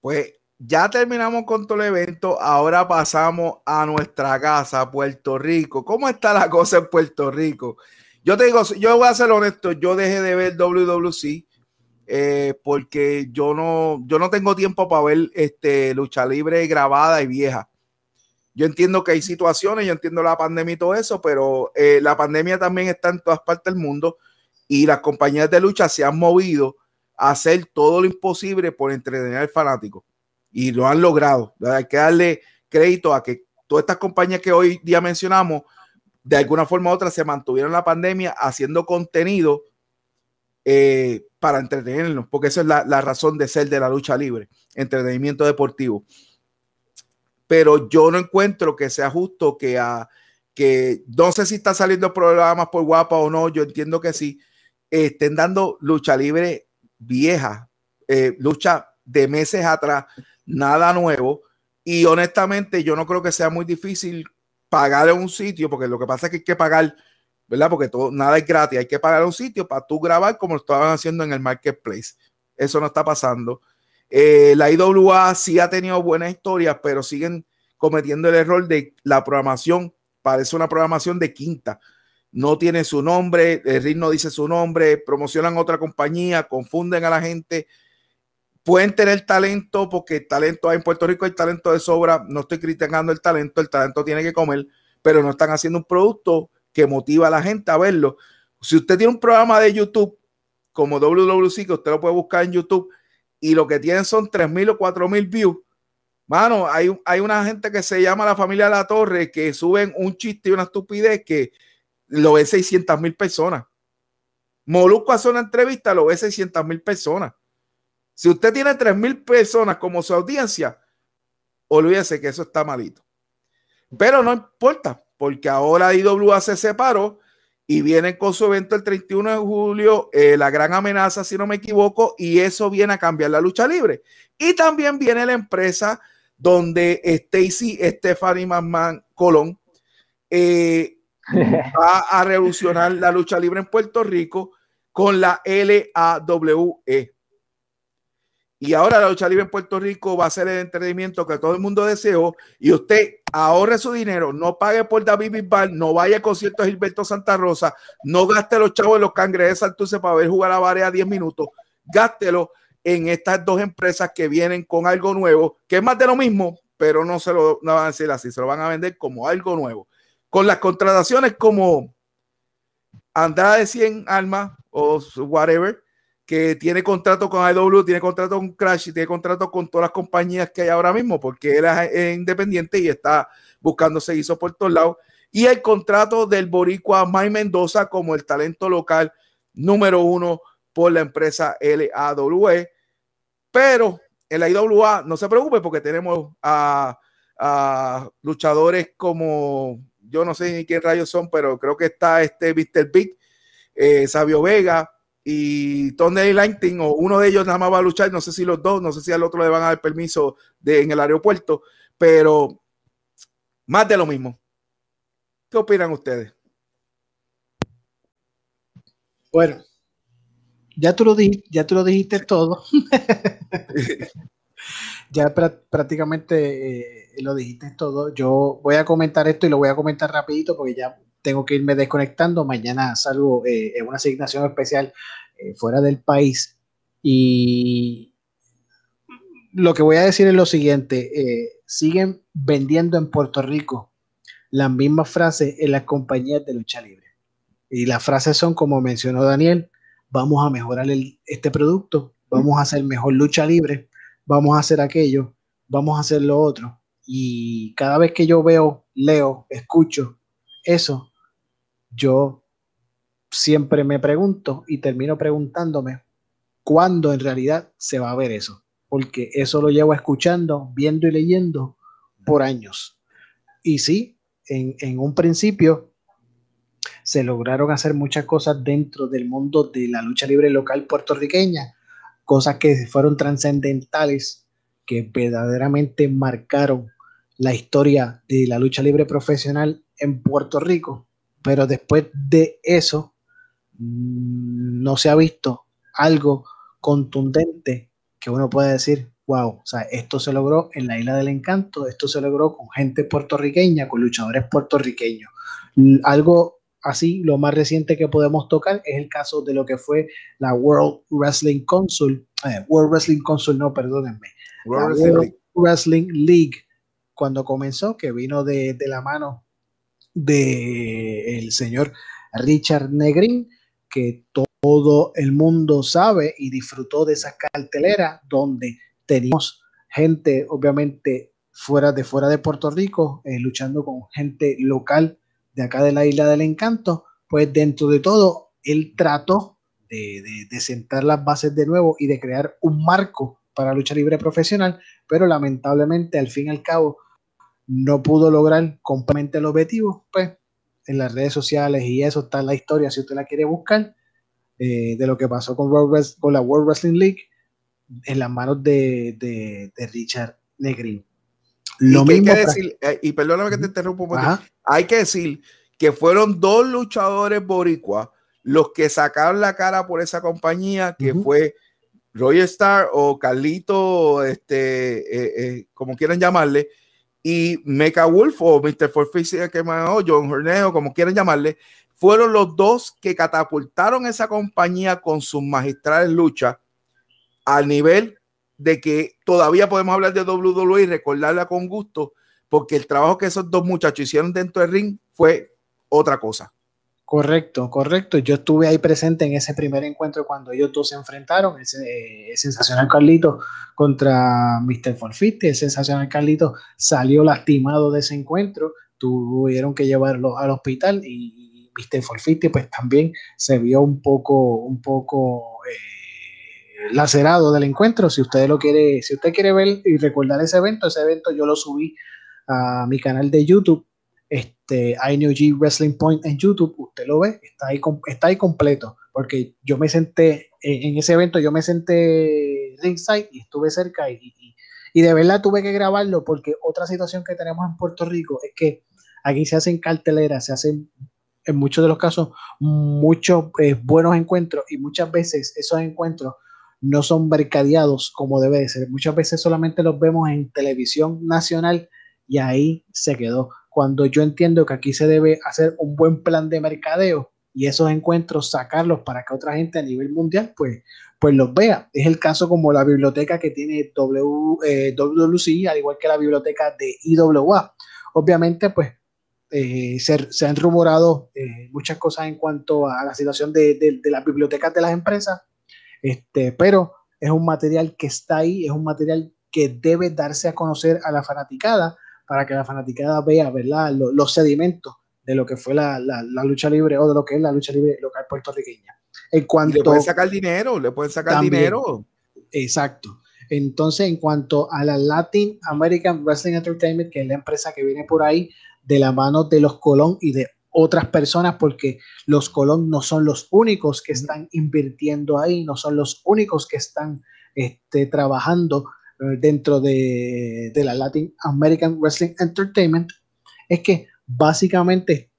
Pues ya terminamos con todo el evento. Ahora pasamos a nuestra casa, Puerto Rico. ¿Cómo está la cosa en Puerto Rico? Yo te digo, yo voy a ser honesto, yo dejé de ver WWC eh, porque yo no, yo no tengo tiempo para ver este, lucha libre grabada y vieja. Yo entiendo que hay situaciones, yo entiendo la pandemia y todo eso, pero eh, la pandemia también está en todas partes del mundo y las compañías de lucha se han movido a hacer todo lo imposible por entretener al fanático y lo han logrado. Hay que darle crédito a que todas estas compañías que hoy día mencionamos, de alguna forma u otra, se mantuvieron la pandemia haciendo contenido eh, para entretenernos, porque esa es la, razón de ser de la lucha libre, entretenimiento deportivo. Pero yo no encuentro que sea justo que a que no sé si está saliendo programas por guapa o no, yo entiendo que sí, estén dando lucha libre vieja, eh, lucha de meses atrás, nada nuevo. Y honestamente, yo no creo que sea muy difícil pagar en un sitio, porque lo que pasa es que hay que pagar, ¿verdad? Porque todo, nada es gratis, hay que pagar un sitio para tú grabar como lo estaban haciendo en el marketplace. Eso no está pasando. Eh, la IWA sí ha tenido buenas historias, pero siguen cometiendo el error de la programación. Parece una programación de quinta. No tiene su nombre, el ring no dice su nombre, promocionan otra compañía, confunden a la gente pueden tener talento porque talento hay en Puerto Rico, hay talento de sobra. No estoy criticando el talento, el talento tiene que comer, pero no están haciendo un producto que motiva a la gente a verlo. Si usted tiene un programa de YouTube como WWC, que usted lo puede buscar en YouTube, y lo que tienen son 3.000 o 4.000 views, mano, hay, hay una gente que se llama la familia La Torre que suben un chiste y una estupidez que lo ve 600 mil personas. Molusco hace una entrevista, lo ve 600 mil personas. Si usted tiene 3.000 personas como su audiencia, olvídese que eso está malito. Pero no importa, porque ahora IWA se separó y vienen con su evento el 31 de julio, eh, la gran amenaza, si no me equivoco, y eso viene a cambiar la lucha libre. Y también viene la empresa donde Stacy Stephanie McMahon Colón eh, va a revolucionar la lucha libre en Puerto Rico con la LAWE. Y ahora la lucha libre en Puerto Rico va a ser el entretenimiento que todo el mundo deseó. Y usted ahorre su dinero, no pague por David Bisbal, no vaya al concierto de Gilberto Santa Rosa, no gaste los chavos en los cangrejes Santurce para ver jugar a Varea 10 minutos. Gástelo en estas dos empresas que vienen con algo nuevo, que es más de lo mismo, pero no se lo van a decir así, se lo van a vender como algo nuevo. Con las contrataciones como Andrade de 100 Almas o whatever, que tiene contrato con IW, tiene contrato con Crash y tiene contrato con todas las compañías que hay ahora mismo, porque él es independiente y está buscando seguir por todos lados. Y el contrato del Boricua Mike Mendoza como el talento local número uno por la empresa LAWE. Pero en la IWA no se preocupe porque tenemos a, luchadores como, yo no sé ni quién rayos son, pero creo que está este Mr. Big, eh, Sabio Vega y Tony Lightning, o uno de ellos nada más va a luchar, no sé si los dos, no sé si al otro le van a dar permiso de, en el aeropuerto, pero más de lo mismo. ¿Qué opinan ustedes? Bueno, ya tú lo, ya tú lo dijiste todo. ya prácticamente eh, lo dijiste todo. Yo voy a comentar esto y lo voy a comentar rapidito porque ya tengo que irme desconectando. Mañana salgo eh, en una asignación especial eh, fuera del país. Y lo que voy a decir es lo siguiente. siguen vendiendo en Puerto Rico las mismas frases en las compañías de lucha libre. Y las frases son, como mencionó Daniel, vamos a mejorar este producto, vamos a hacer mejor lucha libre, vamos a hacer aquello, vamos a hacer lo otro. Y cada vez que yo veo, leo, escucho eso, yo siempre me pregunto y termino preguntándome cuándo en realidad se va a ver eso. Porque eso lo llevo escuchando, viendo y leyendo por años. Y sí, en, un principio se lograron hacer muchas cosas dentro del mundo de la lucha libre local puertorriqueña, cosas que fueron trascendentales, que verdaderamente marcaron la historia de la lucha libre profesional en Puerto Rico, pero después de eso mm, no se ha visto algo contundente que uno pueda decir, wow, o sea, esto se logró en la Isla del Encanto, esto se logró con gente puertorriqueña, con luchadores puertorriqueños. Algo así, lo más reciente que podemos tocar es el caso de lo que fue la World Wrestling Council, eh, World Wrestling Council, no, perdónenme, World, Wrestling League, cuando comenzó, que vino de, de la mano del señor Richard Negrin, que todo el mundo sabe y disfrutó de esa cartelera donde teníamos gente, obviamente, fuera de, fuera de Puerto Rico, eh, luchando con gente local de acá de la Isla del Encanto, pues dentro de todo, él trató de, de, sentar las bases de nuevo y de crear un marco para lucha libre profesional, pero lamentablemente al fin y al cabo no pudo lograr completamente el objetivo, pues en las redes sociales y eso está la historia si usted la quiere buscar, eh, de lo que pasó con, con la World Wrestling League, en las manos de, de, de Richard Negrin. Lo y mismo. decir, eh, y perdóname que te interrumpo, hay que decir que fueron dos luchadores boricua los que sacaron la cara por esa compañía, que fue Roy Star o Carlito, este, eh, eh, como quieran llamarle, y Mecha Wolf o Mr. Forfix, que o John Horneo, como quieran llamarle, fueron los dos que catapultaron esa compañía con sus magistrales luchas al nivel de que todavía podemos hablar de WWE y recordarla con gusto, porque el trabajo que esos dos muchachos hicieron dentro del ring fue otra cosa. Correcto, correcto. Yo estuve ahí presente en ese primer encuentro cuando ellos dos se enfrentaron, ese, sensacional Carlito contra Mr. Forfiste, el sensacional Carlito salió lastimado de ese encuentro, tuvieron que llevarlo al hospital y Mr. Forfiste pues también se vio un poco, un poco... Eh, lacerado del encuentro. Si usted lo quiere, si usted quiere ver y recordar ese evento, ese evento yo lo subí a mi canal de YouTube, este G Wrestling Point en YouTube, usted lo ve, está ahí, está ahí completo, porque yo me senté en, ese evento, yo me senté ringside y estuve cerca y, y, de verdad tuve que grabarlo porque otra situación que tenemos en Puerto Rico es que aquí se hacen carteleras, se hacen en muchos de los casos muchos eh, buenos encuentros y muchas veces esos encuentros no son mercadeados como debe de ser. Muchas veces solamente los vemos en televisión nacional y ahí se quedó. Cuando yo entiendo que aquí se debe hacer un buen plan de mercadeo y esos encuentros sacarlos para que otra gente a nivel mundial pues, pues los vea. Es el caso como la biblioteca que tiene w, eh, WWC, al igual que la biblioteca de IWA. Obviamente pues eh, se, han rumorado eh, muchas cosas en cuanto a la situación de, de las bibliotecas de las empresas Este, pero es un material que está ahí, es un material que debe darse a conocer a la fanaticada para que la fanaticada vea ¿verdad? Los, sedimentos de lo que fue la, lucha libre o de lo que es la lucha libre local puertorriqueña. En cuanto, le pueden sacar dinero, le pueden sacar dinero. Exacto. Entonces, en cuanto a la Latin American Wrestling Entertainment, que es la empresa que viene por ahí de la mano de los Colón y de otras personas, porque los Colón no son los únicos que están invirtiendo ahí, no son los únicos que están este, trabajando dentro de, de, la Latin American Wrestling Entertainment, es que básicamente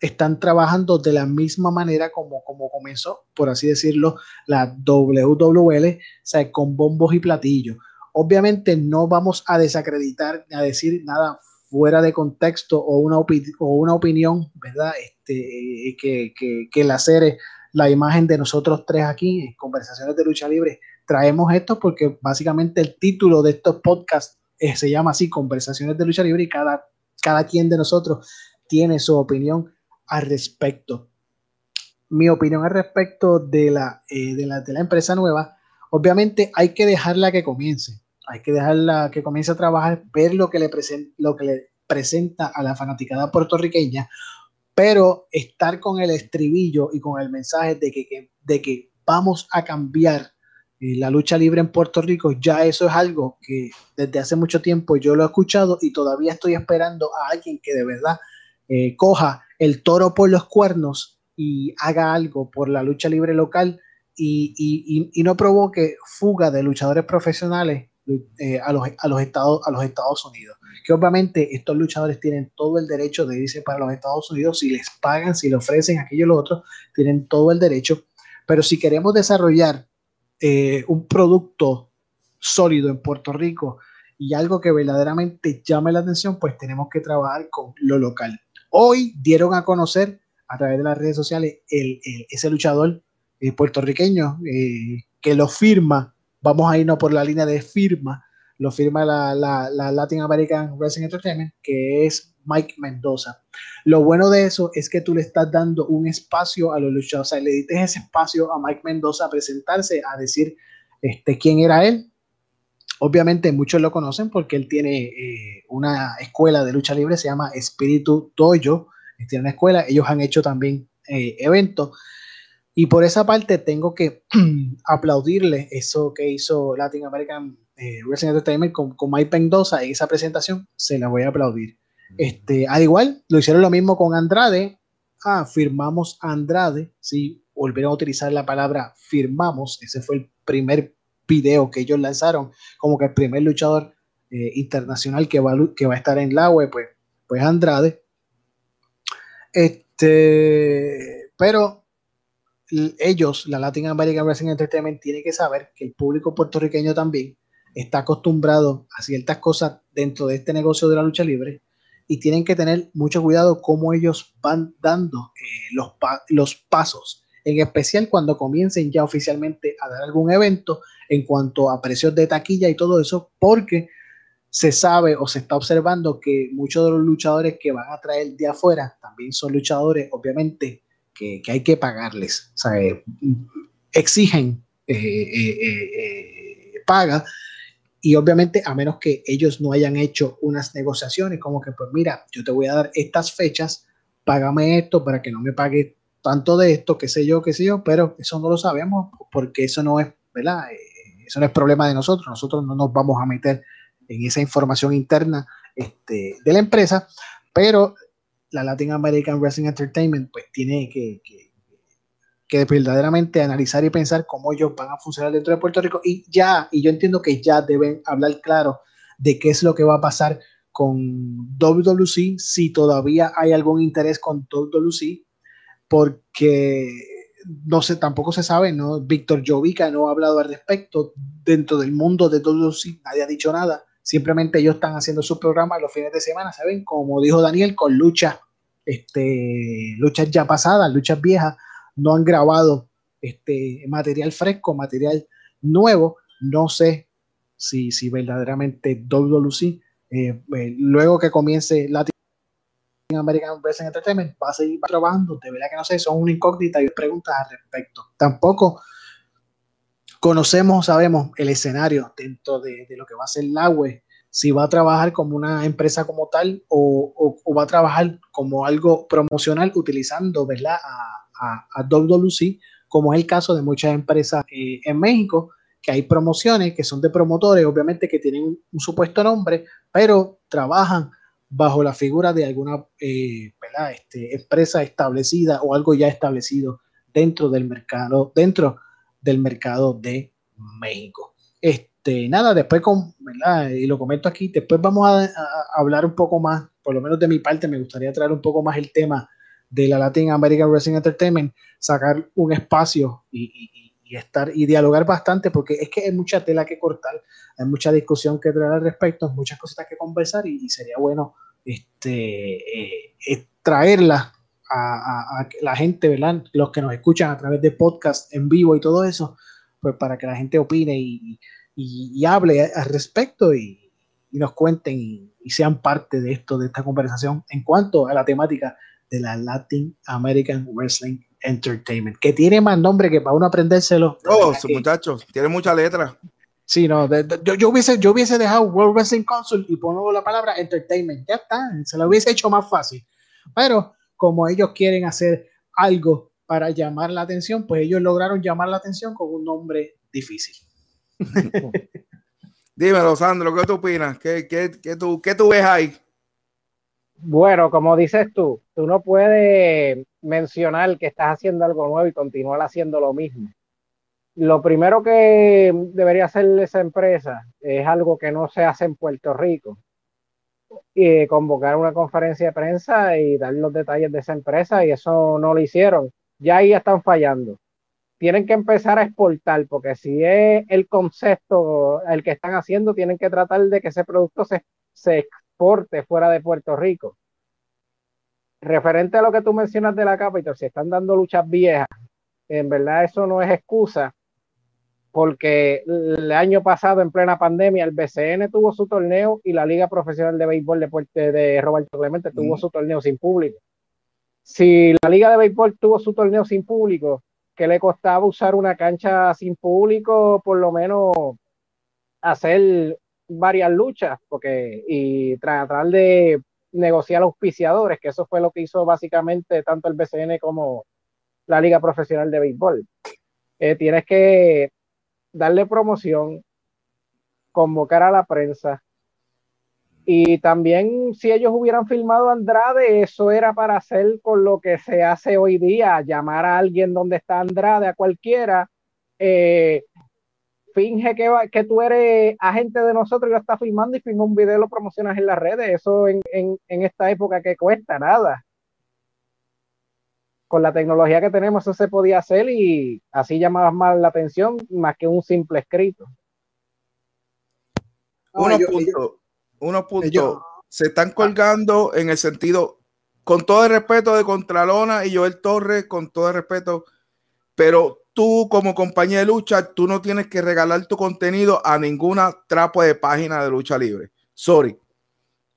están trabajando de la misma manera como, como comenzó, por así decirlo, la WWL, o sea, con bombos y platillos. Obviamente no vamos a desacreditar, a decir nada fuera de contexto o una, o una opinión, ¿verdad? Este, que, que, que la la imagen de nosotros tres aquí en Conversaciones de Lucha Libre, traemos esto porque básicamente el título de estos podcasts eh, se llama así, Conversaciones de Lucha Libre, y cada, cada quien de nosotros tiene su opinión al respecto. Mi opinión al respecto de la, eh, de la, de la empresa nueva, obviamente hay que dejarla que comience, hay que dejarla que comience a trabajar, ver lo que le, lo que le presenta a la fanaticada puertorriqueña, pero estar con el estribillo y con el mensaje de que, de que vamos a cambiar la lucha libre en Puerto Rico, ya eso es algo que desde hace mucho tiempo yo lo he escuchado y todavía estoy esperando a alguien que de verdad eh, coja el toro por los cuernos y haga algo por la lucha libre local y, no provoque fuga de luchadores profesionales eh, a, los, a, los Estados, a los Estados Unidos. Que obviamente estos luchadores tienen todo el derecho de irse para los Estados Unidos si les pagan, si le ofrecen aquello y lo otro, tienen todo el derecho. Pero si queremos desarrollar eh, un producto sólido en Puerto Rico y algo que verdaderamente llame la atención, pues tenemos que trabajar con lo local. Hoy dieron a conocer a través de las redes sociales el, ese luchador eh, puertorriqueño eh, que lo firma, vamos a irnos por la línea de firma, lo firma la, la, Latin American Wrestling Entertainment, que es Mike Mendoza. Lo bueno de eso es que tú le estás dando un espacio a los luchadores, o sea, le diste ese espacio a Mike Mendoza a presentarse, a decir este, quién era él, Obviamente muchos lo conocen porque él tiene eh, una escuela de lucha libre, se llama Espíritu Dojo, tiene una escuela, ellos han hecho también eh, eventos. Y por esa parte tengo que aplaudirle eso que hizo Latin American eh, Wrestling Entertainment con, con, Mike Pendosa en esa presentación, se la voy a aplaudir. Este, al igual, lo hicieron lo mismo con Andrade. Ah, firmamos Andrade, sí, volvieron a utilizar la palabra firmamos, ese fue el primer video que ellos lanzaron, como que el primer luchador eh, internacional que va, que va a estar en la web, pues, pues Andrade. Este, pero ellos, la Latin American Wrestling Entertainment, tiene que saber que el público puertorriqueño también está acostumbrado a ciertas cosas dentro de este negocio de la lucha libre y tienen que tener mucho cuidado cómo ellos van dando eh, los, los pasos en especial cuando comiencen ya oficialmente a dar algún evento en cuanto a precios de taquilla y todo eso, porque se sabe o se está observando que muchos de los luchadores que van a traer de afuera también son luchadores, obviamente, que, hay que pagarles. O sea, eh, exigen eh, eh, paga y obviamente a menos que ellos no hayan hecho unas negociaciones como que pues mira, yo te voy a dar estas fechas, págame esto para que no me pague tanto de esto, qué sé yo, qué sé yo, pero eso no lo sabemos porque eso no es, ¿verdad? Eh, eso no es problema de nosotros, nosotros no nos vamos a meter en esa información interna este, de la empresa, pero la Latin American Wrestling Entertainment pues tiene que, que, que, verdaderamente analizar y pensar cómo ellos van a funcionar dentro de Puerto Rico y ya, y yo entiendo que ya deben hablar claro de qué es lo que va a pasar con WWC, si todavía hay algún interés con WWC, porque no sé, tampoco se sabe, ¿no? Víctor Jovica no ha hablado al respecto. Dentro del mundo de todos, nadie ha dicho nada. Simplemente ellos están haciendo sus programas los fines de semana, ¿saben? Como dijo Daniel, con luchas, este, luchas ya pasadas, luchas viejas, no han grabado este material fresco, material nuevo. No sé si, si verdaderamente WWC, eh, eh, luego que comience la American Wrestling Entertainment va a seguir trabajando, de verdad que no sé, son una incógnita y preguntas al respecto. Tampoco conocemos, sabemos el escenario dentro de, lo que va a ser la web, si va a trabajar como una empresa como tal o, va a trabajar como algo promocional utilizando ¿verdad? A, a, WWC, como es el caso de muchas empresas eh, en México, que hay promociones que son de promotores, obviamente que tienen un, supuesto nombre, pero trabajan bajo la figura de alguna eh, este, empresa establecida o algo ya establecido dentro del mercado, dentro del mercado de México. Este, nada, después con, ¿verdad? Y lo comento aquí, después vamos a, hablar un poco más, por lo menos de mi parte, me gustaría traer un poco más el tema de la Latin American Wrestling Entertainment, sacar un espacio y, estar y dialogar bastante, porque es que hay mucha tela que cortar, hay mucha discusión que traer al respecto, muchas cositas que conversar y, sería bueno este, eh, traerlas a, la gente, ¿verdad? Los que nos escuchan a través de podcast en vivo y todo eso, pues para que la gente opine y, hable al respecto y, nos cuenten y, sean parte de esto, de esta conversación en cuanto a la temática de la Latin American Wrestling Entertainment, que tiene más nombre que para uno aprendérselo. Oh, muchachos, tiene mucha letra. Sí, no, yo, yo, hubiese, yo hubiese dejado World Wrestling Council y pongo la palabra entertainment. Ya está, se lo hubiese hecho más fácil. Pero como ellos quieren hacer algo para llamar la atención, pues ellos lograron llamar la atención con un nombre difícil. Dímelo, Sandro, ¿qué tú opinas? ¿Qué, qué, qué, tú, ¿Qué tú ves ahí? Bueno, como dices tú, tú no puedes mencionar que estás haciendo algo nuevo y continuar haciendo lo mismo. Lo primero que debería hacer esa empresa es algo que no se hace en Puerto Rico, y convocar una conferencia de prensa y dar los detalles de esa empresa y eso no lo hicieron. Ya ahí están fallando. Tienen que empezar a exportar porque si es el concepto el que están haciendo, tienen que tratar de que ese producto se, se fuera de Puerto Rico. Referente a lo que tú mencionas de la Capitol, si están dando luchas viejas, en verdad eso no es excusa porque el año pasado, en plena pandemia, el BCN tuvo su torneo y la Liga Profesional de Béisbol de, de Roberto Clemente tuvo su torneo sin público. Si la Liga de Béisbol tuvo su torneo sin público, ¿qué le costaba usar una cancha sin público? Por lo menos hacer varias luchas porque, y tratar de negociar auspiciadores, que eso fue lo que hizo básicamente tanto el BCN como la Liga Profesional de Béisbol. Eh, tienes que darle promoción, convocar a la prensa. Y también si ellos hubieran filmado Andrade, eso era para hacer con lo que se hace hoy día, llamar a alguien donde está Andrade, a cualquiera, eh, finge que, que tú eres agente de nosotros y lo estás filmando y filma un video y lo promocionas en las redes. Eso en, en, en esta época que cuesta nada con la tecnología que tenemos eso se podía hacer y así llamabas más la atención más que un simple escrito. Unos puntos, unos puntos se están colgando en el sentido, con todo el respeto de Contralona y Joel Torres, con todo el respeto, pero tú como compañía de lucha, tú no tienes que regalar tu contenido a ninguna trapo de página de lucha libre. Sorry.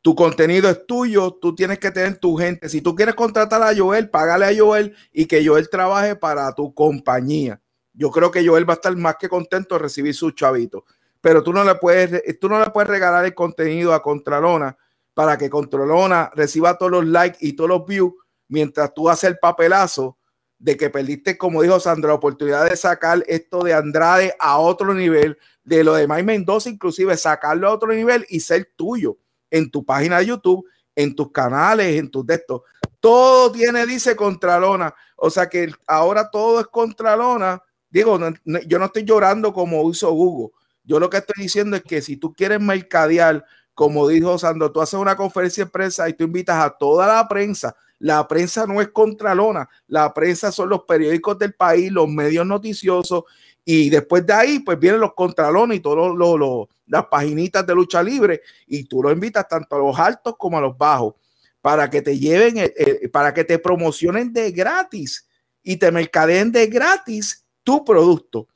Tu contenido es tuyo, tú tienes que tener tu gente. Si tú quieres contratar a Joel, págale a Joel y que Joel trabaje para tu compañía. Yo creo que Joel va a estar más que contento de recibir su chavito. Pero tú no le puedes, tú no le puedes regalar el contenido a Contralona para que Contralona reciba todos los likes y todos los views mientras tú haces el papelazo de que perdiste, como dijo Sandra, la oportunidad de sacar esto de Andrade a otro nivel, de lo de Mike Mendoza, inclusive sacarlo a otro nivel y ser tuyo en tu página de YouTube, en tus canales, en tus textos. Todo tiene, dice Contralona. O sea que ahora todo es Contralona. Digo, yo no estoy llorando como hizo Google. Yo lo que estoy diciendo es que si tú quieres mercadear, como dijo Sandro, tú haces una conferencia de prensa y tú invitas a toda la prensa. La prensa no es Contralona, la prensa son los periódicos del país, los medios noticiosos y después de ahí, pues vienen los contralones y todas las paginitas de lucha libre. Y tú lo invitas tanto a los altos como a los bajos para que te lleven, para que te promocionen de gratis y te mercadeen de gratis tu producto.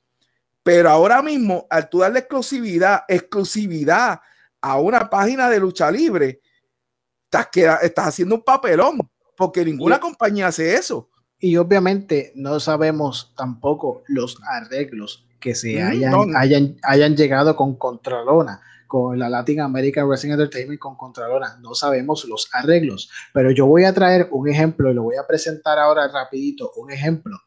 Pero ahora mismo, al tú darle exclusividad, exclusividad a una página de lucha libre, estás, estás haciendo un papelón, porque ninguna compañía hace eso. Y obviamente no sabemos tampoco los arreglos que se hayan, hayan, hayan llegado con Contralona, con la Latin American Wrestling Entertainment con Contralona. No sabemos los arreglos, pero yo voy a traer un ejemplo y lo voy a presentar ahora rapidito, un ejemplo.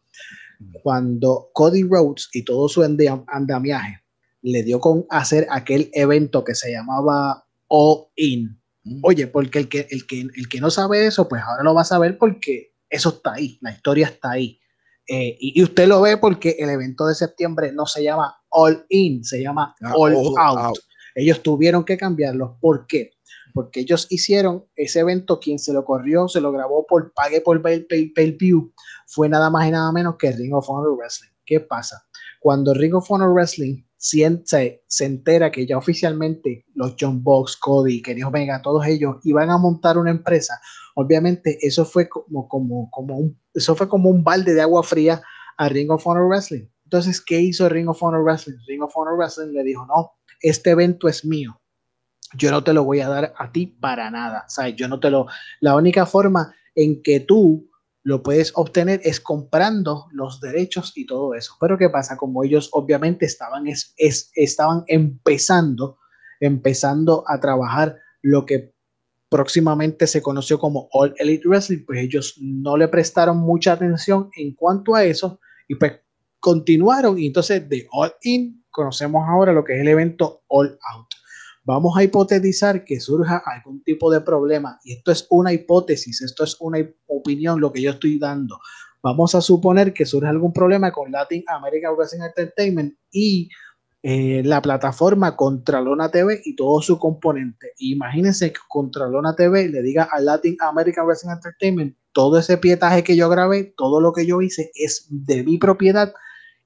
Cuando Cody Rhodes y todo su andamiaje le dio con hacer aquel evento que se llamaba All In. Oye, porque el que, el, que, el que no sabe eso, pues ahora lo va a saber porque eso está ahí, la historia está ahí. Eh, y, usted lo ve porque el evento de septiembre no se llama All In, se llama ah, All, out. Ellos tuvieron que cambiarlo. ¿Por qué? Porque ellos hicieron ese evento, quien se lo corrió, se lo grabó por pague por pay, pay, view, fue nada más y nada menos que Ring of Honor Wrestling. ¿Qué pasa? Cuando Ring of Honor Wrestling se, se entera que ya oficialmente los John Box, Cody, Kenny Omega, todos ellos iban a montar una empresa, obviamente eso fue como, como, como un, eso fue como un balde de agua fría a Ring of Honor Wrestling. Entonces, ¿qué hizo Ring of Honor Wrestling? Ring of Honor Wrestling le dijo, no, este evento es mío. Yo no te lo voy a dar a ti para nada. O yo no te lo... La única forma en que tú lo puedes obtener es comprando los derechos y todo eso. Pero ¿qué pasa? Como ellos obviamente estaban, es, estaban empezando, empezando a trabajar lo que próximamente se conoció como All Elite Wrestling, pues ellos no le prestaron mucha atención en cuanto a eso y pues continuaron entonces de All In conocemos ahora lo que es el evento All Out vamos a hipotetizar que surja algún tipo de problema, y esto es una hipótesis, esto es una opinión, lo que yo estoy dando. Vamos a suponer que surge algún problema con Latin American Wrestling Entertainment y eh, la plataforma Contralona TV y todo su componente. Imagínense que Contralona TV le diga a Latin American Wrestling Entertainment todo ese pietaje que yo grabé, todo lo que yo hice es de mi propiedad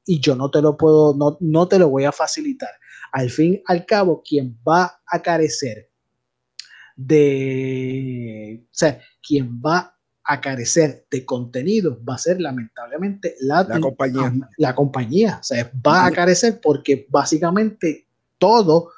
y yo no te lo puedo, no, no te lo voy a facilitar al fin al cabo, quien va a carecer de, o sea, quien va a carecer de contenido va a ser lamentablemente la, compañía. La compañía, o sea, va a carecer porque básicamente todo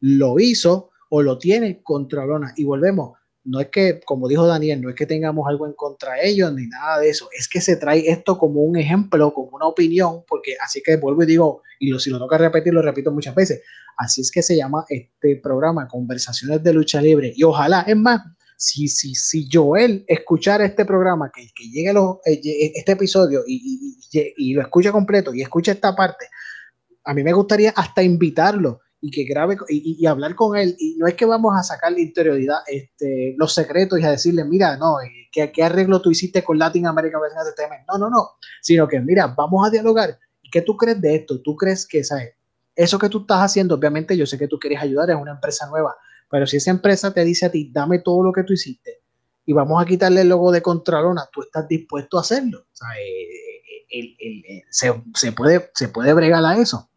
lo hizo o lo tiene Contralona. Y volvemos, no es que, como dijo Daniel, no es que tengamos algo en contra de ellos ni nada de eso, es que se trae esto como un ejemplo, como una opinión, porque así que vuelvo y digo, y lo, si lo toca repetir, lo repito muchas veces, así es que se llama este programa, Conversaciones de Lucha Libre, y ojalá, es más, si, si, si Joel escuchara este programa, que, que llegue eh, este episodio y, y lo escucha completo y escucha esta parte, a mí me gustaría hasta invitarlo y que grabe y, hablar con él. Y no es que vamos a sacar la interioridad, este, los secretos y a decirle, mira, no, eh, ¿qué, qué arreglo tú hiciste con Latin Entertainment? No, no, no, sino que, mira, vamos a dialogar. ¿Qué tú crees de esto? ¿Tú crees que, ¿sabes? Eso que tú estás haciendo, obviamente yo sé que tú quieres ayudar, es una empresa nueva, pero si esa empresa te dice a ti, dame todo lo que tú hiciste y vamos a quitarle el logo de Contralona, tú estás dispuesto a hacerlo. Sea, eh, eh, se, se, puede, se puede bregar a eso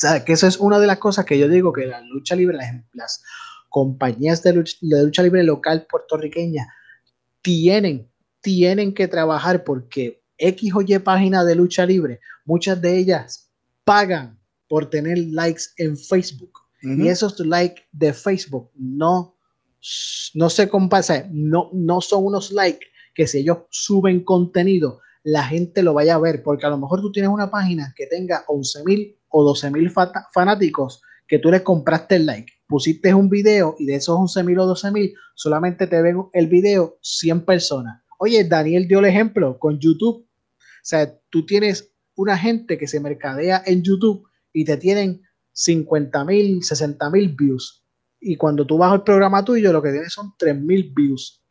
sea, que eso es una de las cosas que yo digo que la lucha libre, las, compañías de lucha, libre local puertorriqueña tienen, tienen que trabajar porque X o Y página de lucha libre, muchas de ellas pagan por tener likes en Facebook. Y esos likes de Facebook no, no se compasan, no, no son unos likes que si ellos suben contenido, la gente lo vaya a ver, porque a lo mejor tú tienes una página que tenga 11 mil o 12 mil fanáticos que tú les compraste el like. Pusiste un video y de esos 11 mil o 12 mil solamente te ven el video 100 personas. Oye, Daniel dio el ejemplo con YouTube. O sea, tú tienes una gente que se mercadea en YouTube y te tienen 50 mil, 60 mil views. Y cuando tú vas al programa tuyo, lo que tienes son 3 mil views.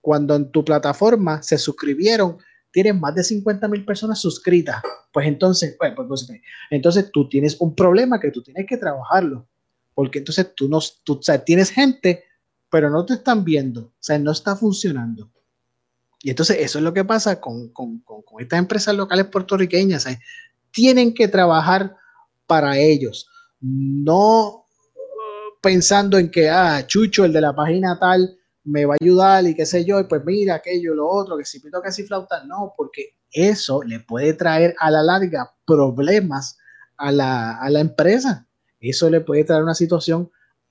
Cuando en tu plataforma se suscribieron tienes más de 50 mil personas suscritas, pues entonces, pues, pues, entonces tú tienes un problema que tú tienes que trabajarlo, porque entonces tú no, tú, o sea, tienes gente, pero no te están viendo, o sea, no está funcionando. Y entonces eso es lo que pasa con, con, con, con estas empresas locales puertorriqueñas, tienen que trabajar para ellos, no pensando en que, ah, Chucho, el de la página tal, me va a ayudar y qué sé yo, y pues mira aquello, lo otro, que si pito que si flauta, no, porque eso le puede traer a la larga problemas a la, a la empresa. Eso le puede traer una situación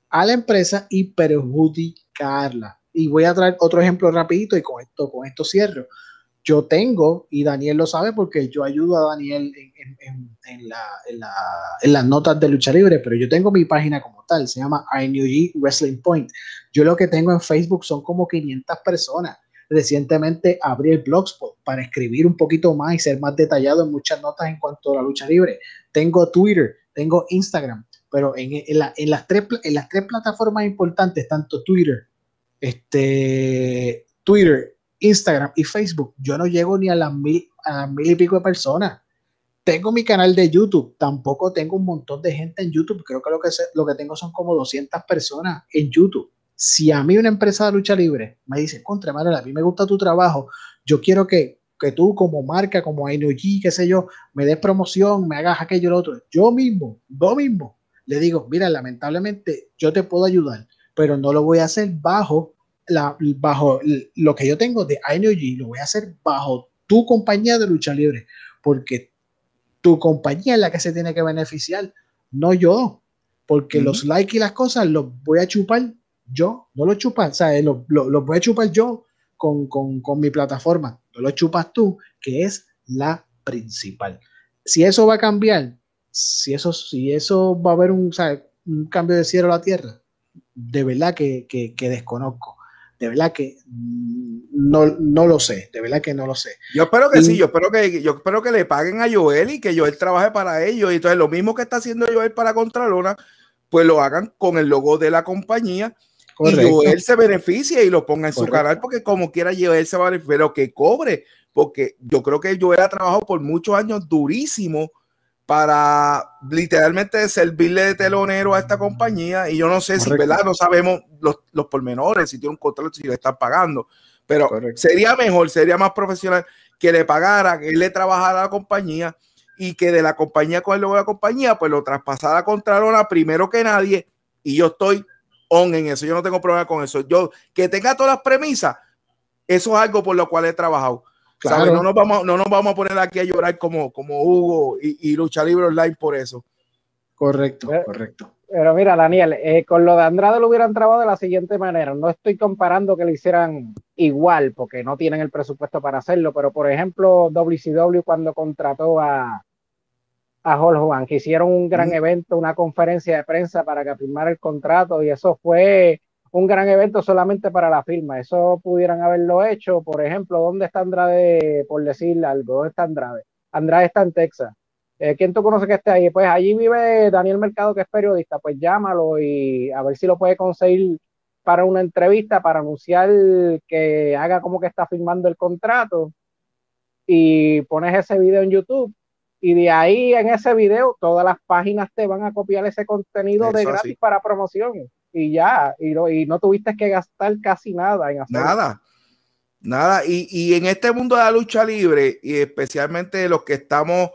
a la empresa y perjudicarla. Y voy a traer otro ejemplo rapidito y con esto, con esto cierro. yo tengo, y Daniel lo sabe porque yo ayudo a Daniel en, las notas de lucha libre, pero yo tengo mi página como tal, se llama INUG Wrestling Point. Yo lo que tengo en Facebook son como 500 personas. Recientemente abrí el blogspot para escribir un poquito más y ser más detallado en muchas notas en cuanto a la lucha libre. Tengo Twitter, tengo Instagram, pero en, las, tres, las plataformas importantes, tanto Twitter, este, Twitter, Instagram y Facebook, yo no llego ni a las mil, a mil y pico de personas. Tengo mi canal de YouTube, tampoco tengo un montón de gente en YouTube, creo que lo que, lo que tengo son como 200 personas en YouTube. Si a mí una empresa de lucha libre me dice, contra Manuel, a mí me gusta tu trabajo, yo quiero que, que tú como marca, como INOG, qué sé yo, me des promoción, me hagas aquello y lo otro, yo mismo, yo mismo, le digo, mira, lamentablemente yo te puedo ayudar, pero no lo voy a hacer bajo, la, bajo lo que yo tengo de INOG, lo voy a hacer bajo tu compañía de lucha libre, porque tu compañía es la que se tiene que beneficiar, no yo, porque los likes y las cosas los voy a chupar yo, no los chupas, o sea, los lo, voy a chupar yo con, con, con mi plataforma, no lo chupas tú, que es la principal. Si eso va a cambiar, si eso, si eso va a haber un, un cambio de cielo a la tierra, de verdad que, desconozco. De verdad que no, no, lo sé, de verdad que no lo sé. Yo espero que sí, yo espero que, yo espero que le paguen a Joel y que Joel trabaje para ellos. Y entonces lo mismo que está haciendo Joel para Contralona, pues lo hagan con el logo de la compañía. Y Joel se beneficie y lo ponga en su canal, porque como quiera Joel se va a pero que cobre, porque yo creo que Joel ha trabajado por muchos años durísimo para literalmente servirle de telonero a esta compañía y yo no sé si, ¿verdad? No sabemos los, los pormenores, si tiene un contrato, si le están pagando, pero sería mejor, sería más profesional que le pagara, que él le trabajara a la compañía y que de la compañía con el logo de la compañía, pues lo traspasara a Contralona primero que nadie y yo estoy on en eso, yo no tengo problema con eso. Yo, que tenga todas las premisas, eso es algo por lo cual he trabajado no, nos vamos, no nos vamos a poner aquí a llorar como, como Hugo y, y Lucha Libre Online por eso. Correcto, correcto. Pero mira, Daniel, eh, con lo de Andrade lo hubieran trabajado de la siguiente manera. No estoy comparando que lo hicieran igual, porque no tienen el presupuesto para hacerlo, pero por ejemplo, WCW cuando contrató a, a Hulk Hogan, que hicieron un gran evento, una conferencia de prensa para que firmara el contrato, y eso fue un gran evento solamente para la firma. Eso pudieran haberlo hecho. Por ejemplo, ¿dónde está Andrade? Por decirle algo, ¿dónde está Andrade? Andrade está en Texas. Eh, ¿Quién tú conoces que esté ahí? Pues allí vive Daniel Mercado, que es periodista. Pues llámalo y a ver si lo puede conseguir para una entrevista, para anunciar que haga como que está firmando el contrato. Y pones ese video en YouTube y de ahí en ese video todas las páginas te van a copiar ese contenido de gratis para promoción y ya, y no, y no tuviste que gastar casi nada en hacerlo. Nada, nada. Y, y, en este mundo de la lucha libre, y especialmente los que estamos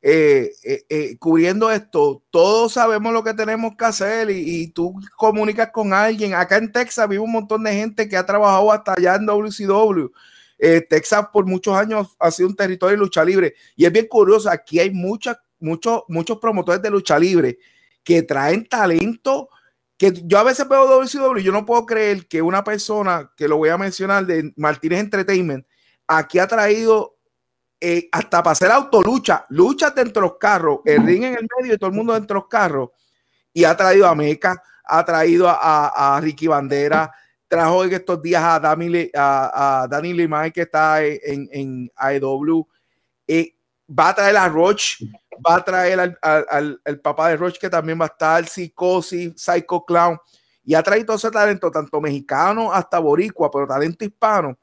eh, eh, eh, cubriendo esto, todos sabemos lo que tenemos que hacer y, y, tú comunicas con alguien. Acá en Texas vive un montón de gente que ha trabajado hasta allá en WCW. Texas por muchos años ha sido un territorio de lucha libre. Y es bien curioso, aquí hay muchas, muchos, muchos promotores de lucha libre que traen talento que yo a veces veo WCW y yo no puedo creer que una persona, que lo voy a mencionar, de Martínez Entertainment, aquí ha traído eh, hasta para hacer autolucha, luchas dentro de los carros, el ring en el medio y todo el mundo dentro de los carros, y ha traído a Meca, ha traído a, Ricky Bandera, trajo en estos días a Dani, a, a Danny Limay, que está en, en AEW, eh, va a traer a Roach, va a traer al, al, al, papá de Roach, que también va a estar, Psicosis, Psycho Clown, y ha traído todo ese talento, tanto mexicano hasta boricua, pero talento hispano,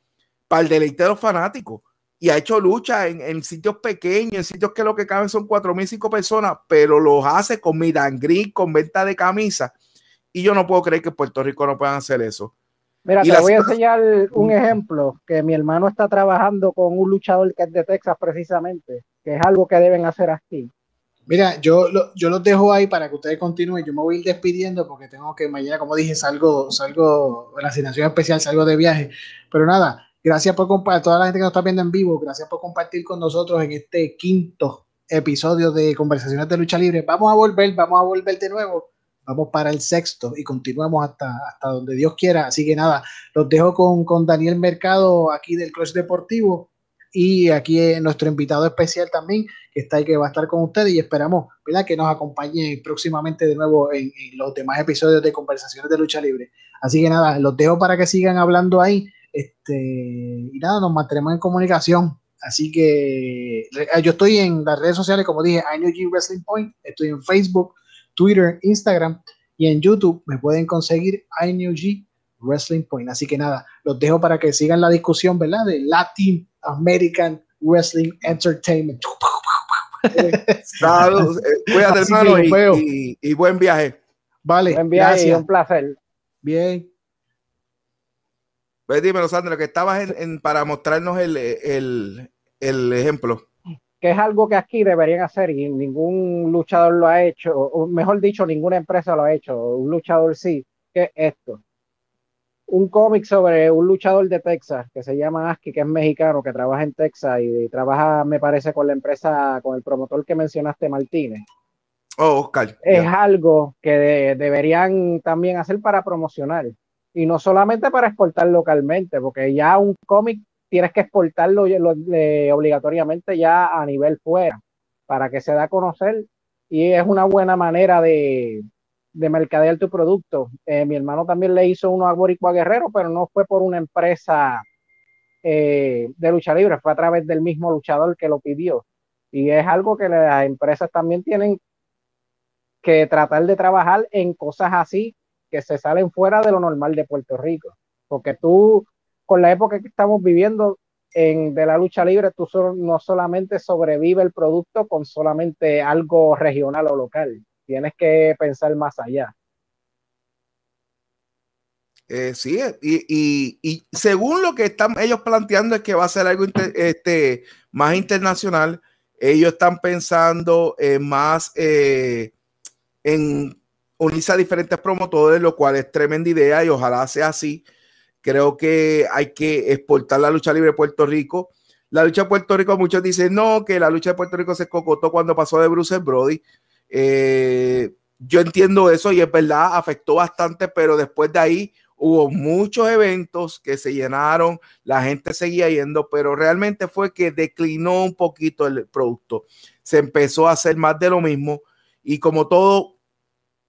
para el deleite de los fanáticos. Y ha hecho lucha en, en sitios pequeños, en sitios que lo que caben son cuatro mil cinco personas, pero los hace con midangri, con venta de camisas. Y yo no puedo creer que Puerto Rico no puedan hacer eso. Mira, te voy a enseñar un ejemplo que mi hermano está trabajando con un luchador que es de Texas precisamente, que es algo que deben hacer aquí. Mira, yo, yo los dejo ahí para que ustedes continúen. Yo me voy a ir despidiendo porque tengo que mañana, como dije, salgo, salgo en la asignación especial, salgo de viaje. Pero nada, gracias por compartir, toda la gente que nos está viendo en vivo, gracias por compartir con nosotros en este quinto episodio de Conversaciones de Lucha Libre. Vamos a volver, vamos a volver de nuevo vamos para el sexto y continuamos hasta, hasta donde Dios quiera. Así que nada, los dejo con, con Daniel Mercado aquí del Clutch Deportivo y aquí nuestro invitado especial también, que está ahí, que va a estar con ustedes y esperamos ¿verdad? que nos acompañe próximamente de nuevo en, los demás episodios de Conversaciones de Lucha Libre. Así que nada, los dejo para que sigan hablando ahí. Este, y nada, nos mantenemos en comunicación. Así que eh, yo estoy en las redes sociales, como dije, INUG Wrestling Point. Estoy en Facebook, Twitter, Instagram y en YouTube me pueden conseguir INUG Wrestling Point. Así que nada, los dejo para que sigan la discusión, ¿verdad? De Latin American Wrestling Entertainment. Saludos, eh, cuídate, hermano, y, y, buen viaje. Vale, buen viaje gracias. un placer. Bien. Pues dímelo, Sandra, que estabas en, para mostrarnos el, el, el, ejemplo. Que es algo que aquí deberían hacer y ningún luchador lo ha hecho, o mejor dicho, ninguna empresa lo ha hecho, un luchador sí, que es esto un cómic sobre un luchador de Texas que se llama Aski, que es mexicano, que trabaja en Texas y, trabaja, me parece, con la empresa, con el promotor que mencionaste, Martínez. Oh, Oscar. Es algo que deberían también hacer para promocionar y no solamente para exportar localmente, porque ya un cómic tienes que exportarlo obligatoriamente ya a nivel fuera para que se da a conocer y es una buena manera de, de mercadear tu producto. Eh, mi hermano también le hizo uno a Boricua Guerrero, pero no fue por una empresa eh, de lucha libre, fue a través del mismo luchador que lo pidió. Y es algo que las empresas también tienen que tratar de trabajar en cosas así que se salen fuera de lo normal de Puerto Rico. Porque tú, con la época que estamos viviendo en, de la lucha libre, tú no solamente sobrevive el producto con solamente algo regional o local tienes que pensar más allá. Eh, sí, y, según lo que están ellos planteando es que va a ser algo este, más internacional. Ellos están pensando más eh, en unirse a diferentes promotores, lo cual es tremenda idea y ojalá sea así. Creo que hay que exportar la lucha libre de Puerto Rico. La lucha de Puerto Rico, muchos dicen no, que la lucha de Puerto Rico se cocotó cuando pasó de Bruce Brody. Eh, yo entiendo eso y es verdad, afectó bastante, pero después de ahí hubo muchos eventos que se llenaron, la gente seguía yendo, pero realmente fue que declinó un poquito el producto. Se empezó a hacer más de lo mismo y como todo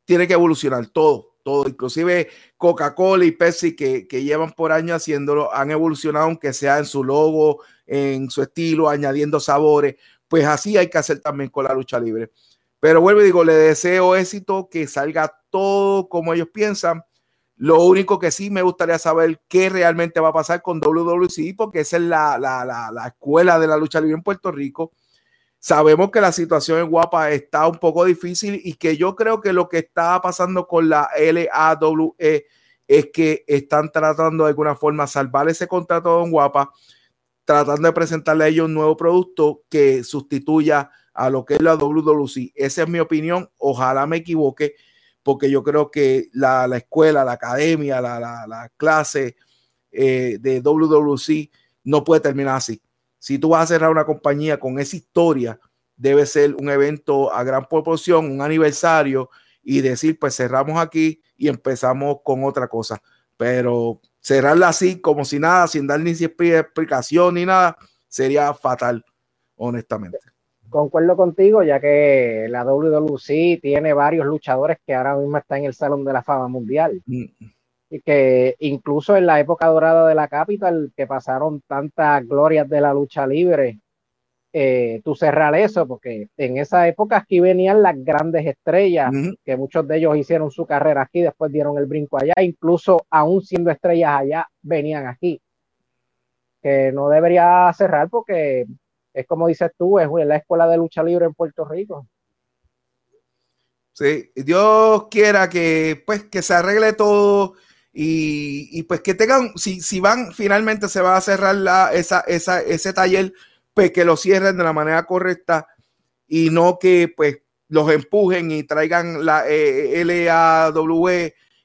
tiene que evolucionar, todo, todo, inclusive Coca-Cola y Pepsi que, que llevan por años haciéndolo, han evolucionado, aunque sea en su logo, en su estilo, añadiendo sabores, pues así hay que hacer también con la lucha libre. Pero vuelvo y digo, le deseo éxito, que salga todo como ellos piensan. Lo único que sí me gustaría saber qué realmente va a pasar con WWC, porque esa es la, la, la, escuela de la lucha libre en Puerto Rico. Sabemos que la situación en Guapa está un poco difícil y que yo creo que lo que está pasando con la LAWE es que están tratando de alguna forma salvar ese contrato en Guapa, tratando de presentarle a ellos un nuevo producto que sustituya a lo que es la WWC. Esa es mi opinión. Ojalá me equivoque, porque yo creo que la, escuela, la academia, la, clase eh, de WWC no puede terminar así. Si tú vas a cerrar una compañía con esa historia, debe ser un evento a gran proporción, un aniversario y decir, pues cerramos aquí y empezamos con otra cosa. Pero cerrarla así, como si nada, sin dar ni explicación ni nada, sería fatal, honestamente concuerdo contigo, ya que la WWC tiene varios luchadores que ahora mismo están en el Salón de la Fama Mundial. Mm. Y que incluso en la época dorada de la Capital, que pasaron tantas glorias de la lucha libre, eh, tú cerrar eso, porque en esa época aquí venían las grandes estrellas, que muchos de ellos hicieron su carrera aquí, después dieron el brinco allá, incluso aún siendo estrellas allá, venían aquí. Que no debería cerrar porque es como dices tú, es la escuela de lucha libre en Puerto Rico. Sí, Dios quiera que pues que se arregle todo y, pues que tengan, si, si van, finalmente se va a cerrar la, esa, esa, ese taller, pues que lo cierren de la manera correcta y no que pues los empujen y traigan la eh, LAW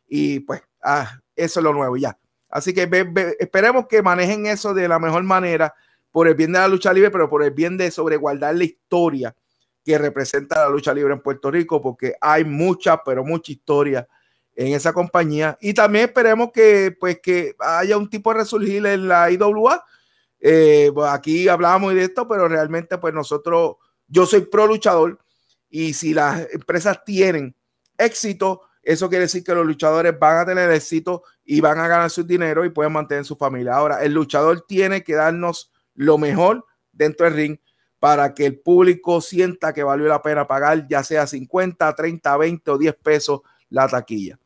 y pues ah, eso es lo nuevo ya. Así que esperemos que manejen eso de la mejor manera por el bien de la lucha libre, pero por el bien de sobreguardar la historia que representa la lucha libre en Puerto Rico, porque hay mucha, pero mucha historia en esa compañía. Y también esperemos que, pues, que haya un tipo de resurgir en la IWA. Eh, pues, aquí hablamos de esto, pero realmente pues nosotros, yo soy pro luchador y si las empresas tienen éxito, eso quiere decir que los luchadores van a tener éxito y van a ganar su dinero y pueden mantener su familia. Ahora, el luchador tiene que darnos lo mejor dentro del ring para que el público sienta que valió la pena pagar, ya sea 50, 30, 20 o 10 pesos la taquilla.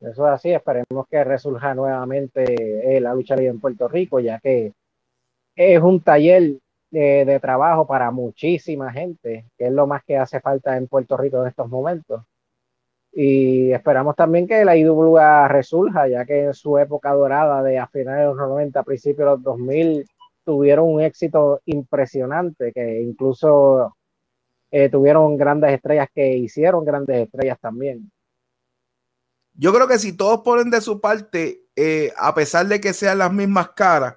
Eso es así, esperemos que resurja nuevamente eh, la lucha libre en Puerto Rico, ya que es un taller de, de, trabajo para muchísima gente, que es lo más que hace falta en Puerto Rico en estos momentos. Y esperamos también que la IWA resurja, ya que en su época dorada de a finales de los 90, principios de los 2000, tuvieron un éxito impresionante, que incluso eh, tuvieron grandes estrellas que hicieron grandes estrellas también. Yo creo que si todos ponen de su parte, eh, a pesar de que sean las mismas caras,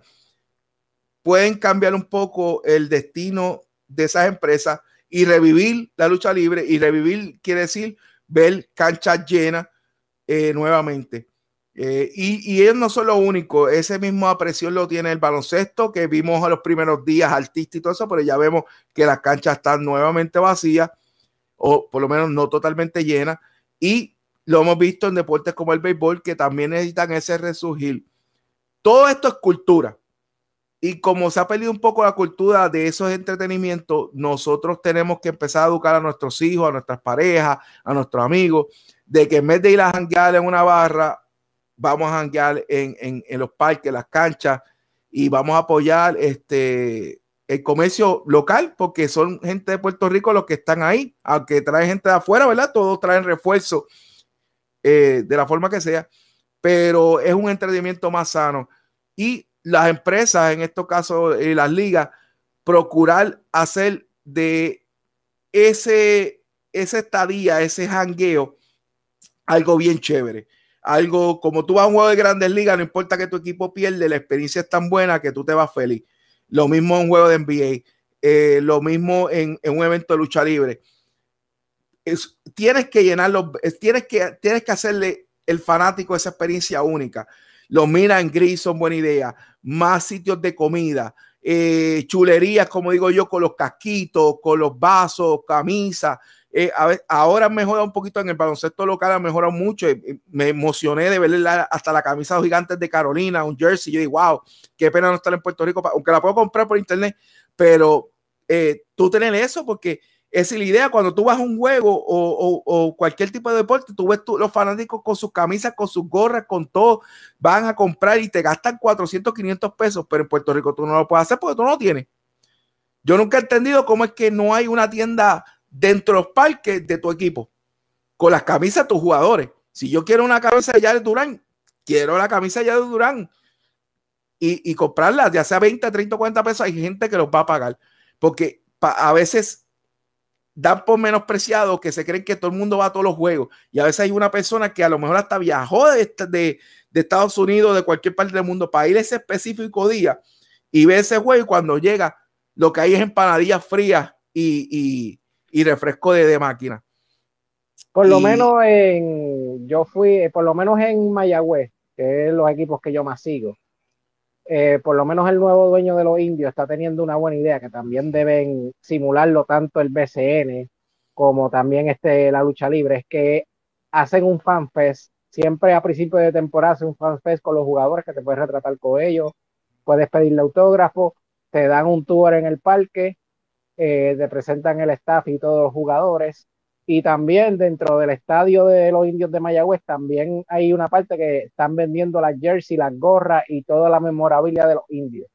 pueden cambiar un poco el destino de esas empresas y revivir la lucha libre. Y revivir quiere decir ver canchas llenas eh, nuevamente. Eh, y, y, ellos no son los únicos, ese mismo apreciación lo tiene el baloncesto que vimos a los primeros días artistas y todo eso, pero ya vemos que las canchas están nuevamente vacías o por lo menos no totalmente llenas. Y lo hemos visto en deportes como el béisbol que también necesitan ese resurgir. Todo esto es cultura. Y como se ha perdido un poco la cultura de esos entretenimientos, nosotros tenemos que empezar a educar a nuestros hijos, a nuestras parejas, a nuestros amigos, de que en vez de ir a janguear en una barra, vamos a janguear en, en, en, los parques, las canchas, y vamos a apoyar este, el comercio local, porque son gente de Puerto Rico los que están ahí, aunque traen gente de afuera, ¿verdad? Todos traen refuerzo eh, de la forma que sea, pero es un entretenimiento más sano. Y las empresas, en estos casos las ligas, procurar hacer de ese, ese estadía, ese jangueo, algo bien chévere. Algo como tú vas a un juego de grandes ligas, no importa que tu equipo pierde, la experiencia es tan buena que tú te vas feliz. Lo mismo en un juego de NBA, eh, lo mismo en, en, un evento de lucha libre. Es, tienes que llenarlo, tienes que, tienes que hacerle el fanático esa experiencia única. Los Mina en Gris son buena idea. Más sitios de comida, eh, chulerías, como digo yo, con los casquitos, con los vasos, camisas. Eh, a ver, ahora han mejorado un poquito en el baloncesto local, ha mejorado mucho. Me emocioné de ver hasta la camisa de gigantes de Carolina, un jersey. Yo digo, wow, qué pena no estar en Puerto Rico, aunque la puedo comprar por internet, pero eh, tú tener eso porque es la idea. Cuando tú vas a un juego o, cualquier tipo de deporte, tú ves tú, los fanáticos con sus camisas, con sus gorras, con todo, van a comprar y te gastan 400, 500 pesos, pero en Puerto Rico tú no lo puedes hacer porque tú no tienes. Yo nunca he entendido cómo es que no hay una tienda dentro de los parques de tu equipo con las camisas de tus jugadores. Si yo quiero una camisa de Jared Durán, quiero la camisa de Jared Durán y, y comprarla, ya sea 20, 30, 40 pesos, hay gente que los va a pagar. Porque a veces dan por menospreciado que se creen que todo el mundo va a todos los juegos. Y a veces hay una persona que a lo mejor hasta viajó de, de, de Estados Unidos, de cualquier parte del mundo, para ir ese específico día y ve ese juego y cuando llega lo que hay es empanadillas frías y, y, y refresco de, de, máquina. Por lo y, menos en, yo fui, por lo menos en Mayagüez, que es los equipos que yo más sigo, eh, por lo menos el nuevo dueño de los indios está teniendo una buena idea que también deben simularlo tanto el BCN como también este, la lucha libre, es que hacen un fanfest, siempre a principio de temporada hacen un fanfest con los jugadores que te puedes retratar con ellos, puedes pedirle autógrafo, te dan un tour en el parque, eh, te presentan el staff y todos los jugadores, y también dentro del estadio de los indios de Mayagüez también hay una parte que están vendiendo las jerseys, las gorras y toda la memorabilia de los indios.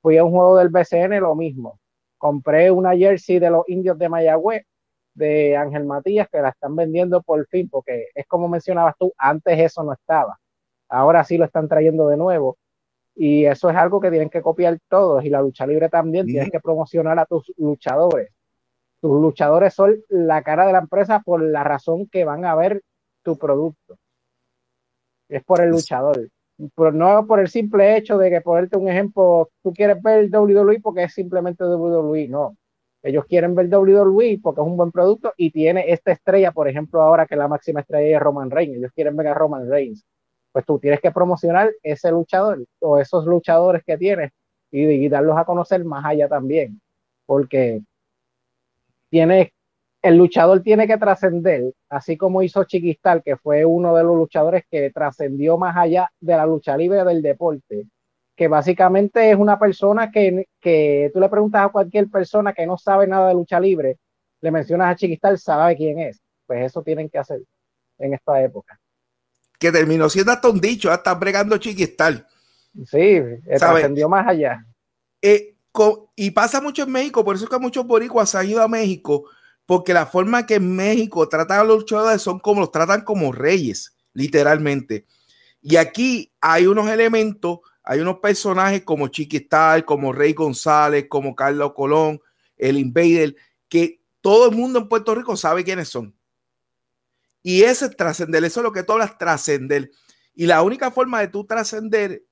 Fui a un juego del BCN, lo mismo. Compré una jersey de los indios de Mayagüez de Ángel Matías que la están vendiendo por fin, porque es como mencionabas tú, antes eso no estaba. Ahora sí lo están trayendo de nuevo. Y eso es algo que tienen que copiar todos. Y la lucha libre también, sí. tienes que promocionar a tus luchadores tus luchadores son la cara de la empresa por la razón que van a ver tu producto. Es por el luchador. Pero no por el simple hecho de que, ponerte un ejemplo, tú quieres ver WWE porque es simplemente WWE. No. Ellos quieren ver WWE porque es un buen producto y tiene esta estrella, por ejemplo, ahora que la máxima estrella es Roman Reigns. Ellos quieren ver a Roman Reigns. pues tú tienes que promocionar ese luchador o esos luchadores que tienes y, darlos a conocer más allá también, porque tiene, el luchador tiene que trascender, así como hizo Chiquistal, que fue uno de los luchadores que trascendió más allá de la lucha libre del deporte, que básicamente es una persona que, que tú le preguntas a cualquier persona que no sabe nada de lucha libre, le mencionas a Chiquistal, sabe quién es. Pues eso tienen que hacer en esta época. Que terminó siendo hasta un dicho, hasta bregando Chiquistal. Sí, eh, trascendió más allá. Eh, y pasa mucho en México, por eso es que muchos boricuas han ido a México, porque la forma que en México tratan a los luchadores son como los tratan como reyes, literalmente. Y aquí hay unos elementos, hay unos personajes como Chiquistal, como Rey González, como Carlos Colón, el Invader, que todo el mundo en Puerto Rico sabe quiénes son. Y ese trascender, eso es lo que tú hablas, trascender. Y la única forma de tú trascender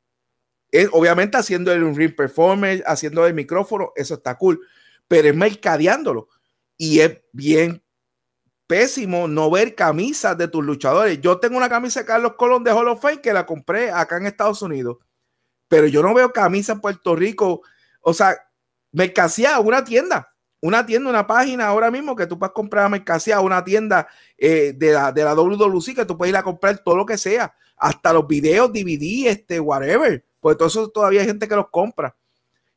obviamente haciendo el ring performance, haciendo el micrófono, eso está cool, pero es mercadeándolo. Y es bien pésimo no ver camisas de tus luchadores. Yo tengo una camisa de Carlos Colón de Hall of Fame que la compré acá en Estados Unidos, pero yo no veo camisa en Puerto Rico. O sea, mercancía, una tienda, una tienda, una página ahora mismo que tú puedes comprar mercancía, una tienda eh, de, la, de la WWC que tú puedes ir a comprar todo lo que sea, hasta los videos, DVD, este, whatever pues todo eso todavía hay gente que los compra.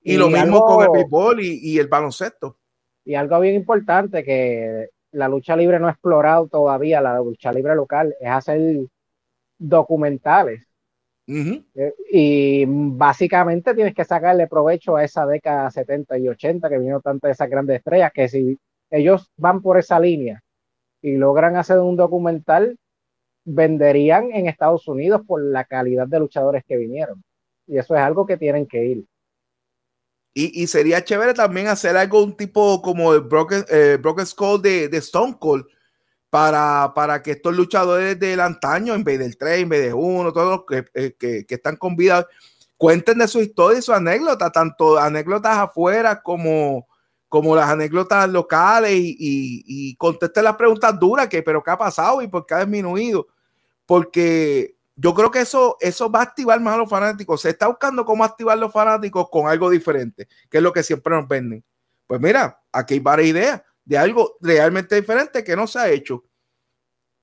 Y, lo mismo con el béisbol y, el baloncesto. Y algo bien importante que la lucha libre no ha explorado todavía, la lucha libre local, es hacer documentales. Eh, y básicamente tienes que sacarle provecho a esa década 70 y 80 que vino tantas de esas grandes estrellas, que si ellos van por esa línea y logran hacer un documental, venderían en Estados Unidos por la calidad de luchadores que vinieron. Y eso es algo que tienen que ir. Y, sería chévere también hacer algo un tipo como el Broken, eh, Broken Skull de, de, Stone Cold para, para que estos luchadores del antaño, en vez del 3, en vez de 1, todos los que, eh, que, que, están con vida, cuenten de su historia y su anécdota, tanto anécdotas afuera como, como las anécdotas locales y, y, y contesten las preguntas duras, que pero qué ha pasado y por qué ha disminuido. Porque yo creo que eso, eso va a activar más a los fanáticos. Se está buscando cómo activar los fanáticos con algo diferente, que es lo que siempre nos venden. Pues mira, aquí hay varias ideas de algo realmente diferente que no se ha hecho.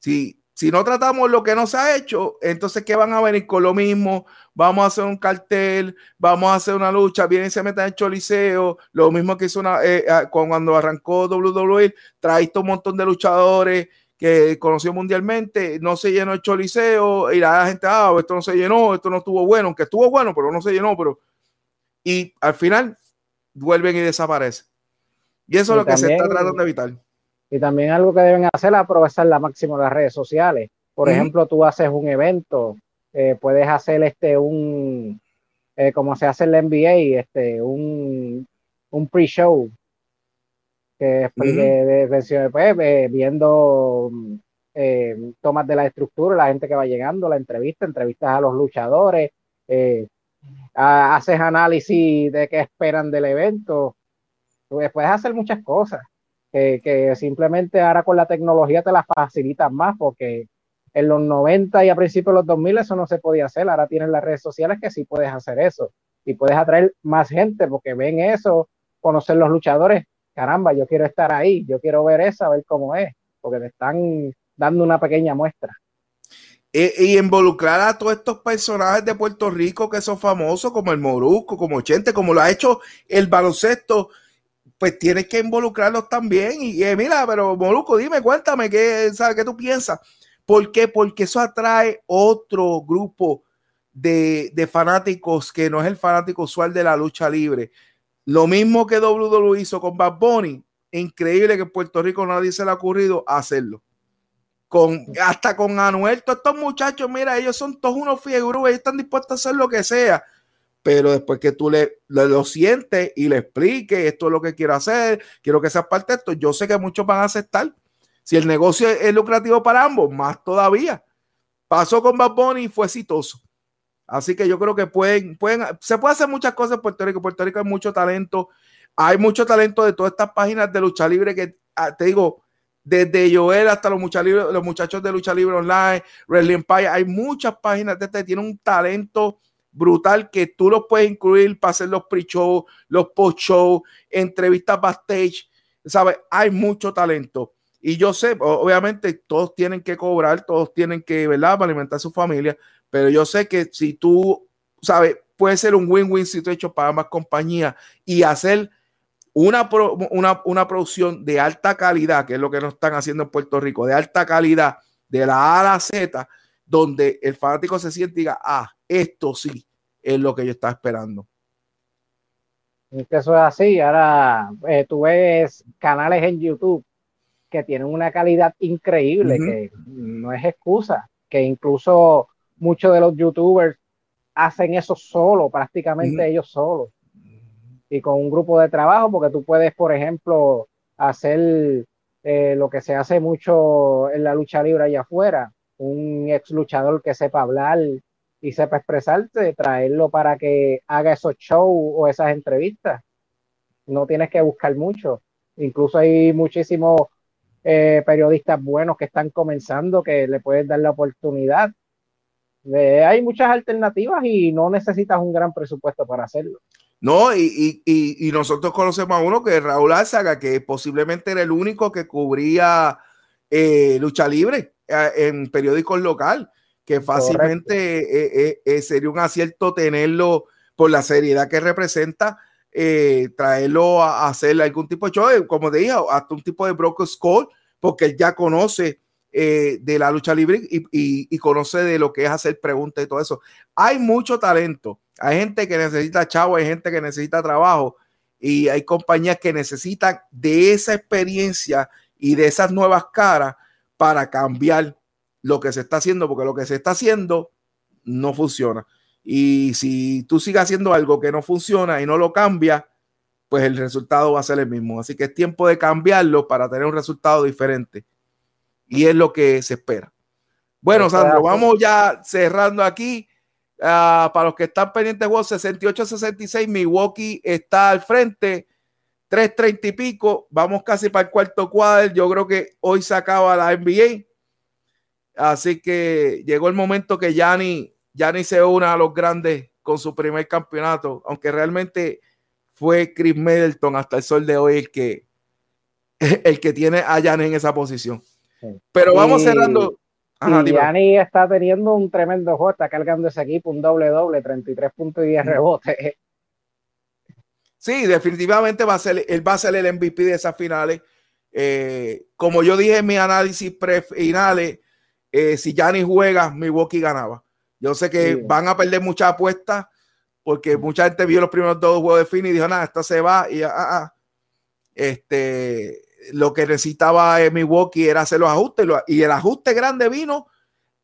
Si, si no tratamos lo que no se ha hecho, entonces ¿qué van a venir con lo mismo? Vamos a hacer un cartel, vamos a hacer una lucha, vienen y se meten en Choliseo, lo mismo que hizo una, eh, ah, cuando arrancó WWE, traíste un montón de luchadores, que conoció mundialmente, no se llenó el choliseo y la gente, ah, esto no se llenó, esto no estuvo bueno, aunque estuvo bueno, pero no se llenó, pero... Y al final vuelven y desaparecen. Y eso es lo que se está tratando de evitar. Y también algo que deben hacer es aprovechar la máxima las redes sociales. Por ejemplo, tú haces un evento, eh, puedes hacer este un, eh, como se hace en la NBA, este, un, un pre-show que explique de, pues, viendo eh, tomas de la estructura, la gente que va llegando, la entrevista, entrevistas a los luchadores, eh, haces análisis de qué esperan del evento, pues, puedes hacer muchas cosas que, simplemente ahora con la tecnología te las facilitan más porque en los 90 y a principios de los 2000 eso no se podía hacer, ahora tienes las redes sociales que sí puedes hacer eso y puedes atraer más gente porque ven eso, conocer los luchadores, caramba, yo quiero estar ahí, yo quiero ver eso, a ver cómo es, porque te están dando una pequeña muestra. Y, involucrar a todos estos personajes de Puerto Rico que son famosos, como el Moruco, como Chente, como lo ha hecho el baloncesto, pues tienes que involucrarlos también. Y eh, mira, pero Moruco, dime, cuéntame, ¿qué, ¿sabes, ¿qué tú piensas? ¿Por qué? Porque eso atrae otro grupo de, de fanáticos que no es el fanático usual de la lucha libre lo mismo que WWE hizo con Bad Bunny, increíble que en Puerto Rico nadie se le ha ocurrido hacerlo. Con, hasta con Anuel, todos estos muchachos, mira, ellos son todos unos fiebrú, ellos están dispuestos a hacer lo que sea, pero después que tú le, lo sientes y le expliques, esto es lo que quiero hacer, quiero que seas parte de esto, yo sé que muchos van a aceptar. Si el negocio es lucrativo para ambos, más todavía. Pasó con Bad Bunny y fue exitoso. Así que yo creo que pueden, pueden, se puede hacer muchas cosas en Puerto Rico. Puerto Rico hay mucho talento. Hay mucho talento de todas estas páginas de lucha libre que, ah, te digo, desde Joel hasta los muchachos, los muchachos de Lucha Libre Online, Wrestling Empire, hay muchas páginas de este, tiene un talento brutal que tú los puedes incluir para hacer los pre-show, los post-show, entrevistas backstage, ¿sabes? Hay mucho talento. Y yo sé, obviamente todos tienen que cobrar, todos tienen que, ¿verdad? Para alimentar a su familia, pero yo sé que si tú, ¿sabes? Puede ser un win-win situation para ambas compañías y hacer una, una, una, producción de alta calidad, que es lo que nos están haciendo en Puerto Rico, de alta calidad, de la A a la Z, donde el fanático se siente y diga, ah, esto sí es lo que yo estaba esperando. eso es así. Ahora eh, tú ves canales en YouTube que tienen una calidad increíble, que no es excusa, que incluso muchos de los youtubers hacen eso solo, prácticamente ellos solos y con un grupo de trabajo, porque tú puedes, por ejemplo, hacer eh, lo que se hace mucho en la lucha libre allá afuera, un ex luchador que sepa hablar y sepa expresarse, traerlo para que haga esos shows o esas entrevistas. No tienes que buscar mucho. Incluso hay muchísimos eh, periodistas buenos que están comenzando que le puedes dar la oportunidad. Eh, hay muchas alternativas y no necesitas un gran presupuesto para hacerlo. No, y, y, y, nosotros conocemos a uno que es Raúl Álzaga, que posiblemente era el único que cubría eh, lucha libre eh, en periódicos local, que fácilmente eh, sería un acierto tenerlo por la seriedad que representa, traerlo a, hacer algún tipo de show, como te dije, hasta un tipo de broker score, porque él ya conoce de la lucha libre y, y conoce de lo que es hacer preguntas y todo eso. Hay mucho talento hay gente que necesita chavo, hay gente que necesita trabajo y hay compañías que necesitan de esa experiencia y de esas nuevas caras para cambiar lo que se está haciendo, porque lo que se está haciendo no funciona. Y si tú sigues haciendo algo que no funciona y no lo cambias, pues el resultado va a ser el mismo. Así que es tiempo de cambiarlo para tener un resultado diferente. Y es lo que se espera. Bueno, Sandro, vamos ya cerrando aquí. Ah, para los que están pendientes, 68-66, Milwaukee está al frente, 3.30 y pico, vamos casi para el cuarto cuadro, yo creo que hoy se acaba la NBA, así que llegó el momento que Yanni, Yanni se una a los grandes con su primer campeonato, aunque realmente fue Chris Middleton hasta el sol de hoy el que, el que tiene a Yanni en esa posición. Pero vamos cerrando y está teniendo un tremendo juego, está cargando ese equipo, un doble doble, 33 puntos y 10 rebotes. Sí, definitivamente va a ser, él va a ser el MVP de esas finales. Eh, como yo dije en mi análisis pre-finales, eh, si Gianni juega, Milwaukee ganaba. Yo sé que van a perder muchas apuestas porque mucha gente vio los primeros dos juegos de fin y dijo, nada, esto se va y ah, ah, ah". Este, lo que necesitaba Milwaukee era hacer los ajustes y el ajuste grande vino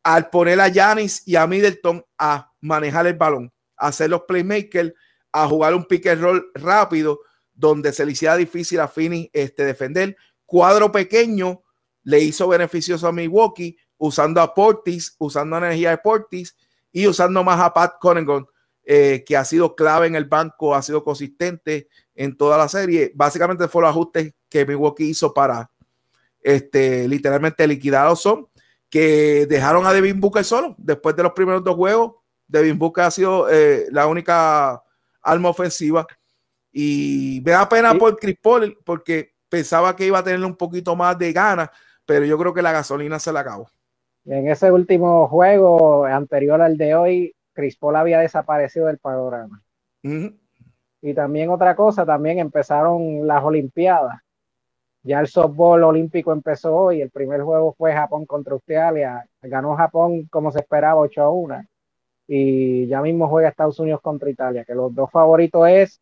al poner a Yanis y a Middleton a manejar el balón, a hacer los playmakers, a jugar un pick and roll rápido donde se le hiciera difícil a Finney este, defender. Cuadro pequeño le hizo beneficioso a Milwaukee usando a Portis, usando energía de Portis y usando más a Pat Cunningham, eh, que ha sido clave en el banco, ha sido consistente en toda la serie. Básicamente fue los ajustes que Milwaukee hizo para este, literalmente liquidar Son, que dejaron a Devin Booker solo. Después de los primeros dos juegos, Devin Booker ha sido eh, la única alma ofensiva. Y me da pena por Chris Paul porque pensaba que iba a tener un poquito más de ganas, pero yo creo que la gasolina se la acabó. En ese último juego anterior al de hoy, Chris Paul había desaparecido del panorama. Y también otra cosa, también empezaron las Olimpiadas ya el softball olímpico empezó hoy, el primer juego fue Japón contra Australia, ganó Japón como se esperaba 8 a 1 y ya mismo juega Estados Unidos contra Italia, que los dos favoritos es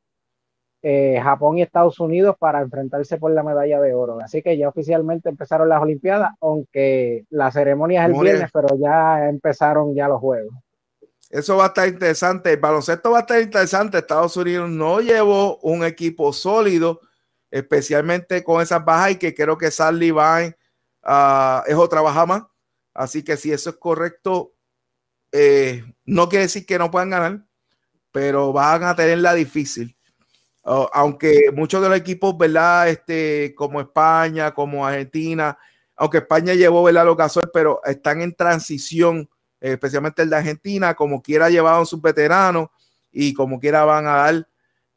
eh, Japón y Estados Unidos para enfrentarse por la medalla de oro. Así que ya oficialmente empezaron las Olimpiadas, aunque la ceremonia es el viernes, pero ya empezaron ya los juegos. Eso va a estar interesante. El baloncesto va a estar interesante. Estados Unidos no llevó un equipo sólido especialmente con esas bajas y que creo que Sally Vine uh, es otra baja más. Así que si eso es correcto, eh, no quiere decir que no puedan ganar, pero van a tenerla difícil. aunque muchos de los equipos, ¿verdad? Este, como España, como Argentina, aunque España llevó, ¿verdad? Los Gasol, pero están en transición, especialmente el de Argentina, como quiera llevaron sus veteranos y como quiera van a dar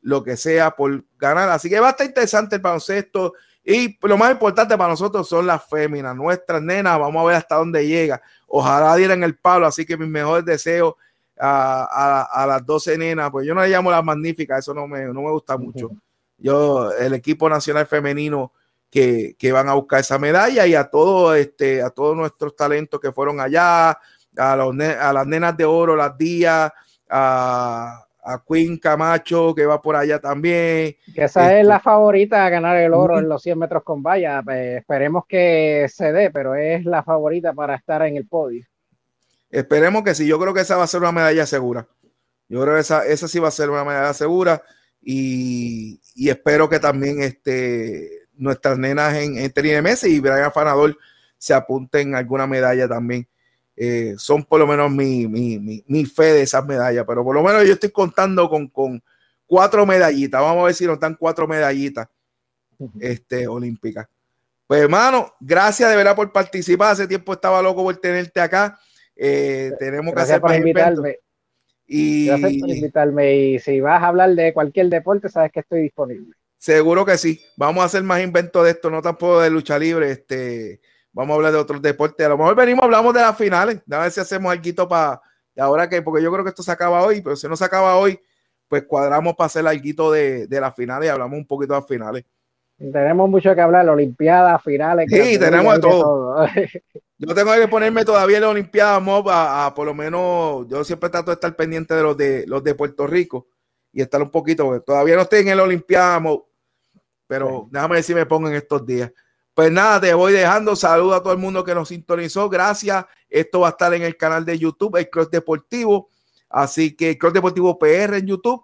lo que sea por ganar. Así que va a estar interesante el baloncesto. Y lo más importante para nosotros son las féminas, nuestras nenas. Vamos a ver hasta dónde llega. Ojalá dieran el palo. Así que mis mejores deseos a, las 12 nenas. Pues yo no le llamo las magníficas, eso no me, no me gusta mucho. Yo, el equipo nacional femenino que, que, van a buscar esa medalla y a todo este, a todos nuestros talentos que fueron allá, a, los, a las nenas de oro, las días, a a Queen Camacho, que va por allá también. Que esa es la este, favorita a ganar el oro en los 100 metros con valla. Pues, esperemos que se dé, pero es la favorita para estar en el podio. Esperemos que sí. Yo creo que esa va a ser una medalla segura. Yo creo que esa, esa sí va a ser una medalla segura. Y, espero que también este, nuestras nenas en, en Messi y Brian Fanador se apunten alguna medalla también. Eh, son por lo menos mi, mi, fe de esas medallas, pero por lo menos yo estoy contando con, con cuatro medallitas. Vamos a ver si nos dan cuatro medallitas este, olímpicas. Pues hermano, gracias de verdad por participar. Hace tiempo estaba loco por tenerte acá. Eh, tenemos que hacer por invitarme. Y... Gracias por invitarme. Y si vas a hablar de cualquier deporte, sabes que estoy disponible. Seguro que sí. Vamos a hacer más inventos de esto, no tampoco de lucha libre. Este, Vamos a hablar de otros deportes. A lo mejor venimos, hablamos de las finales. A ver si hacemos algo para. Ahora que, porque yo creo que esto se acaba hoy, pero si no se acaba hoy, pues cuadramos para hacer algo de, de las finales y hablamos un poquito de las finales. Tenemos mucho que hablar, Olimpiadas, finales. Sí, tenemos de todo. yo tengo que ponerme todavía en la Olimpiada Mob a, por lo menos, yo siempre trato de estar pendiente de los de los de Puerto Rico y estar un poquito, todavía no estoy en el Olimpiada Mob, pero déjame ver si me pongo en estos días. Pues nada, te voy dejando. Saludo a todo el mundo que nos sintonizó. Gracias. Esto va a estar en el canal de YouTube, el Cross Deportivo. Así que Cross Deportivo PR en YouTube.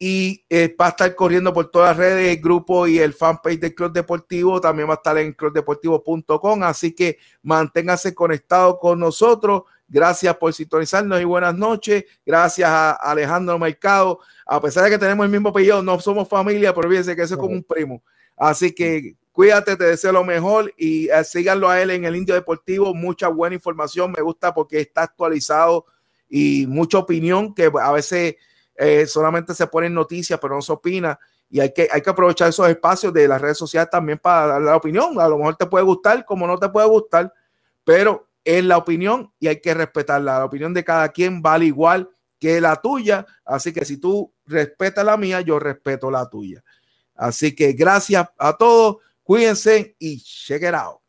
Y eh, va a estar corriendo por todas las redes, el grupo y el fanpage del Club Deportivo. También va a estar en clubdeportivo.com. Así que manténgase conectado con nosotros. Gracias por sintonizarnos y buenas noches. Gracias a Alejandro Mercado. A pesar de que tenemos el mismo apellido, no somos familia, pero fíjense que eso es como un primo. Así que Cuídate, te deseo lo mejor y eh, síganlo a él en el Indio Deportivo. Mucha buena información, me gusta porque está actualizado y mucha opinión que a veces eh, solamente se ponen noticias, pero no se opina. Y hay que, hay que aprovechar esos espacios de las redes sociales también para dar la opinión. A lo mejor te puede gustar, como no te puede gustar, pero es la opinión y hay que respetarla. La opinión de cada quien vale igual que la tuya. Así que si tú respetas la mía, yo respeto la tuya. Así que gracias a todos. Cuídense y check it out.